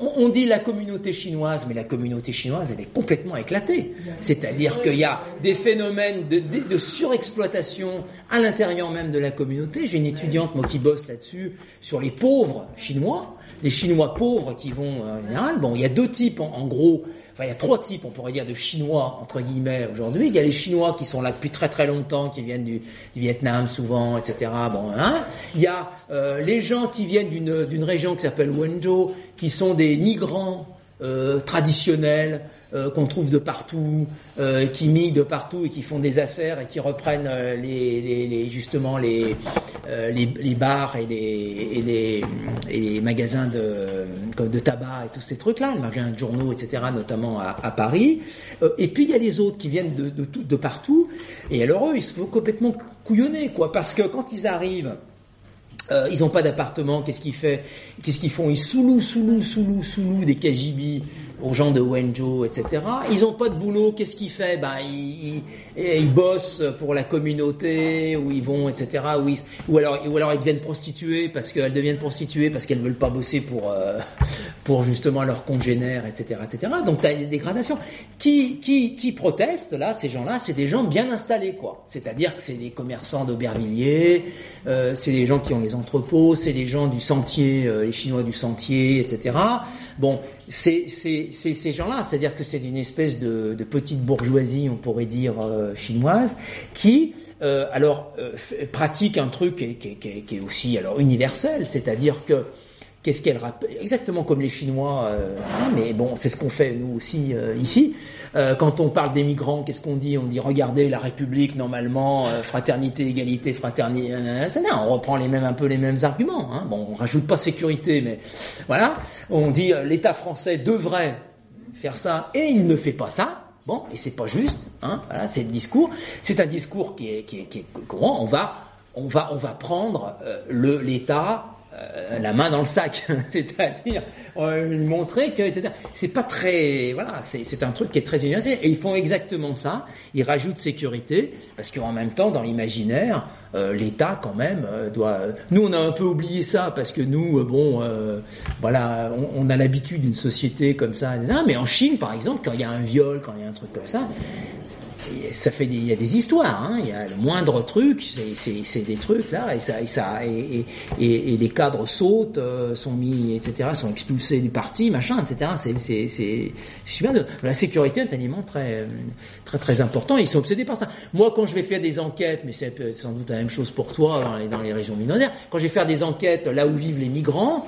on, dit la communauté chinoise, mais la communauté chinoise elle est complètement éclatée. C'est-à-dire qu'il y a des phénomènes de, surexploitation à l'intérieur même de la communauté. J'ai une étudiante moi qui bosse là-dessus sur les pauvres chinois, les Chinois pauvres qui vont en général. Bon, il y a deux types en gros Enfin, il y a trois types, on pourrait dire, de Chinois, entre guillemets, aujourd'hui. Il y a les Chinois qui sont là depuis très très longtemps, qui viennent du, Vietnam souvent, etc. Bon, hein. Il y a euh, les gens qui viennent d'une région qui s'appelle Wenzhou, qui sont des migrants euh, traditionnels, euh, qu'on trouve de partout, euh, qui migrent de partout et qui font des affaires et qui reprennent euh, les, les, les, justement les, les, les, bars et les, et les, et les magasins de, de tabac et tous ces trucs-là, les magasins de journaux, etc., notamment à, à Paris. et puis il y a les autres qui viennent de, de, tout, de partout. Et alors eux, ils se font complètement couillonner, quoi, parce que quand ils arrivent euh, ils n'ont pas d'appartement, qu'est-ce qu'ils font? Qu'est-ce qu'ils font? Ils sous-louent, sous-louent, sous-louent, sous-louent des KGB aux gens de Wenzhou, etc. Ils n'ont pas de boulot, qu'est-ce qu'ils font? Ben ils, ils, bossent pour la communauté, ou ils vont, etc. Ou, ou alors, ou alors ils deviennent prostituées parce qu'elles deviennent prostituées parce qu'elles veulent pas bosser pour euh, pour justement leurs congénères, etc., etc. Donc tu as des dégradations. Qui qui qui protestent là Ces gens-là, c'est des gens bien installés, quoi. C'est-à-dire que c'est des commerçants d'Aubervilliers, euh, c'est des gens qui ont les entrepôts, c'est des gens du sentier, euh, les Chinois du sentier, etc. Bon, c'est ces gens-là, c'est-à-dire que c'est une espèce de, de, petite bourgeoisie, on pourrait dire euh, chinoise, qui euh, alors euh, pratique un truc qui est, aussi alors universel, c'est-à-dire que Qu'est-ce qu'elle rappelle Exactement comme les Chinois, euh, mais bon, c'est ce qu'on fait nous aussi euh, ici. Euh, quand on parle des migrants, qu'est-ce qu'on dit? On dit regardez la République normalement, fraternité, égalité, fraternité. on reprend les mêmes un peu les mêmes arguments. Hein. Bon, on rajoute pas sécurité, mais voilà. On dit l'État français devrait faire ça et il ne fait pas ça. Bon, et c'est pas juste. Hein. Voilà, c'est le discours. C'est un discours qui est, qui est, qui est comment On va, on va, on va prendre le l'État euh, la main dans le sac, c'est-à-dire euh, montrer que. C'est pas très voilà, c'est un truc qui est très universel et ils font exactement ça. Ils rajoutent sécurité parce qu'en même temps dans l'imaginaire, euh, l'État quand même doit. Nous on a un peu oublié ça parce que nous bon voilà, on, on a l'habitude d'une société comme ça, mais en Chine par exemple quand il y a un viol, quand il y a un truc comme ça, ça fait il y a des histoires, hein, il y a le moindre truc, c'est des trucs là, et ça, et ça, et, et, et les cadres sautent, euh, sont mis, etc., sont expulsés du parti, machin, etc. C'est c'est super. De, la sécurité est un élément très très très important. Ils sont obsédés par ça. Moi, quand je vais faire des enquêtes, mais c'est sans doute la même chose pour toi dans les, dans les régions minoritaires, quand je vais faire des enquêtes là où vivent les migrants,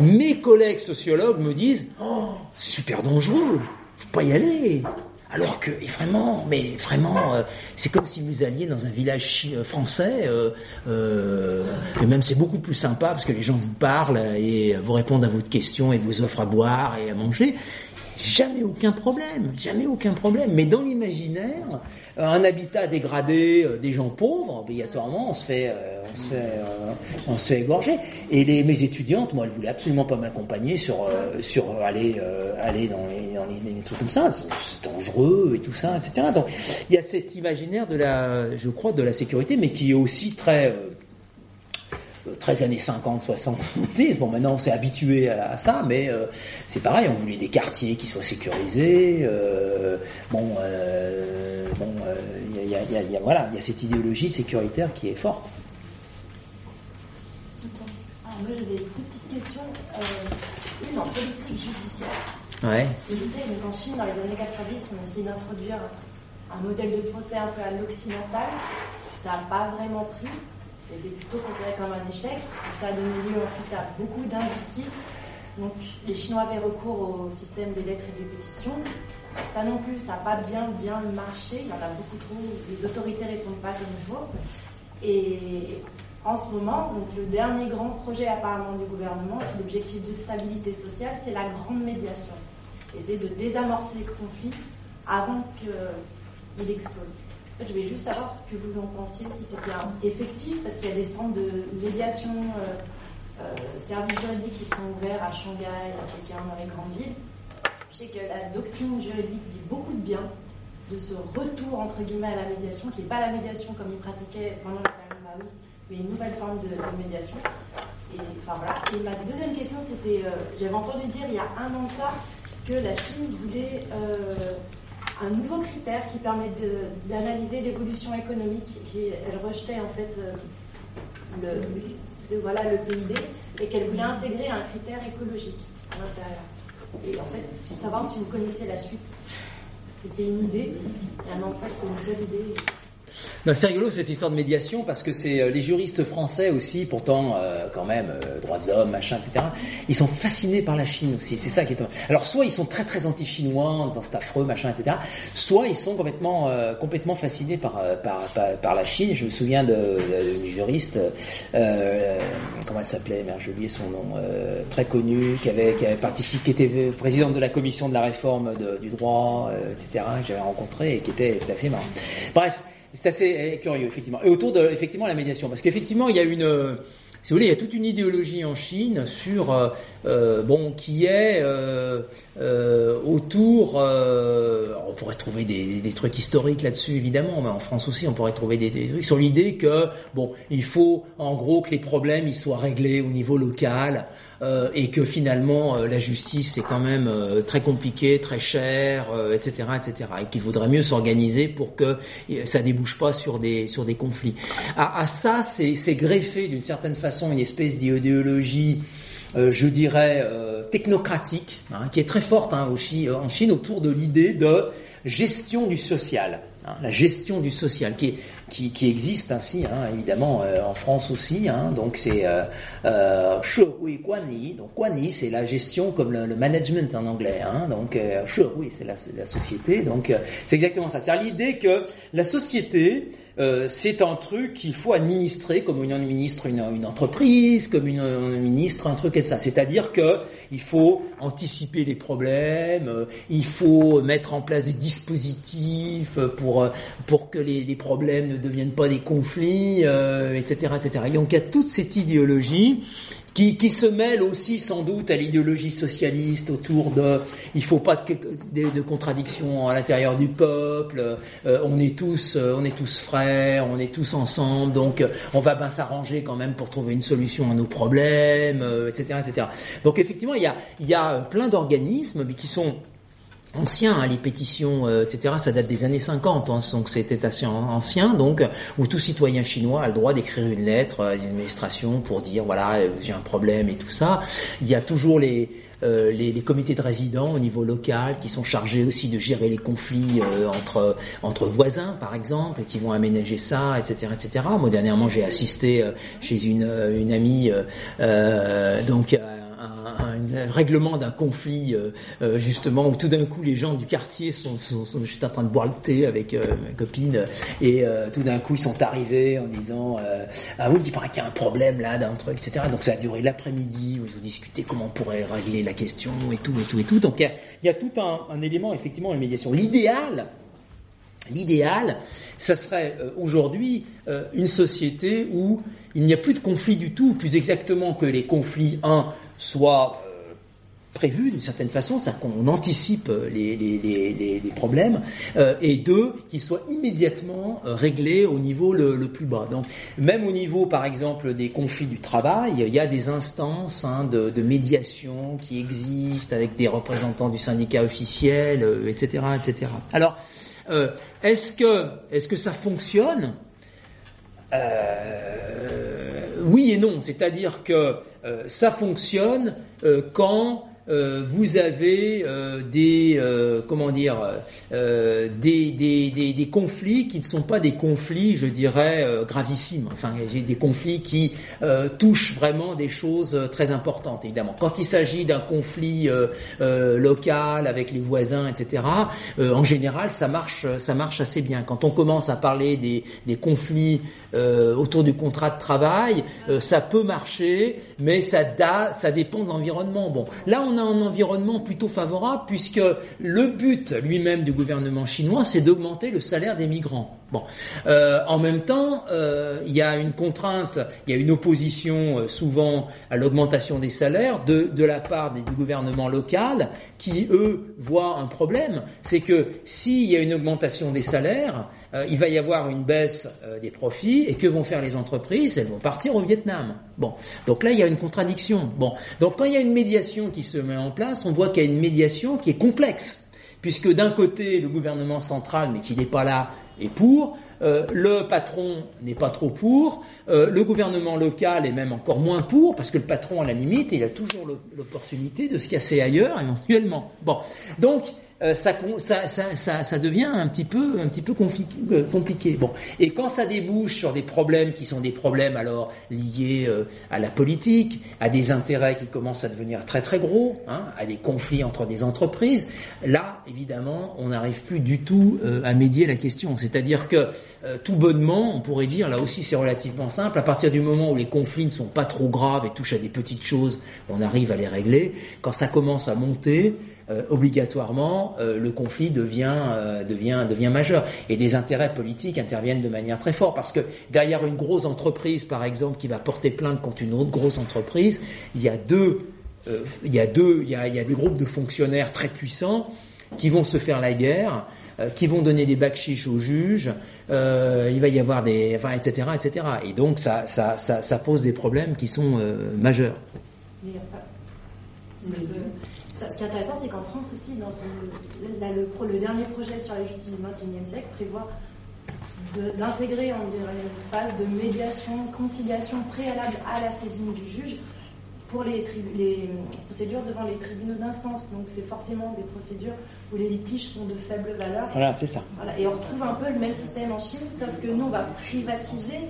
mes collègues sociologues me disent, oh, super dangereux, faut pas y aller. Alors que, vraiment, mais vraiment, euh, c'est comme si vous alliez dans un village euh, français, euh, et même c'est beaucoup plus sympa parce que les gens vous parlent et vous répondent à votre question et vous offrent à boire et à manger. Jamais aucun problème, jamais aucun problème. Mais dans l'imaginaire, un habitat dégradé, des gens pauvres, obligatoirement, on se fait, on se fait, égorger. Et mes étudiantes, moi, elles voulaient absolument pas m'accompagner sur, sur aller, aller dans les, dans les, trucs comme ça. C'est dangereux et tout ça, etc. Donc, il y a cet imaginaire de la, je crois, de la sécurité, mais qui est aussi très très années 50, 60, 70. Bon, maintenant on s'est habitué à, ça, mais euh, c'est pareil, on voulait des quartiers qui soient sécurisés. Euh, bon, euh, bon, il y a, voilà, il y a cette idéologie sécuritaire qui est forte
j'ai deux petites questions. une en politique
Ouais.
Savez, donc en Chine, dans les années 90, on a essayé d'introduire un modèle de procès un peu à l'occidental. Ça n'a pas vraiment pris c'était plutôt considéré comme un échec. ça a donné lieu ensuite à beaucoup d'injustices. Donc les Chinois avaient recours au système des lettres et des pétitions. Ça non plus, ça n'a pas bien bien marché. Il y en a beaucoup trop. Les autorités ne répondent pas comme il faut. Et en ce moment, donc le dernier grand projet apparemment du gouvernement, c'est l'objectif de stabilité sociale, c'est la grande médiation. Essayer de désamorcer les conflits avant qu'il explose je vais juste savoir ce que vous en pensiez, si c'est bien effectif, parce qu'il y a des centres de médiation, euh, euh, services juridiques qui sont ouverts à Shanghai, à Pékin, dans les grandes villes. Je sais que la doctrine juridique dit beaucoup de bien, de ce retour entre guillemets à la médiation, qui n'est pas la médiation comme ils pratiquaient pendant la période maoïste, mais une nouvelle forme de, médiation. Et, enfin, voilà. et ma deuxième question, c'était, euh, j'avais entendu dire il y a un an de ça que la Chine voulait euh, un nouveau critère qui permet d'analyser l'évolution économique, qui elle rejetait en fait euh, le, voilà, le PIB et qu'elle voulait intégrer un critère écologique à l'intérieur. Et en fait, c'est savoir si vous connaissez la suite. C'était une idée, et un an de ça, c'était une seule idée
c'est rigolo cette histoire de médiation parce que c'est euh, les juristes français aussi, pourtant euh, quand même euh, droits de l'homme, machin, etc. Ils sont fascinés par la Chine aussi. C'est ça qui est. Alors soit ils sont très très anti-chinois en disant c'est affreux, machin, etc. Soit ils sont complètement complètement fascinés par, par, par la Chine. Je me souviens d'une juriste, comment elle s'appelait Merde, j'ai oublié son nom, très connue, qui avait qui avait participé, qui était présidente de la commission de la réforme du droit, etc. Que j'avais rencontré et qui était c'était assez marrant. Bref. C'est assez euh, curieux, effectivement. Et autour de, effectivement, la médiation. Parce qu'effectivement, il y a une, euh, si vous voulez, il y a toute une idéologie en Chine sur, euh, euh bon, qui est euh, autour, on pourrait trouver des, trucs historiques là-dessus, évidemment, mais en France aussi, on pourrait trouver des, des trucs sur l'idée que, bon, il faut, en gros, que les problèmes ils soient réglés au niveau local, euh, et que finalement euh, la justice c'est quand même euh, très compliqué, très cher, etc., etc., et qu'il vaudrait mieux s'organiser pour que ça débouche pas sur des sur des conflits. À, à ça, c'est greffé d'une certaine façon une espèce d'idéologie. je dirais technocratique, hein, qui est très forte hein, en Chine autour de l'idée de gestion du social. Hein, la gestion du social, qui, existe ainsi, hein, évidemment, euh, en France aussi. Hein, donc c'est euh, euh, donc Guanyi, c'est la gestion comme le, management en anglais. Hein, donc euh, c'est la, la, société. Donc euh, c'est exactement ça. C'est l'idée que la société euh, c'est un truc qu'il faut administrer comme on administre une, une entreprise, comme une, un ministre un truc et ça. C'est-à-dire que il faut anticiper les problèmes, euh, il faut mettre en place des dispositifs pour euh, pour que les, les problèmes ne deviennent pas des conflits, etc., etc. Et donc il y a toute cette idéologie qui, qui, se mêle aussi sans doute à l'idéologie socialiste autour de il faut pas de, de, de contradiction à l'intérieur du peuple, euh, on est tous euh, on est tous frères, on est tous ensemble, donc euh, on va bien s'arranger quand même pour trouver une solution à nos problèmes, etc., etc. Donc effectivement il y a il y a plein d'organismes qui sont ancien, hein, les pétitions, euh, etc. Ça date des années 50, hein, donc c'était assez ancien. Donc, où tout citoyen chinois a le droit d'écrire une lettre à l'administration pour dire voilà euh, j'ai un problème et tout ça. Il y a toujours les euh, les, les, comités de résidents au niveau local qui sont chargés aussi de gérer les conflits entre entre voisins par exemple et qui vont aménager ça etc etc moi dernièrement j'ai assisté chez une une amie donc un, règlement d'un conflit euh, euh, justement où tout d'un coup les gens du quartier sont, juste en train de boire le thé avec euh, ma copine et tout d'un coup ils sont arrivés en disant ah oui il paraît qu'il y a un problème là d'un truc etc donc ça a duré l'après-midi où ils ont discuté comment on pourrait régler la question et tout et tout et tout. Donc il y a, y a tout un, un élément effectivement de médiation. L'idéal L'idéal, ça serait aujourd'hui une société où il n'y a plus de conflits du tout, plus exactement que les conflits, un, soient euh, prévus d'une certaine façon, c'est-à-dire qu'on anticipe les, les, problèmes, euh, et deux, qu'ils soient immédiatement euh, réglés au niveau le, plus bas. Donc, même au niveau, par exemple, des conflits du travail, il y a des instances hein, de, médiation qui existent avec des représentants du syndicat officiel, etc., etc. Alors, est-ce que ça fonctionne? Euh, oui et non, c'est-à-dire que euh, ça fonctionne euh, quand euh, vous avez euh, des euh, comment dire des, des, des, des, conflits qui ne sont pas des conflits, je dirais gravissimes. Enfin, j'ai des conflits qui touchent vraiment des choses très importantes. Évidemment, quand il s'agit d'un conflit local avec les voisins, etc. en général, ça marche, ça marche assez bien. Quand on commence à parler des, des conflits autour du contrat de travail, ça peut marcher, mais ça, da, ça dépend de l'environnement. Bon, là a un environnement plutôt favorable puisque le but lui-même du gouvernement chinois, c'est d'augmenter le salaire des migrants. Bon, euh, en même temps, euh, il y a une contrainte, il y a une opposition euh, souvent à l'augmentation des salaires de, de la part des, du gouvernement local qui, eux, voient un problème. C'est que s'il y a une augmentation des salaires, il va y avoir une baisse des profits et que vont faire les entreprises? Elles vont partir au Vietnam. Bon, donc là, il y a une contradiction. Bon, donc quand il y a une médiation qui se met en place, on voit qu'il y a une médiation qui est complexe. Puisque d'un côté, le gouvernement central, mais qui n'est pas là, est pour, euh, le patron n'est pas trop pour, euh, le gouvernement local est même encore moins pour, parce que le patron, à la limite, il a toujours l'opportunité de se casser ailleurs, éventuellement. Bon, donc euh, ça, ça, ça, ça, devient un petit peu, un petit peu euh, compliqué. Bon, et quand ça débouche sur des problèmes qui sont des problèmes alors liés euh, à la politique, à des intérêts qui commencent à devenir très très gros, hein, à des conflits entre des entreprises, là évidemment on n'arrive plus du tout à médier la question. C'est-à-dire que tout bonnement, on pourrait dire, là aussi c'est relativement simple, à partir du moment où les conflits ne sont pas trop graves et touchent à des petites choses, on arrive à les régler. Quand ça commence à monter, euh, obligatoirement euh, le conflit devient, euh, devient, devient majeur. Et des intérêts politiques interviennent de manière très forte. Parce que derrière une grosse entreprise, par exemple, qui va porter plainte contre une autre grosse entreprise, il y a deux, il y a deux, il y a, il y a des groupes de fonctionnaires très puissants qui vont se faire la guerre qui vont donner des bacs chiches aux juges, il va y avoir des, enfin, etc., etc. Et donc ça, ça, ça pose des problèmes qui sont majeurs.
Ce qui est intéressant, c'est qu'en France aussi, dans le, le, dernier projet sur la justice du XXIe siècle prévoit d'intégrer une phase de médiation, conciliation préalable à la saisine du juge pour les, les procédures devant les tribunaux d'instance. Donc c'est forcément des procédures où les litiges sont de faible valeur.
Voilà, c'est ça.
Et on retrouve un peu le même système en Chine, sauf que nous, on va privatiser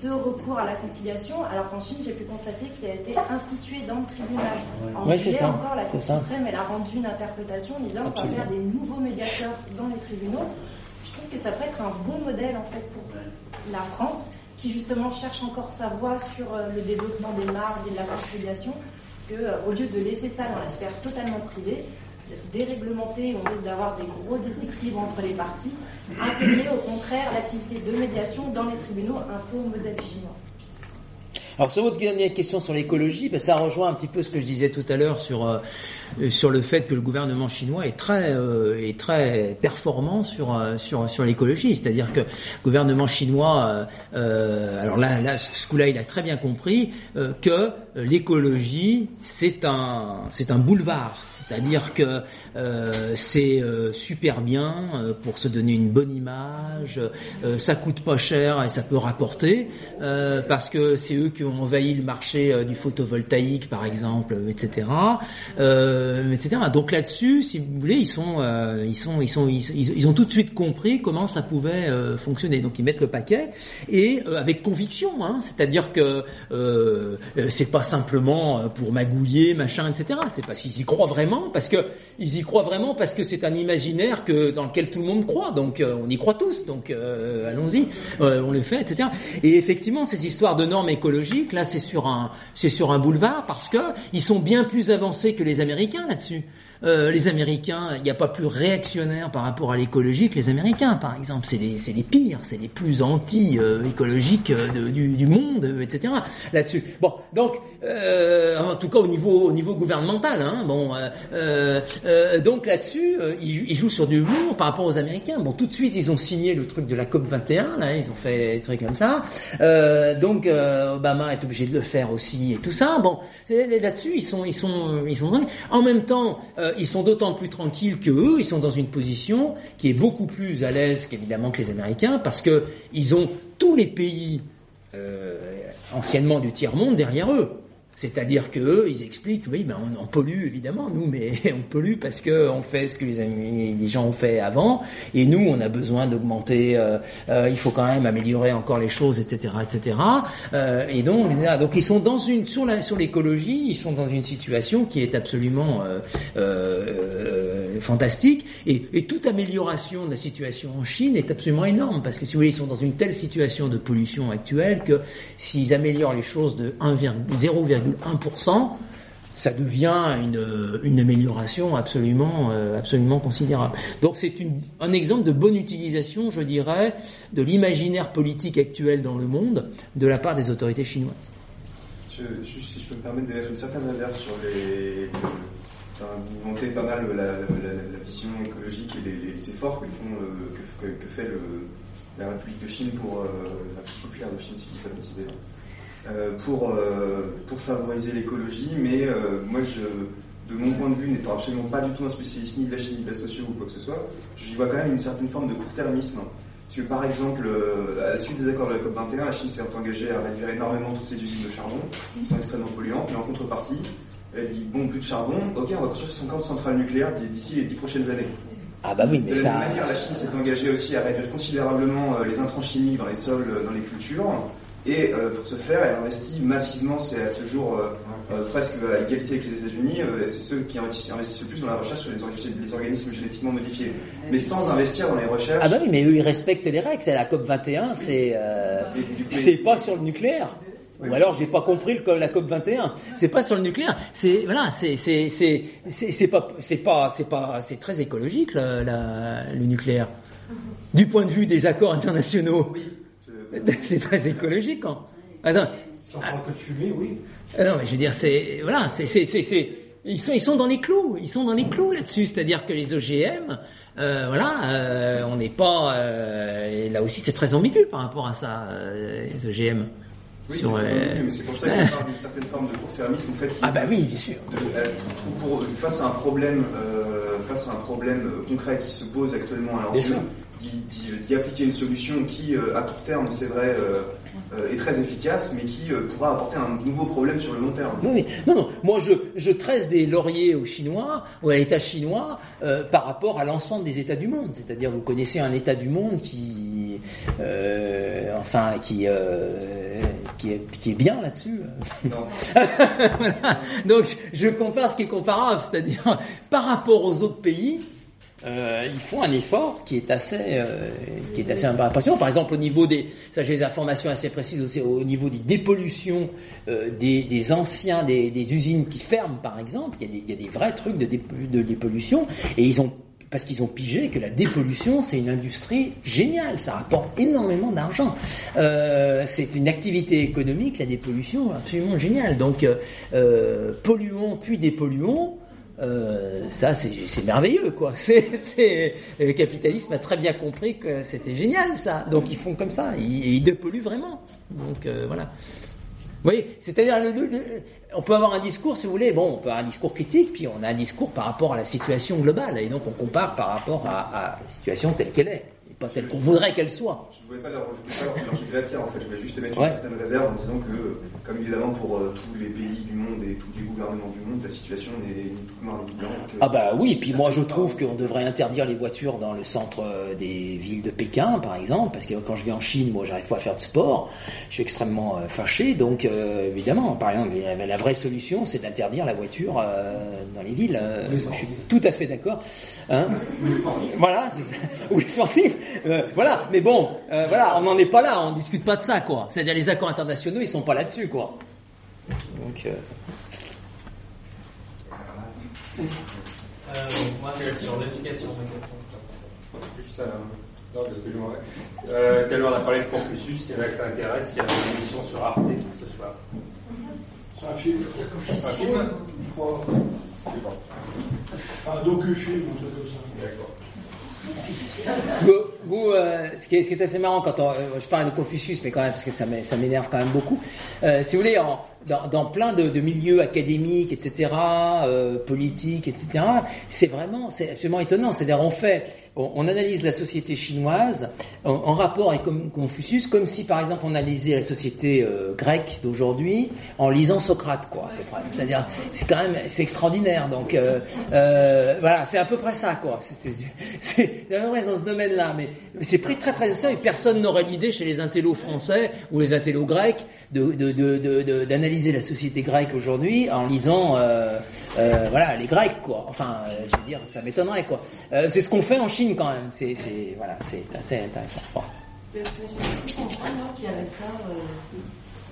ce recours à la conciliation, alors qu'en Chine, j'ai pu constater qu'il a été institué dans le tribunal. En
oui, c'est ça.
encore, la Cour suprême, elle a rendu une interprétation en disant qu'on va faire des nouveaux médiateurs dans les tribunaux. Je trouve que ça peut être un bon modèle, en fait, pour la France, qui justement cherche encore sa voie sur euh, le développement des marges et de la conciliation, que euh, au lieu de laisser ça dans la sphère totalement privée, déréglementé, on risque d'avoir des gros déséquilibres entre les parties, intégrer au contraire l'activité de médiation dans les tribunaux un peu au modèle chinois.
Alors sur votre dernière question sur l'écologie, ben, ça rejoint un petit peu ce que je disais tout à l'heure sur euh, sur le fait que le gouvernement chinois est très euh, est très performant sur euh, sur sur l'écologie, c'est-à-dire que le gouvernement chinois, alors là là ce coup-là il a très bien compris que l'écologie c'est un c'est un boulevard, c'est-à-dire que euh, c'est euh, super bien euh, pour se donner une bonne image, ça coûte pas cher et ça peut rapporter, parce que c'est eux qui ont envahi le marché du photovoltaïque par exemple, etc. etc. Donc là-dessus, si vous voulez, ils sont, ils sont, ils sont, ils, ont tout de suite compris comment ça pouvait fonctionner. Donc ils mettent le paquet et avec conviction, hein, c'est-à-dire que c'est pas simplement pour magouiller, machin, etc. C'est parce qu'ils y croient vraiment, parce que ils y croient vraiment parce que c'est un imaginaire que dans lequel tout le monde croit. Donc euh, on y croit tous. Donc euh, allons-y, euh, on le fait, etc. Et effectivement, ces histoires de normes écologiques, là, c'est sur un, c'est sur un boulevard parce que ils sont bien plus avancés que les Américains là-dessus. Euh, les Américains, il n'y a pas plus réactionnaires par rapport à l'écologie que les Américains, par exemple. C'est les, c'est les pires, c'est les plus anti-écologiques euh, du, du, monde, etc. Là-dessus. Bon, donc, euh, en tout cas au niveau, au niveau gouvernemental, hein, bon, donc là-dessus, ils, ils, jouent sur du lourd par rapport aux Américains. Bon, tout de suite, ils ont signé le truc de la COP 21, là, ils ont fait des trucs comme ça. donc, Obama est obligé de le faire aussi et tout ça. Bon, là-dessus, ils sont, ils sont, ils sont. En même temps, euh, ils sont d'autant plus tranquilles que eux, ils sont dans une position qui est beaucoup plus à l'aise qu'évidemment que les Américains, parce que ils ont tous les pays euh, anciennement du tiers monde derrière eux. C'est-à-dire que eux, ils expliquent, oui, ben on, pollue évidemment nous, mais on pollue parce que on fait ce que les, gens ont fait avant, et nous, on a besoin d'augmenter. Euh, euh, il faut quand même améliorer encore les choses, etc., etc. Euh, et donc, donc ils sont dans une sur l'écologie, ils sont dans une situation qui est absolument fantastique, et, et, toute amélioration de la situation en Chine est absolument énorme parce que si vous voulez, ils sont dans une telle situation de pollution actuelle que s'ils améliorent les choses de 1,0, 1%, ça devient une, une amélioration absolument, euh, absolument considérable. Donc c'est un exemple de bonne utilisation, je dirais, de l'imaginaire politique actuel dans le monde de la part des autorités chinoises.
Si je peux me permettre d'émettre une certaine réserve sur les. Vous montez pas mal la, vision écologique et les, efforts que, font, euh, que, fait la République de Chine pour. euh, la République populaire de Chine, si je dis pas Euh, pour, euh, pour favoriser l'écologie, mais euh, moi, je, de mon point de vue, n'étant absolument pas du tout un spécialiste ni de la ni de la socio ou quoi que ce soit, j'y vois quand même une certaine forme de court-termisme. Parce que par exemple, euh, à la suite des accords de la COP21, la Chine s'est engagée à réduire énormément toutes ses usines de charbon, qui sont extrêmement polluantes, mais en contrepartie, elle dit bon, plus de charbon, ok, on va construire 50 centrales nucléaires d'ici les 10 prochaines années.
Ah bah oui, mais
De la
ça...
même manière, la Chine s'est engagée aussi à réduire considérablement les intrants chimiques dans les sols, dans les cultures. Et euh, pour ce faire, elle investit massivement, c'est à ce jour euh, euh, presque à égalité avec les États-Unis, euh, c'est ceux qui investissent, investissent le plus dans la recherche sur les, orga- les organismes génétiquement modifiés. Mais sans investir dans les recherches.
Ah bah oui, mais eux, ils respectent les règles. C'est la COP 21, c'est euh,
Et
c'est pas sur le nucléaire. Ou alors j'ai pas compris le, la COP 21. C'est pas sur le nucléaire. C'est voilà, c'est c'est c'est c'est c'est pas c'est pas c'est pas c'est très écologique le, la- le nucléaire. Du point de vue des accords internationaux,
oui, c'est-
c'est très écologique. Hein. Attends,
Sans faire que de fumée, oui.
ah non, mais je veux dire, c'est voilà, c'est c'est c'est c'est ils sont ils sont dans les clous, ils sont dans les clous là-dessus. C'est-à-dire que les OGM, euh, voilà, euh, on n'est pas euh, et là aussi c'est très ambigu par rapport à ça, euh, les OGM.
Oui,
Sur, euh,
mais c'est pour ça qu'il parle d'une certaine forme de court-termisme en fait. qui-
Ah bah oui, bien sûr.
de- euh, pour- pour- face à un problème, euh, face à un problème concret qui se pose actuellement à
sûr.
D'y- appliquer une solution qui, euh, à court terme, c'est vrai, euh, euh, est très efficace, mais qui pourra apporter un nouveau problème sur le long terme.
Oui. Non, non. Moi, je, je tresse des lauriers aux Chinois ou à l'État chinois euh, par rapport à l'ensemble des États du monde. C'est-à-dire, vous connaissez un État du monde qui, euh, enfin, qui, euh, qui, est, qui est bien là-dessus. Voilà. Donc, je compare ce qui est comparable, c'est-à-dire par rapport aux autres pays. Euh, ils font un effort qui est assez, euh, qui est assez impressionnant. Par exemple, au niveau des, ça j'ai des informations assez précises aussi, au niveau des dépollutions euh, des, des anciens, des, des usines qui ferment, par exemple, il y a des, il y a des vrais trucs de, dé- de dépollution, et ils ont parce qu'ils ont pigé que la dépollution, c'est une industrie géniale, ça rapporte énormément d'argent. Euh, c'est une activité économique, la dépollution, absolument géniale. Donc, euh, euh, polluons puis dépolluons, euh, ça c'est merveilleux quoi. C'est le capitalisme a très bien compris que c'était génial ça. Donc ils font comme ça, ils, dépolluent vraiment. Donc euh, voilà. Vous voyez, c'est-à-dire on peut avoir un discours si vous voulez, bon, on peut avoir un discours critique, puis on a un discours par rapport à la situation globale, et donc on compare par rapport à, à la situation telle qu'elle est, pas telle qu'on voudrait qu'elle soit.
Je ne voulais pas leur, je voulais pas leur jeter la pierre en fait, je voulais juste émettre
Ouais.
une certaine réserve en disant que, comme évidemment pour euh, tous les pays du monde et tous les gouvernements du monde, la situation n'est ni toute noire ni toute blanche.
Ah bah oui, puis moi je trouve qu'on devrait interdire les voitures dans le centre euh, des villes de Pékin, par exemple, parce que quand je vais en Chine, moi j'arrive pas à faire de sport, je suis extrêmement euh, fâché, donc euh, évidemment, par exemple, la, vraie solution c'est d'interdire la voiture euh, dans les villes. euh, je suis tout à fait d'accord. Hein voilà, c'est ça. Oui, sportif. Euh, voilà, mais bon, euh, voilà, on n'en est pas là, on discute pas de ça, quoi. C'est-à-dire les accords internationaux, ils sont pas là-dessus, quoi. Donc. euh,
Euh, moi, c'est sur l'éducation.
Juste un... Non, parce que je m'en vais. Tout à l'heure, on a parlé de Confucius, c'est là que ça intéresse. Il y a une émission sur Arte ce soir.
C'est un film.
C'est un film
Je crois.
C'est bon.
Un docu-film, un truc comme ça.
D'accord.
Vous, vous, euh, ce, qui est, ce qui est assez marrant quand on, euh, je parle de Confucius, mais quand même parce que ça m'é- ça m'énerve quand même beaucoup. Euh, si vous voulez, en, dans, plein de, milieux académiques, etc., euh, politiques, etc., c'est vraiment, c'est absolument étonnant. C'est-à-dire, on fait, on, analyse la société chinoise en, rapport avec Confucius, comme si, par exemple, on analysait la société euh, grecque d'aujourd'hui en lisant Socrate, quoi. C'est-à-dire, c'est quand même, c'est extraordinaire. Donc, euh, euh, voilà, c'est à peu près ça, quoi. C'est- dans ce domaine-là, mais c'est pris très très au sérieux. Personne n'aurait l'idée chez les intellos français ou les intellos grecs de de- d'analyser la société grecque aujourd'hui en lisant, euh, euh, voilà, les Grecs, quoi. Enfin, euh, je veux dire, ça m'étonnerait, quoi. C'est ce qu'on fait en Chine quand même. C'est c'est voilà, c'est assez intéressant. Bon.
Mais moi, qu'il y avait ça,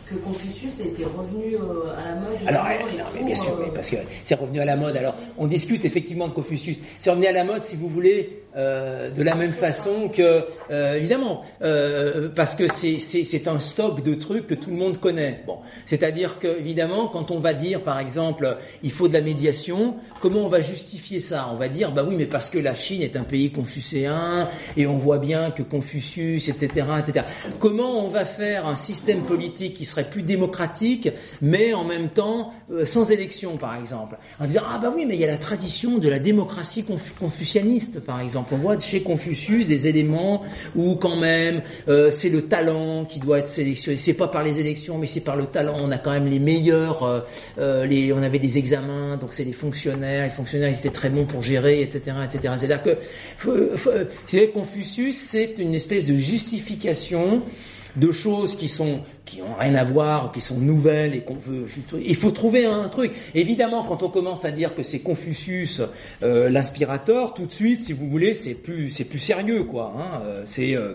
que Confucius était revenu à la mode.
Alors,
et
non, mais bien sûr, oui, parce que c'est revenu à la mode. Alors, on discute effectivement de Confucius. C'est revenu à la mode, si vous voulez, euh, de la même façon que, euh, évidemment, euh, parce que c'est un stock de trucs que tout le monde connaît. Bon, c'est-à-dire que évidemment, quand on va dire, par exemple, il faut de la médiation, comment on va justifier ça? On va dire, bah oui, mais parce que la Chine est un pays confucéen et on voit bien que Confucius, etc., etc. Comment on va faire un système politique qui serait plus démocratique, mais en même temps euh, sans élection, par exemple? En disant, ah bah oui, mais il y a la tradition de la démocratie confu- confucianiste, par exemple. On voit chez Confucius des éléments où quand même euh, c'est le talent qui doit être sélectionné. C'est pas par les élections, mais c'est par le talent. On a quand même les meilleurs. euh, euh, les, on avait des examens, donc c'est les fonctionnaires. Les fonctionnaires, ils étaient très bons pour gérer, etc., etc. C'est-à-dire que Confucius, c'est une espèce de justification de choses qui sont qui ont rien à voir, qui sont nouvelles et qu'on veut. Il faut trouver un truc. Évidemment, quand on commence à dire que c'est Confucius euh, l'inspirateur, tout de suite, si vous voulez, c'est plus c'est plus sérieux, quoi. Hein. Euh, C'est euh,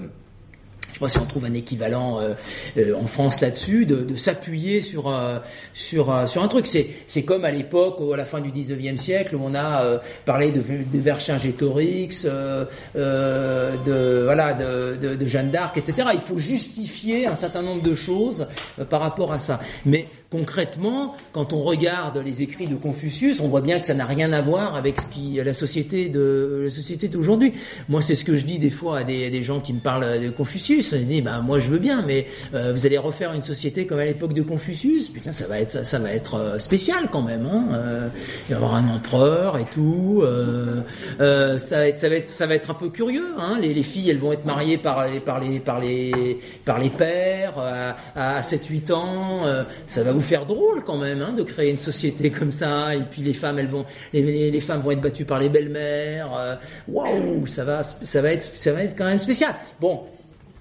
je sais pas si on trouve un équivalent euh, euh, en France là-dessus, de, de s'appuyer sur euh, sur sur un truc. C'est c'est comme à l'époque, à la fin du 19e siècle, où on a parlé de, de Vercingétorix, de voilà, de, de, de Jeanne d'Arc, etc. Il faut justifier un certain nombre de choses par rapport à ça. Mais concrètement, quand on regarde les écrits de Confucius, on voit bien que ça n'a rien à voir avec ce qui la société de la société d'aujourd'hui. Moi, c'est ce que je dis des fois à des, gens qui me parlent de Confucius. Ils disent, bah moi je veux bien, mais euh, vous allez refaire une société comme à l'époque de Confucius. Putain, ça va être ça, va être euh, spécial quand même. Hein Euh, il va y avoir un empereur et tout. Euh, euh, ça va être ça va être ça va être un peu curieux. Hein les, les filles, elles vont être mariées par les par les par les par les pères à, à 7-8 ans. Euh, ça va vous faire drôle quand même hein, de créer une société comme ça. Et puis les femmes, elles vont les, femmes vont être battues par les belles-mères. Euh, Waouh, ça va ça va être ça va être quand même spécial. Bon.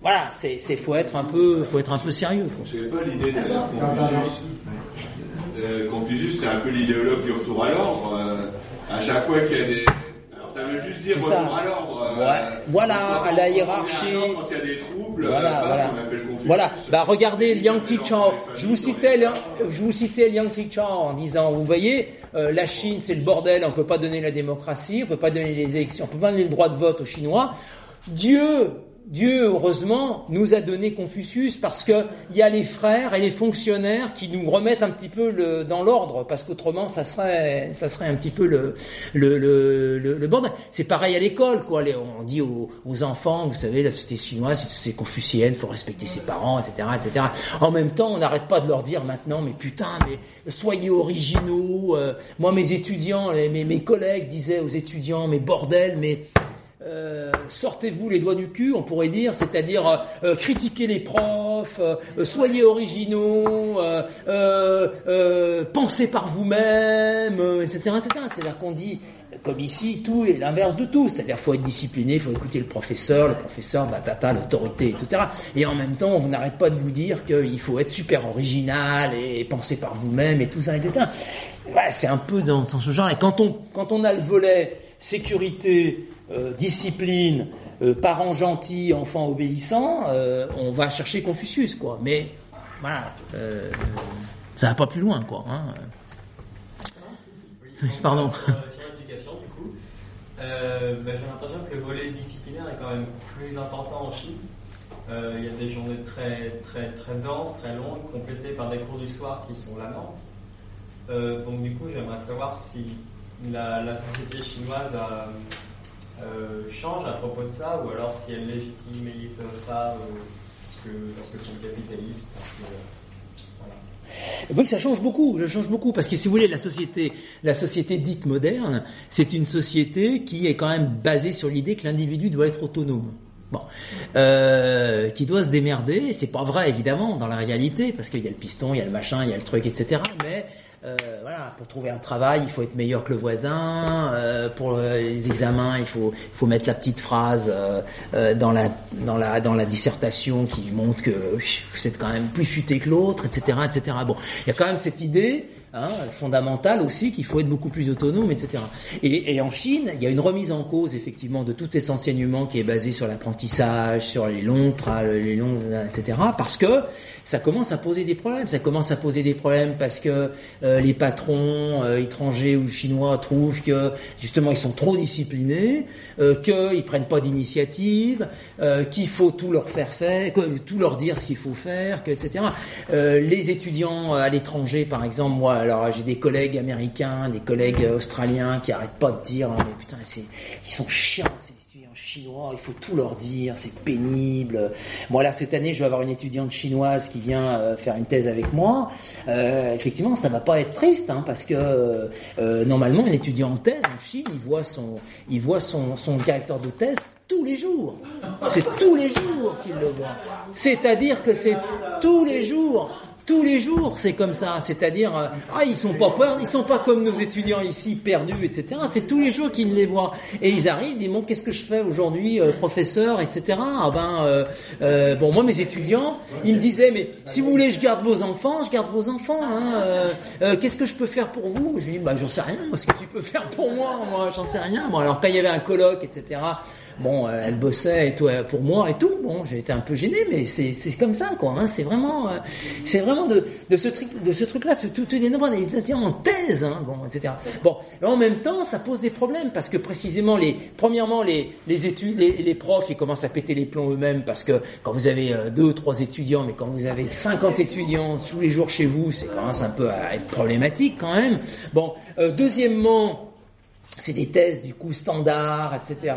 Voilà, c'est, c'est, faut être un peu, faut être un peu sérieux. Quoi.
Je savais pas l'idée de Confucius. Euh, Confucius, c'est un peu l'idéologue du retour à l'ordre. Euh, à chaque fois qu'il y a des. Ça veut juste dire
C'est
retour
ça.
à l'ordre. euh.
Voilà, à la hiérarchie.
Quand il y a des troubles,
Voilà,
euh,
voilà.
appelle Confucius.
Voilà. Bah regardez Liang Qichao. Je vous citais, Liang- je vous citais Liang Qichao en disant, vous voyez, euh, la Chine c'est le bordel, on peut pas donner la démocratie, on peut pas donner les élections, on peut pas donner le droit de vote aux Chinois. Dieu, Dieu heureusement nous a donné Confucius parce que il y a les frères et les fonctionnaires qui nous remettent un petit peu dans l'ordre parce qu'autrement ça serait ça serait un petit peu le le le, le, bordel. C'est pareil à l'école quoi. On dit aux, enfants, vous savez, la société chinoise c'est confucienne, faut respecter ses parents, etc., etc. En même temps, on n'arrête pas de leur dire maintenant, mais putain, mais soyez originaux. euh, moi, mes étudiants, mes mes collègues disaient aux étudiants, mais bordel, mais euh, sortez-vous les doigts du cul, on pourrait dire, c'est-à-dire euh, euh, critiquez les profs, euh, euh, soyez originaux, pensez par vous-même, etc., etc. C'est-à-dire qu'on dit, comme ici, tout est l'inverse de tout. C'est-à-dire faut être discipliné, faut écouter le professeur, le professeur, la tata, l'autorité, etc. Et en même temps, on n'arrête pas de vous dire qu'il faut être super original et penser par vous-même et tout ça, etc. Ouais, c'est un peu dans, dans ce genre. Et quand on, quand on a le volet sécurité, discipline, euh, parents gentils, enfants obéissants, euh, on va chercher Confucius, quoi. Mais voilà, euh, ça va pas plus loin, quoi. Hein. Pardon.
Sur, sur l'éducation, du coup, euh, bah, j'ai l'impression que le volet disciplinaire est quand même plus important en Chine. Euh, Il y a des journées très, très, très denses, très longues, complétées par des cours du soir qui sont la. Euh, donc, du coup, j'aimerais savoir si la, la société chinoise a, euh, change à propos de ça, ou alors si elle légitimise ça euh, parce que, parce que le capitalisme. Parce que, voilà.
Oui, ça change beaucoup, ça change beaucoup, parce que si vous voulez, la société, la société dite moderne, c'est une société qui est quand même basée sur l'idée que l'individu doit être autonome. Bon, euh, qui doit se démerder. C'est pas vrai évidemment dans la réalité, parce qu'il y a le piston, il y a le machin, il y a le truc, etc. Mais euh, voilà, pour trouver un travail, il faut être meilleur que le voisin. euh, pour les examens, il faut, il faut mettre la petite phrase euh, euh, dans la dans la dans la dissertation qui montre que êtes quand même plus futé que l'autre, etc., etc. Bon, il y a quand même cette idée hein, fondamentale aussi qu'il faut être beaucoup plus autonome, etc. Et, en Chine, il y a une remise en cause effectivement de tout cet enseignement qui est basé sur l'apprentissage, sur les longs, les longs, etc. Parce que ça commence à poser des problèmes. Ça commence à poser des problèmes parce que euh, les patrons euh, étrangers ou chinois trouvent que justement ils sont trop disciplinés, euh, qu'ils prennent pas d'initiative, euh, qu'il faut tout leur faire faire, tout leur dire ce qu'il faut faire, etc. les étudiants à l'étranger, par exemple, moi, alors j'ai des collègues américains, des collègues australiens qui arrêtent pas de dire, oh, mais putain, c'est, ils sont chiants, chinois, il faut tout leur dire, c'est pénible. Moi là, cette année, je vais avoir une étudiante chinoise qui vient euh, faire une thèse avec moi. Euh, effectivement, ça va pas être triste, hein, parce que euh, normalement, un étudiant en thèse en Chine, il voit son, il voit son, son directeur de thèse tous les jours. C'est tous les jours qu'il le voit. C'est-à-dire que c'est tous les jours tous les jours, c'est comme ça. C'est-à-dire, euh, ah, ils sont pas peur, ils sont pas comme nos étudiants ici, perdus, etc. C'est tous les jours qu'ils les voient. Et ils arrivent, ils disent, bon, qu'est-ce que je fais aujourd'hui, euh, professeur, etc. Ah ben, euh, bon, moi, mes étudiants, ils me disaient, mais si vous voulez, je garde vos enfants, je garde vos enfants. Hein, qu'est-ce que je peux faire pour vous? Je dis, bah, j'en sais rien. Ce que tu peux faire pour moi, moi, j'en sais rien. Bon, alors quand il y avait un colloque, etc. Bon, euh, elle bossait et tout euh, pour moi et tout. Bon, j'ai été un peu gêné, mais c'est comme ça quoi. Hein. C'est vraiment euh, c'est vraiment de de ce truc de ce truc là tout tout est en thèse, hein, bon, etc. Bon, en même temps, ça pose des problèmes parce que précisément les premièrement les les études les, les profs ils commencent à péter les plombs eux-mêmes parce que quand vous avez deux ou trois étudiants, mais quand vous avez 50 étudiants tous les jours chez vous, c'est quand même un peu à être problématique quand même. Bon, deuxièmement c'est des thèses du coup standards, etc.,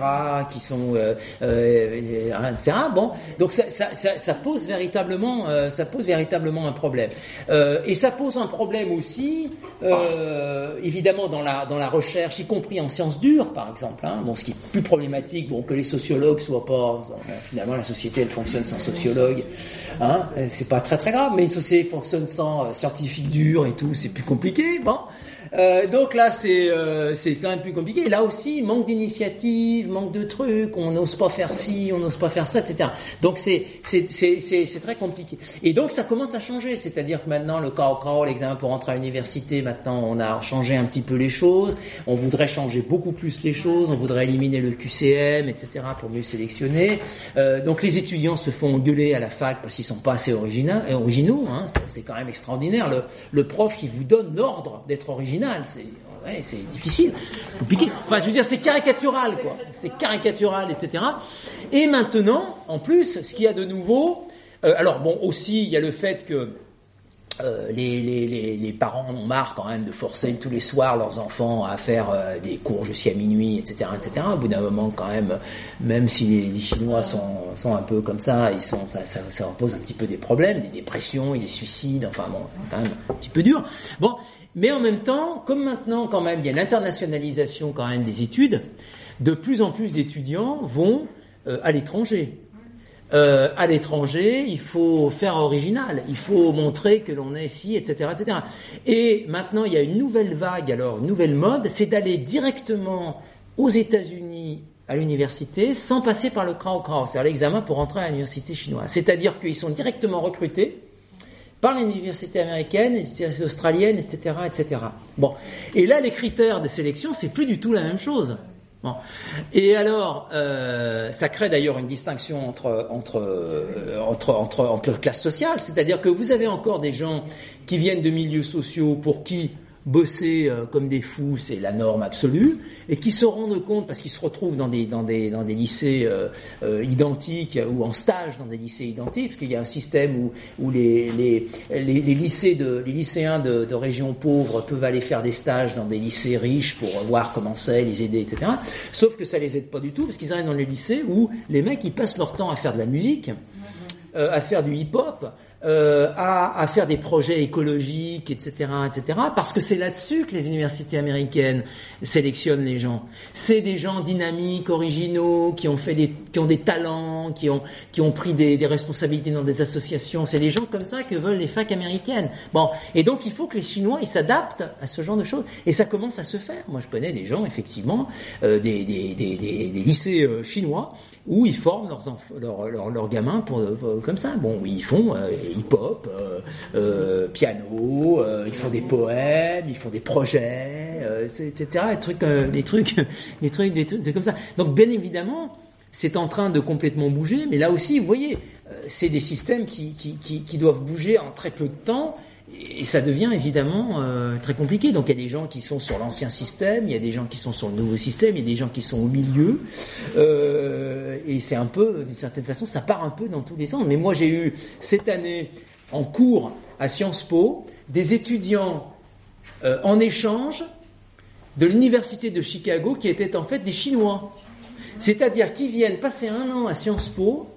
qui sont, euh, euh, etc. Bon, donc ça, ça, ça, ça pose véritablement, euh, ça pose véritablement un problème. Euh, et ça pose un problème aussi, euh, évidemment dans la dans la recherche, y compris en sciences dures, par exemple. Hein, bon, ce qui est plus problématique, bon, que les sociologues soient pas, finalement la société elle fonctionne sans sociologue, hein, c'est pas très très grave, mais une société fonctionne sans scientifique dur et tout, c'est plus compliqué. Bon. Euh, donc là, c'est euh, quand même plus compliqué. Là aussi, manque d'initiative, manque de trucs, on n'ose pas faire ci, on n'ose pas faire ça, etc. Donc c'est très compliqué. Et donc ça commence à changer, c'est-à-dire que maintenant le cao l'examen pour entrer à l'université, maintenant on a changé un petit peu les choses. On voudrait changer beaucoup plus les choses. On voudrait éliminer le QCM, etc. pour mieux sélectionner. Euh, donc les étudiants se font gueuler à la fac parce qu'ils sont pas assez originaux. originaux hein. C'est quand même extraordinaire. Le, le prof qui vous donne l'ordre d'être original c'est difficile, compliqué. Enfin, je veux dire, c'est caricatural, quoi. C'est caricatural, etc. Et maintenant, en plus, ce qu'il y a de nouveau, euh, alors bon, aussi, il y a le fait que euh, les, les, les, parents en ont marre quand même de forcer tous les soirs leurs enfants à faire euh, des cours jusqu'à minuit, etc., etc. Au bout d'un moment, quand même, même si les, Chinois sont, sont un peu comme ça, ils sont, ça, ça, ça pose un petit peu des problèmes, des dépressions, des suicides. Enfin bon, c'est quand même un petit peu dur. Bon, mais en même temps, comme maintenant quand même il y a l'internationalisation quand même des études, de plus en plus d'étudiants vont euh, à l'étranger. Euh, à l'étranger, il faut faire original, il faut montrer que l'on est ici, etc., etc. Et maintenant, il y a une nouvelle vague, alors une nouvelle mode, c'est d'aller directement aux États-Unis à l'université sans passer par le Krao Krao, c'est-à-dire l'examen pour entrer à l'université chinoise. C'est-à-dire qu'ils sont directement recrutés par les universités américaines, les universités australiennes, etc., etc. Bon. Et là, les critères de sélection, c'est plus du tout la même chose. Bon. Et alors, euh, ça crée d'ailleurs une distinction entre entre, euh, entre entre entre classes sociales, c'est-à-dire que vous avez encore des gens qui viennent de milieux sociaux pour qui bosser euh, comme des fous, c'est la norme absolue, et qui se rendent compte, parce qu'ils se retrouvent dans des, dans des, dans des lycées euh, euh, identiques ou en stage dans des lycées identiques, parce qu'il y a un système où, où les, les, les, les lycées de, les lycéens de, de, régions pauvres peuvent aller faire des stages dans des lycées riches pour voir comment c'est, les aider, etc. Sauf que ça les aide pas du tout, parce qu'ils arrivent dans les lycées où les mecs, ils passent leur temps à faire de la musique, à faire du hip-hop, euh, à, à, faire des projets écologiques, etc., etc. Parce que c'est là-dessus que les universités américaines sélectionnent les gens. C'est des gens dynamiques, originaux, qui ont fait des, qui ont des talents, qui ont, qui ont pris des, des responsabilités dans des associations. C'est des gens comme ça que veulent les facs américaines. Bon, et donc il faut que les Chinois ils s'adaptent à ce genre de choses. Et ça commence à se faire. Moi, je connais des gens effectivement, euh, des, des, des, des, lycées euh, chinois où ils forment leurs, leurs, leurs, leurs gamins pour, comme ça. Bon, ils font. Hip-hop, euh, euh, piano, euh, ils font des poèmes, ils font des projets, etc. Des trucs, des trucs, des trucs, des trucs, comme ça. Donc bien évidemment, c'est en train de complètement bouger, mais là aussi, vous voyez, c'est des systèmes qui, qui, qui, doivent bouger en très peu de temps. Et ça devient évidemment euh, très compliqué. Donc il y a des gens qui sont sur l'ancien système, il y a des gens qui sont sur le nouveau système, il y a des gens qui sont au milieu. Euh, et c'est un peu, d'une certaine façon, ça part un peu dans tous les sens. Mais moi j'ai eu cette année en cours à Sciences Po des étudiants euh, en échange de l'université de Chicago qui étaient en fait des Chinois. C'est-à-dire qui viennent passer un an à Sciences Po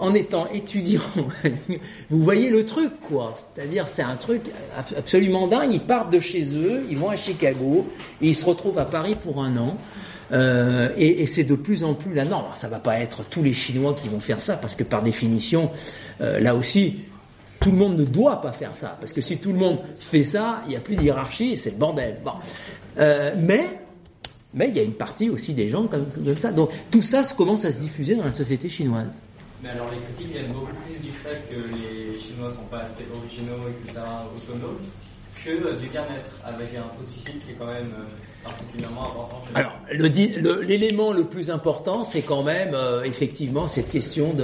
en étant étudiants. Vous voyez le truc, quoi. C'est-à-dire, c'est un truc ab- absolument dingue. Ils partent de chez eux, ils vont à Chicago, et ils se retrouvent à Paris pour un an. Euh, et, c'est de plus en plus la norme. Alors, ça va pas être tous les Chinois qui vont faire ça, parce que par définition, euh, là aussi, tout le monde ne doit pas faire ça. Parce que si tout le monde fait ça, il n'y a plus de hiérarchie, c'est le bordel. Bon. Euh, mais, il y a une partie aussi des gens comme, ça. Donc tout ça commence à se diffuser dans la société chinoise.
Mais alors les critiques viennent beaucoup plus du fait que les Chinois sont pas assez originaux, etc., autonomes, que euh, du bien-être, avec un taux de suicide qui est quand même particulièrement important chez
Alors, le di- le- l'élément le, plus important, c'est quand même euh, effectivement cette question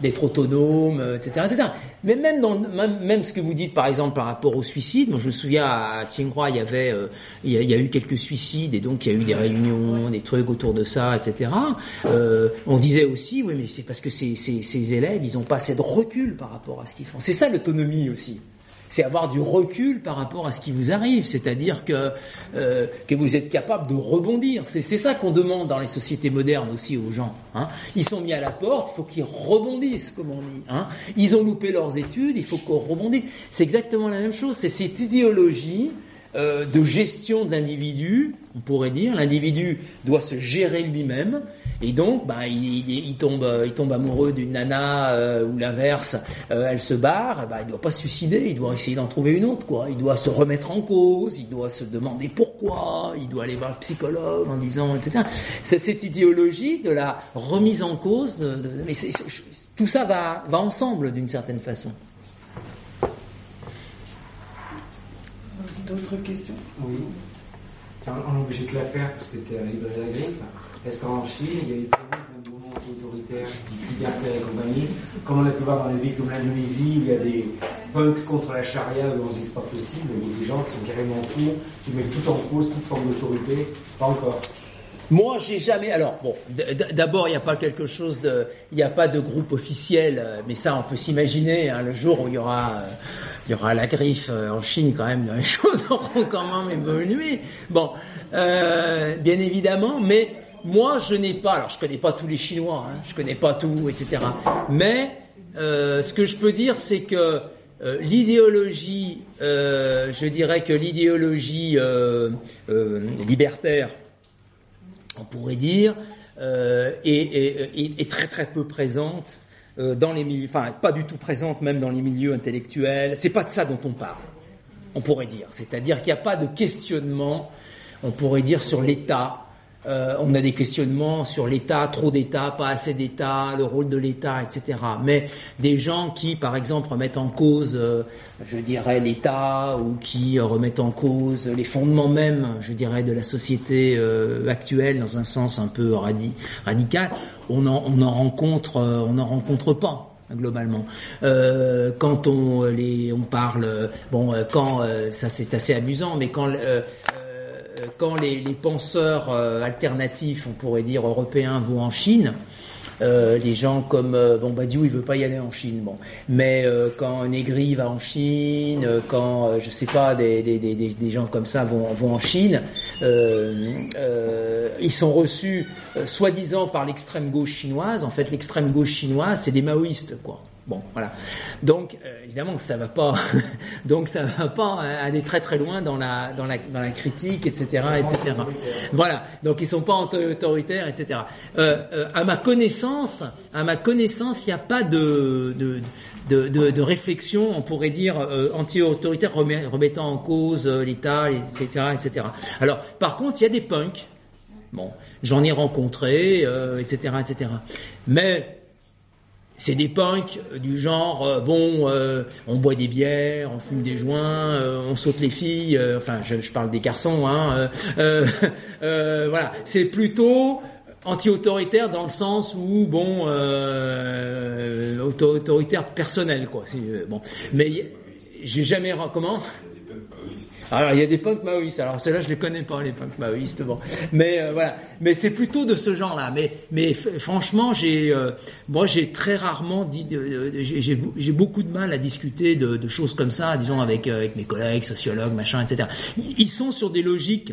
d'être autonome, euh, etc., etc. Mais même dans même, même ce que vous dites, par exemple, par rapport au suicide, moi je me souviens à Tsinghua, il y avait, euh, il, y a, il y a eu quelques suicides et donc il y a eu des réunions, des trucs autour de ça, etc. Euh, on disait aussi, oui, mais c'est parce que ces, ces, ces élèves, ils ont pas assez de recul par rapport à ce qu'ils font. C'est ça l'autonomie aussi c'est avoir du recul par rapport à ce qui vous arrive, c'est-à-dire que euh, que vous êtes capable de rebondir. C'est ça qu'on demande dans les sociétés modernes aussi aux gens. Hein. Ils sont mis à la porte, il faut qu'ils rebondissent, comme on dit. Hein. Ils ont loupé leurs études, il faut qu'on rebondisse. C'est exactement la même chose. C'est cette idéologie euh, de gestion de l'individu, on pourrait dire. L'individu doit se gérer lui-même. Et donc, ben, il, il- il tombe, euh, il tombe amoureux d'une nana euh, ou l'inverse, euh, elle se barre. Ben, il doit pas se suicider, il doit essayer d'en trouver une autre, quoi. Il doit se remettre en cause, il doit se demander pourquoi, il doit aller voir le psychologue en disant, etc. C'est cette idéologie de la remise en cause. De, de- mais c'est- c'est- tout ça va, va ensemble d'une certaine façon.
D'autres questions?
Oui. Tiens, On est obligé de la faire parce que tu es à la librairie La Griffe. Est-ce qu'en Chine, il y a des prémices d'un mouvement autoritaire, libertaire et compagnie, comme on a pu voir dans des pays comme l'Indonésie, où il y a des punks contre la charia, où on se dit c'est pas possible, il y a des gens qui sont carrément fous, qui mettent tout en cause, toute forme d'autorité. Pas encore.
Moi, j'ai jamais. Alors, bon, d'abord, il n'y a pas quelque chose de, il n'y a pas de groupe officiel, euh, mais ça, on peut s'imaginer. hein, le jour où il y aura, euh, il y aura la griffe euh, en Chine, quand même, les choses auront quand même évolué. Bon, euh, bien évidemment, mais moi, je n'ai pas. Alors, je connais pas tous les Chinois, hein, je connais pas tout, etc. Mais euh, ce que je peux dire, c'est que euh, l'idéologie, euh, je dirais que l'idéologie libertaire on pourrait dire, est, est- très très peu présente dans les milieux, enfin pas du tout présente même dans les milieux intellectuels. C'est pas de ça dont on parle. On pourrait dire, c'est-à-dire qu'il n'y a pas de questionnement. On pourrait dire sur l'État. Euh, on a des questionnements sur l'État, trop d'État, pas assez d'État, le rôle de l'État, etc. Mais des gens qui, par exemple, remettent en cause, euh, je dirais, l'État ou qui remettent en cause les fondements même, je dirais, de la société euh, actuelle dans un sens un peu radi- radical, on en, on en rencontre, on en rencontre pas globalement. Quand on les, on parle, bon, quand ça c'est assez amusant, mais quand euh, quand les, penseurs euh, alternatifs, on pourrait dire européens, vont en Chine, euh, les gens comme euh, bon Badiou, il veut pas y aller en Chine, bon. Mais euh, quand Negri va en Chine, euh, quand euh, je sais pas des, des, des, des- gens comme ça vont, vont en Chine, euh, euh, ils sont reçus euh, soi-disant par l'extrême gauche chinoise. En fait, l'extrême gauche chinoise, c'est des maoïstes, quoi. Bon, voilà. Donc, euh, évidemment, ça va pas. donc, ça va pas aller très très loin dans la dans la dans la critique, etc., etc. Voilà. Donc, ils sont pas anti- autoritaires, etc. Euh, euh, à ma connaissance, à ma connaissance, il n'y a pas de de de, de, de réflexion, on pourrait dire euh, anti-autoritaire remet- remettant en cause l'État, etc., etc. Alors, par contre, il y a des punks. Bon, j'en ai rencontré, etc., etc. Mais c'est des punks du genre euh, bon, euh, on boit des bières, on fume des joints, euh, on saute les filles. euh, enfin, je, je parle des garçons. Hein, euh, euh, voilà, c'est plutôt anti-autoritaire dans le sens où bon, euh, auto- autoritaire personnel quoi. Euh, bon, mais j'ai jamais comment? Alors il y a des punks maoïstes. Alors ceux-là je les connais pas les punks maoïstes. Bon, mais euh, voilà. Mais c'est plutôt de ce genre-là. Mais mais franchement j'ai euh, moi j'ai très rarement dit de- j'ai beaucoup de mal à discuter de, de choses comme ça, disons avec euh, avec mes collègues sociologues machin etc. Ils sont sur des logiques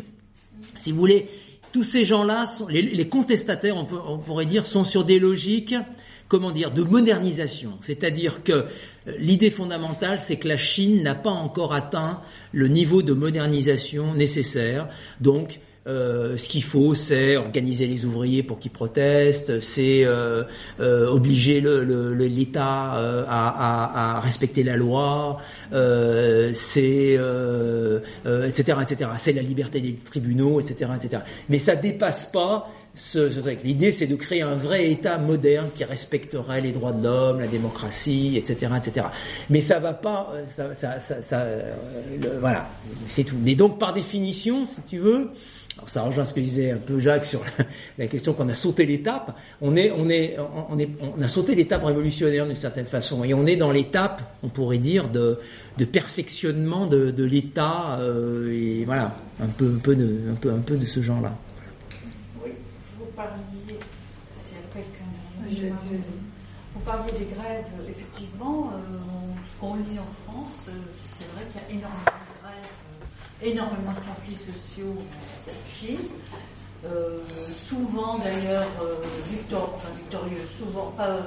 si vous voulez, tous ces gens-là, les, les contestataires, on, peut- on pourrait dire, sont sur des logiques, comment dire, de modernisation. C'est-à-dire que euh, l'idée fondamentale, c'est que la Chine n'a pas encore atteint le niveau de modernisation nécessaire. Donc, euh, ce qu'il faut, c'est organiser les ouvriers pour qu'ils protestent, c'est euh, euh, obliger l'État à, à- respecter la loi, c'est etc etc. C'est la liberté des tribunaux, etc etc. Mais ça dépasse pas ce, truc. L'idée, c'est de créer un vrai État moderne qui respecterait les droits de l'homme, la démocratie, etc., etc. Mais ça va pas, euh, ça, ça, ça, euh, voilà, c'est tout. Mais donc, par définition, si tu veux, alors ça rejoint ce que disait un peu Jacques sur la, question qu'on a sauté l'étape. On est, on est, on a sauté l'étape révolutionnaire d'une certaine façon, et on est dans l'étape, on pourrait dire, de, perfectionnement de, l'État, euh, et voilà, un peu, un peu de ce genre-là.
Oui, vous parliez, s'il y a vous parliez des grèves, effectivement, euh, ce qu'on lit en France, euh, c'est vrai qu'il y a énormément de grèves, euh, énormément de conflits sociaux en Chine. Souvent d'ailleurs enfin, victorieux, souvent pas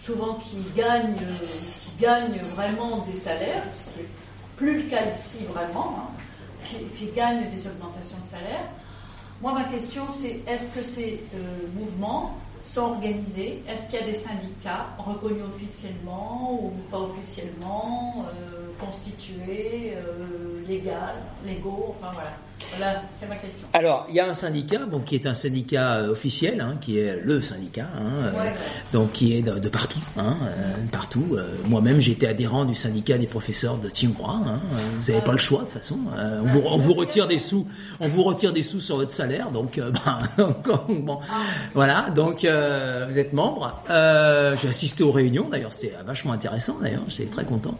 souvent qui gagnent, qui vraiment des salaires, ce qui est plus le cas ici vraiment, hein, qui, qui gagnent des augmentations de salaire. Moi, ma question, c'est est-ce que ces euh, mouvements sont organisés Est-ce qu'il y a des syndicats reconnus officiellement ou pas officiellement, euh, constitués, euh, légaux Enfin voilà. Voilà, c'est ma question.
Alors, il y a un syndicat, bon, qui est un syndicat euh, officiel, hein, qui est le syndicat, hein, euh,
Ouais,
donc qui est de, de partout, hein, euh, partout. Euh, Moi-même, j'étais adhérent du syndicat des professeurs de Tsinghua. Vous n'avez pas le choix de toute façon. On, vous, on vous retire des sous, on vous retire des sous sur votre salaire, donc donc, bon, voilà. Donc vous êtes membre. J'ai assisté aux réunions, d'ailleurs, c'était vachement intéressant. D'ailleurs, j'étais très content.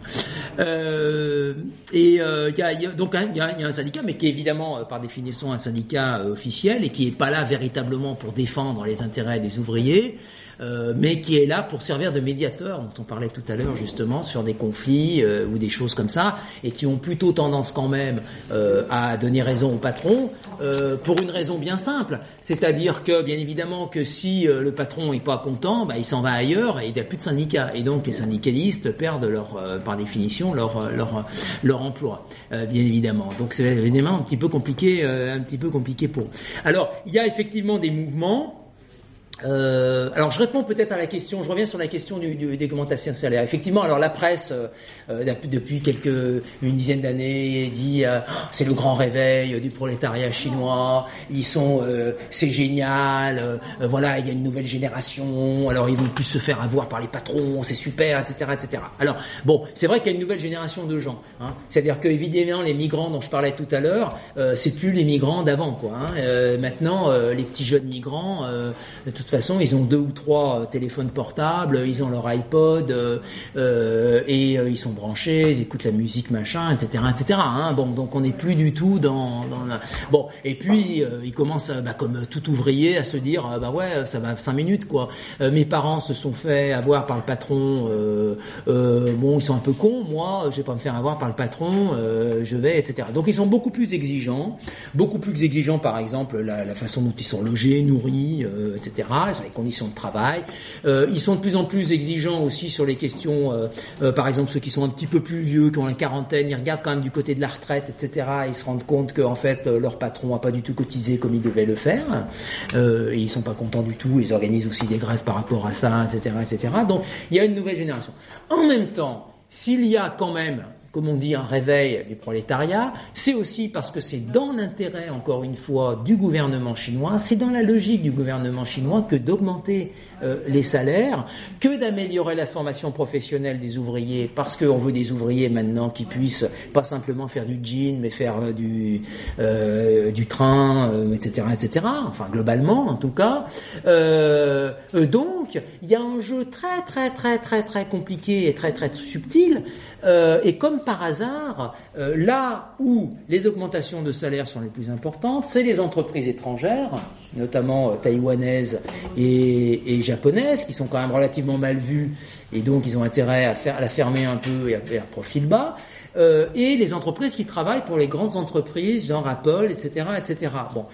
Et il y a, il y a- donc il y, a, y a un syndicat, mais qui est évidemment euh, par définition un syndicat euh, officiel et qui est pas là véritablement pour défendre les intérêts des ouvriers. Euh, mais qui est là pour servir de médiateur, dont on parlait tout à l'heure justement sur des conflits euh, ou des choses comme ça, et qui ont plutôt tendance quand même euh, à donner raison au patron euh, pour une raison bien simple, c'est-à-dire que bien évidemment que si euh, le patron est pas content, bah, il s'en va ailleurs et il n'y a plus de syndicats, et donc les syndicalistes perdent leur, par définition leur leur leur emploi, bien évidemment. Donc c'est évidemment un petit peu compliqué, un petit peu compliqué pour. eux. Alors il y a effectivement des mouvements. Euh, alors je réponds peut-être à la question, je reviens sur la question du, du, des augmentations salaires. Effectivement, alors la presse euh, euh, depuis- quelques une dizaine d'années dit euh, Oh, c'est le grand réveil du prolétariat chinois, ils sont euh, c'est génial, euh, voilà il y a une nouvelle génération, alors ils vont plus se faire avoir par les patrons, c'est super, etc., etc. Alors bon, c'est vrai qu'il y a une nouvelle génération de gens, hein. c'est-à-dire que évidemment les migrants dont je parlais tout à l'heure, c'est plus les migrants d'avant quoi. hein. Maintenant les petits jeunes migrants, de toute façon ils ont deux ou trois euh, téléphones portables, ils ont leur iPod euh, euh, et euh, ils sont branchés, ils écoutent la musique machin, etc., etc. Hein. Bon donc on n'est plus du tout dans, dans la... bon et puis ils commencent bah, comme tout ouvrier à se dire bah ouais ça va cinq minutes quoi. Mes parents se sont fait avoir par le patron, bon ils sont un peu cons, moi je vais pas me faire avoir par le patron, je vais etc. Donc ils sont beaucoup plus exigeants, beaucoup plus exigeants par exemple la, la façon dont ils sont logés, nourris, euh, etc. Ont les conditions de travail. Euh, ils sont de plus en plus exigeants aussi sur les questions, euh, euh, par exemple ceux qui sont un petit peu plus vieux, qui ont la quarantaine, ils regardent quand même du côté de la retraite, etc. Et ils se rendent compte qu'en fait leur patron a pas du tout cotisé comme il devait le faire. Et ils sont pas contents du tout. Ils organisent aussi des grèves par rapport à ça, etc., etc. Donc il y a une nouvelle génération. En même temps, s'il y a quand même comme on dit, un réveil du prolétariat. C'est aussi parce que c'est dans l'intérêt, encore une fois, du gouvernement chinois, c'est dans la logique du gouvernement chinois que d'augmenter euh, les salaires, que d'améliorer la formation professionnelle des ouvriers, parce qu'on veut des ouvriers maintenant qui puissent pas simplement faire du jean, mais faire euh, du euh, du train, etc., etc. Enfin, globalement, en tout cas. donc, il y a un jeu très, très, très, très, très compliqué et très, très subtil euh, et comme par hasard, euh, là où les augmentations de salaire sont les plus importantes, c'est les entreprises étrangères, notamment euh, taïwanaises et, japonaises, qui sont quand même relativement mal vues, et donc ils ont intérêt à, à la fermer un peu et à faire profil bas. Euh, et les entreprises qui travaillent pour les grandes entreprises, genre Apple, etc., etc. Bon,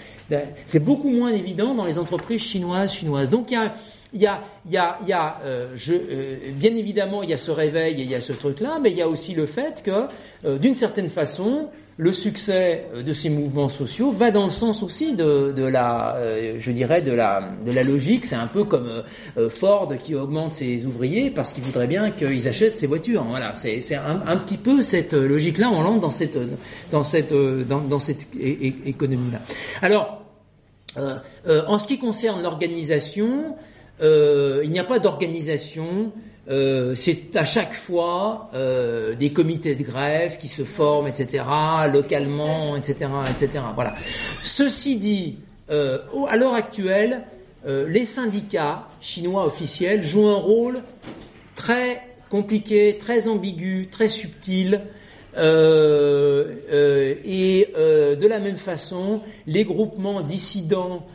c'est beaucoup moins évident dans les entreprises chinoises, chinoises. Donc il y a, il y a, il y a euh, je, euh, bien évidemment, il y a ce réveil et il y a ce truc-là, mais il y a aussi le fait que, euh, d'une certaine façon, le succès de ces mouvements sociaux va dans le sens aussi de, de la, je dirais, de la, de la logique. C'est un peu comme Ford qui augmente ses ouvriers parce qu'il voudrait bien qu'ils achètent ses voitures. Voilà, c'est, un, petit peu cette logique-là. On lance dans cette, dans cette, dans, cette économie-là. Alors, en ce qui concerne l'organisation, euh, il n'y a pas d'organisation. Euh, c'est à chaque fois euh, des comités de grève qui se forment, etc., localement, etc., etc. Voilà. Ceci dit, euh, à l'heure actuelle, les syndicats chinois officiels jouent un rôle très compliqué, très ambigu, très subtil. Et de la même façon, les groupements dissidents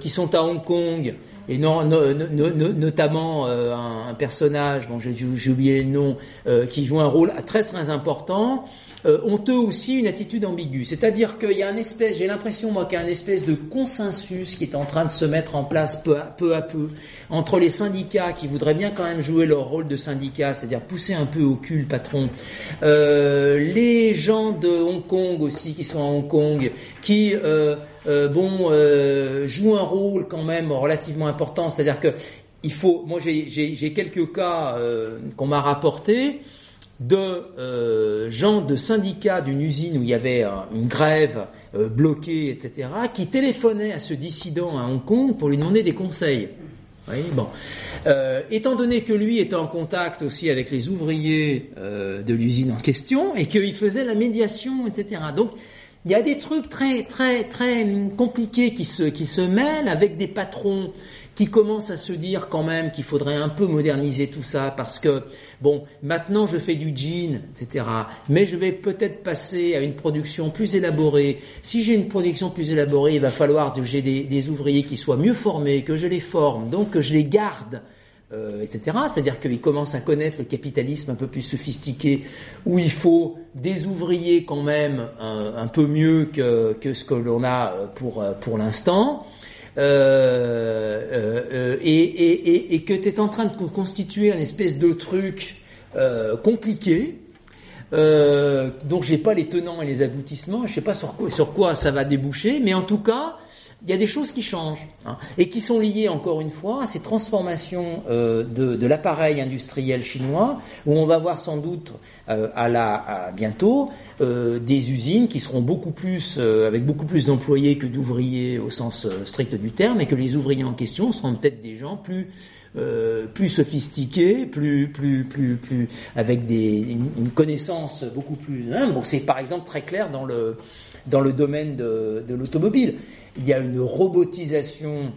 qui sont à Hong Kong et non, notamment euh, un, personnage, bon, j'ai oublié le nom, euh, qui joue un rôle très très important, euh, ont eux aussi une attitude ambiguë. C'est-à-dire qu'il y a une espèce, j'ai l'impression moi qu'il y a une espèce de consensus qui est en train de se mettre en place peu à peu, entre les syndicats qui voudraient bien quand même jouer leur rôle de syndicat, c'est-à-dire pousser un peu au cul le patron, les gens de Hong Kong aussi qui sont à Hong Kong, qui euh, bon, euh, joue un rôle quand même relativement important. C'est-à-dire que il faut, moi j'ai quelques cas euh, qu'on m'a rapportés de gens de syndicats d'une usine où il y avait une grève bloquée, etc., qui téléphonaient à ce dissident à Hong Kong pour lui demander des conseils. Oui, bon. étant donné que lui était en contact aussi avec les ouvriers de l'usine en question et qu'il faisait la médiation, etc. Donc il y a des trucs très très très compliqués qui se qui se mêlent avec des patrons qui commencent à se dire quand même qu'il faudrait un peu moderniser tout ça parce que bon maintenant je fais du jean etc mais je vais peut-être passer à une production plus élaborée si j'ai une production plus élaborée il va falloir que j'ai des, ouvriers qui soient mieux formés que je les forme donc que je les garde euh, etc. C'est-à-dire qu'ils commencent à connaître le capitalisme un peu plus sophistiqué, où il faut des ouvriers quand même un, peu mieux que, ce que l'on a pour, pour l'instant. Euh, euh, et, et, que tu es en train de constituer un espèce de truc compliqué, euh, donc j'ai pas les tenants et les aboutissements, je sais pas sur quoi ça va déboucher, mais en tout cas, il y a des choses qui changent hein, et qui sont liées encore une fois à ces transformations euh, de, de l'appareil industriel chinois où on va voir sans doute euh, à la à bientôt euh, des usines qui seront beaucoup plus euh, avec beaucoup plus d'employés que d'ouvriers au sens euh, strict du terme et que les ouvriers en question seront peut-être des gens plus plus sophistiqués, plus plus plus plus avec des une, connaissance beaucoup plus. Hein, bon, c'est par exemple très clair dans le dans le domaine de, de l'automobile il y a une robotisation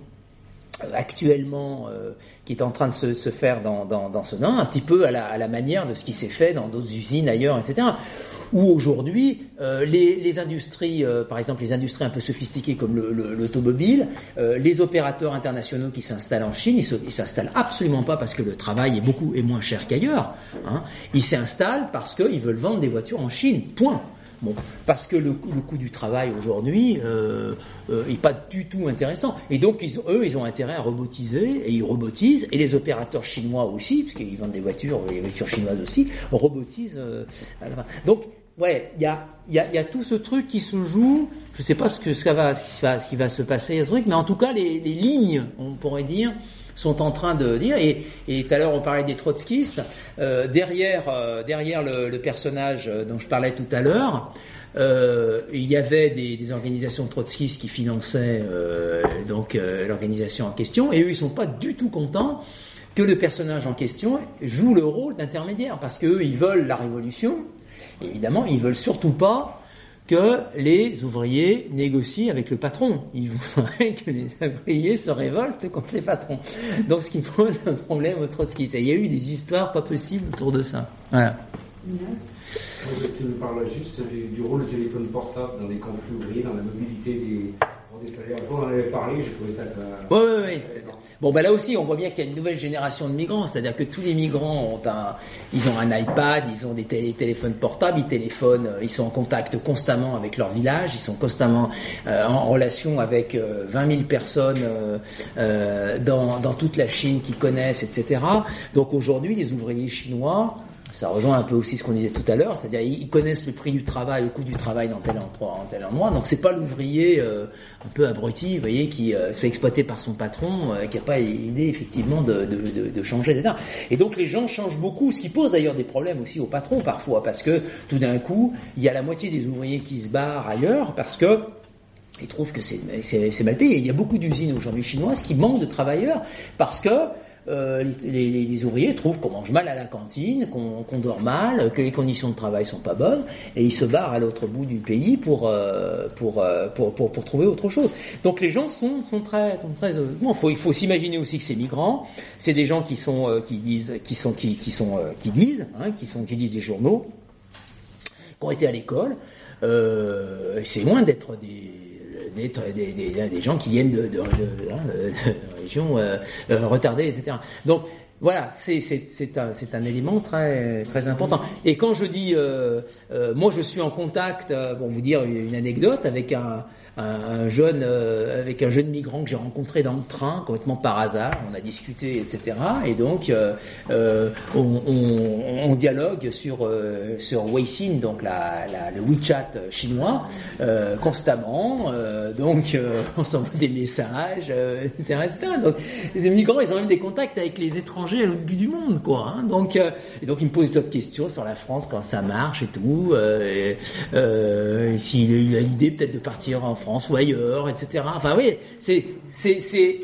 euh, actuellement euh, qui est en train de se, se faire dans, dans, dans, ce nom, un petit peu à la, à la manière de ce qui s'est fait dans d'autres usines ailleurs, etc. Où aujourd'hui, euh, les, les, industries, euh, par exemple les industries un peu sophistiquées comme l'automobile, le, les opérateurs internationaux qui s'installent en Chine, ils s'installent absolument pas parce que le travail est beaucoup et moins cher qu'ailleurs. Hein. Ils s'installent parce qu'ils veulent vendre des voitures en Chine. Point. Bon, parce que le, coût du travail aujourd'hui euh, euh, est pas du tout intéressant. Et donc eux, ils ont intérêt à robotiser et ils robotisent. Et les opérateurs chinois aussi, parce qu'ils vendent des voitures, les voitures chinoises aussi, robotisent. Euh, à la fin. Donc ouais, il y a, y, a, y a tout ce truc qui se joue. Je sais pas ce que ça va, ce qui va, ce qui va se passer, ce truc, mais en tout cas les, les lignes, on pourrait dire, sont en train de dire. Et, et tout à l'heure, on parlait des trotskistes. Euh, derrière, euh, derrière le, le personnage euh, dont je parlais tout à l'heure, euh, il y avait des, des organisations trotskistes qui finançaient euh, donc euh, l'organisation en question, et eux, ils sont pas du tout contents que le personnage en question joue le rôle d'intermédiaire, parce qu'eux, ils veulent la révolution. Évidemment, ils veulent surtout pas que les ouvriers négocient avec le patron. Ils voudraient que les ouvriers se révoltent contre les patrons. Donc, ce qui pose un problème aux trotskistes. Il y a eu des histoires pas possibles autour de ça. Voilà.
Tu nous parles juste du, du rôle du téléphone portable dans les conflits ouvriers, dans la mobilité des
Bon, ben là aussi, on voit bien qu'il y a une nouvelle génération de migrants. C'est-à-dire que tous les migrants ont un, ils ont un iPad, ils ont des télé- téléphones portables, ils téléphonent, euh, ils sont en contact constamment avec leur village, ils sont constamment euh, en relation avec euh, 20 000 personnes euh, euh, dans, dans toute la Chine qu'ils connaissent, etc. Donc aujourd'hui, les ouvriers chinois, ça rejoint un peu aussi ce qu'on disait tout à l'heure, c'est-à-dire ils connaissent le prix du travail, le coût du travail dans tel endroit, en tel endroit. Donc c'est pas l'ouvrier euh, un peu abruti, vous voyez, qui euh, se fait exploiter par son patron, euh, qui a pas idée effectivement de, de, de, de changer, etc. Et donc les gens changent beaucoup, ce qui pose d'ailleurs des problèmes aussi au patron parfois, parce que tout d'un coup, il y a la moitié des ouvriers qui se barrent ailleurs parce que ils trouvent que c'est mal payé. Il y a beaucoup d'usines aujourd'hui chinoises qui manquent de travailleurs parce que euh, les, les- les ouvriers trouvent qu'on mange mal à la cantine, qu'on qu'on dort mal, que les conditions de travail sont pas bonnes, et ils se barrent à l'autre bout du pays pour, euh, pour, euh, pour, pour, pour trouver autre chose. Donc les gens sont, sont très, sont très. euh, Bon, faut, il faut s'imaginer aussi que ces migrants, c'est des gens qui sont, euh, qui disent, qui sont, qui, qui sont, euh, qui lisent, hein, qui sont, qui lisent des journaux, qui ont été à l'école. C'est loin d'être des d'être des, des, des gens qui viennent de, de, de, hein, de euh, euh, retardées, etc. Donc voilà, c'est un élément très important. Et quand je dis, euh, moi je suis en contact, pour vous dire une anecdote, avec un un, un jeune euh, avec un jeune migrant que j'ai rencontré dans le train complètement par hasard. On a discuté, etc. Et donc euh, euh, on, on, on dialogue sur euh, sur Weixin, donc la, la, le WeChat chinois, euh, constamment. Donc on s'envoie des messages, etc., etc. Donc les migrants, ils ont même des contacts avec les étrangers à l'autre bout du monde, quoi. Hein. Donc et donc ils me posent d'autres questions sur la France, quand ça marche et tout. Et, S'il a eu l'idée peut-être de partir en France ou ailleurs, etc. Enfin oui, c'est c'est c'est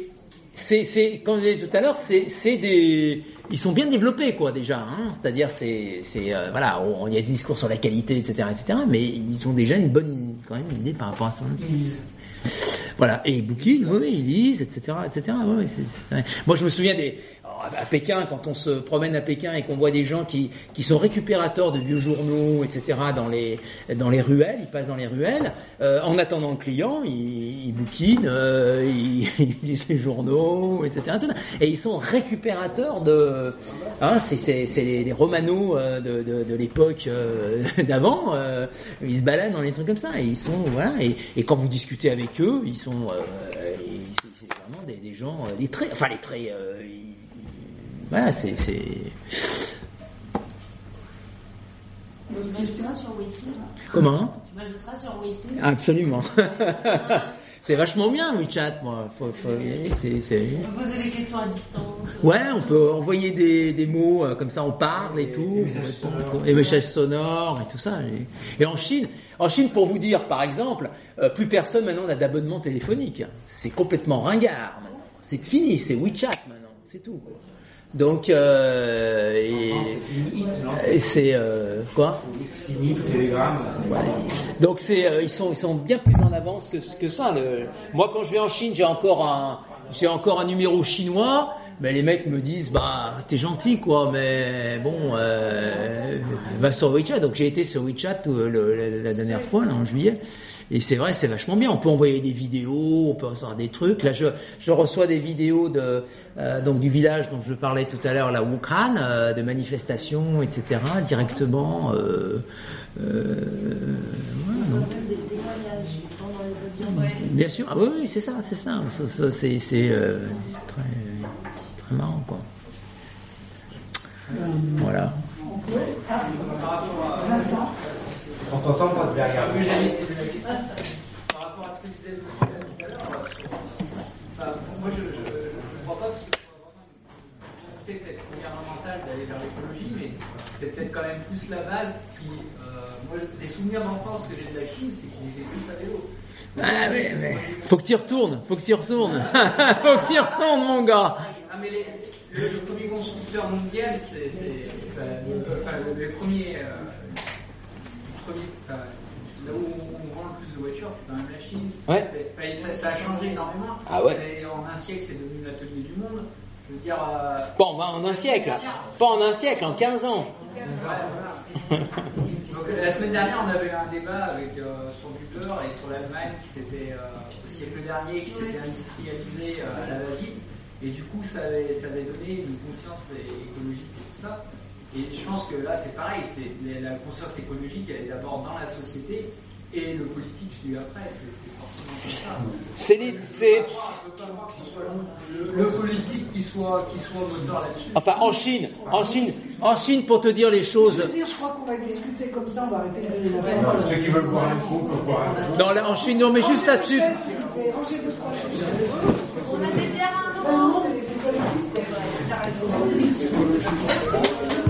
c'est c'est comme je disais tout à l'heure, c'est c'est des ils sont bien développés quoi déjà. Hein C'est-à-dire c'est c'est euh, voilà, on- y a des discours sur la qualité, etc., etc. Mais ils ont déjà une bonne quand même idée par rapport à ça. Voilà, et bouquinent, oui, ils lisent, etc., etc. Oui, oui, c'est- c'est- Moi, je me souviens des à Pékin, quand on se promène à Pékin et qu'on voit des gens qui, qui sont récupérateurs de vieux journaux, etc., dans les, dans les ruelles, ils passent dans les ruelles, euh, en attendant le client, ils, bouquinent, euh, ils, lisent les journaux, etc.. Et ils sont récupérateurs de... Hein, c'est les, les romanos euh, de, de, l'époque euh, d'avant, euh, ils se baladent dans les trucs comme ça, et ils sont... Voilà, et, quand vous discutez avec eux, ils sont... C'est vraiment des, des gens... les traits... Enfin, les traits... ils- voilà, c'est...
Tu m'ajouteras sur Weixin
Comment?
Tu m'ajouteras sur Weixin
Absolument. c'est vachement bien WeChat, moi. Faut, faut, c'est, c'est...
Poser des questions à distance.
Ouais, on peut envoyer des, des mots euh, comme ça, on parle et tout, les messages sonores et tout ça. Et, et en Chine, en Chine, pour vous dire, par exemple, euh, plus personne maintenant n'a d'abonnement téléphonique. C'est complètement ringard maintenant. C'est fini, c'est WeChat maintenant, c'est tout. Quoi. Donc, euh, et, c'est euh, quoi Ouais. Donc c'est, euh, ils sont, ils sont bien plus en avance que que ça. Le, moi, quand je vais en Chine, j'ai encore un, j'ai encore un numéro chinois. Mais les mecs me disent, bah, t'es gentil, quoi, mais bon, euh, va sur WeChat. Donc j'ai été sur WeChat euh, le- la, la dernière fois, là, en juillet. Et c'est vrai, c'est vachement bien. On peut envoyer des vidéos, on peut recevoir des trucs. Là, je, je reçois des vidéos de, euh, donc du village dont je parlais tout à l'heure, la Wuhan, euh, de manifestations, etc., directement. Euh, euh, voilà, donc. Bien sûr, ah oui, oui, c'est ça, c'est ça. C'est c'est, euh, très, très marrant, quoi. Voilà.
Vincent
On t'entend pas de derrière.
Par rapport à ce que disait tout à l'heure, moi je ne crois pas que ce soit vraiment une volonté gouvernementale d'aller vers l'écologie, mais c'est peut-être quand même plus la base qui. Moi, les souvenirs d'enfance que j'ai de la Chine, c'est qu'ils étaient plus à vélo.
Ah, Faut que tu y retournes, faut que tu retournes. faut que tu y retournes, mon gars.
Ah, le, premier constructeur mondial, c'est, le, premier, euh, là où on vend le plus de voitures, c'est quand même la Chine.
Ouais.
Ça, ça, a changé énormément.
Ah ouais.
En un siècle, c'est devenu l'atelier du monde. Je veux dire. Euh,
bon, bah, en un siècle. Pas en un siècle, en 15 ans.
Donc, la semaine dernière, on avait un débat avec, euh, sur Buber et sur l'Allemagne qui s'était, euh, au siècle dernier, qui s'était industrialisée euh, à la va-vite. Et du coup, ça avait, ça avait donné une conscience écologique et tout ça. Et je pense que là, c'est pareil, c'est la conscience écologique, elle est d'abord dans la société et le politique suit après. C'est forcément comme ça.
C'est c'est.
Le, le, politique qui soit qui soit moteur là-dessus.
Enfin, en Chine, en Chine, en Chine, pour te dire les choses.
Je, dire, je crois qu'on va discuter comme ça, on va arrêter de donner la
parole. Ceux qui veulent boire un coup peuvent boire un coup.
Non, là, en Chine, non, mais juste là-dessus.
Rangez deux trois chaises.
On a des bières à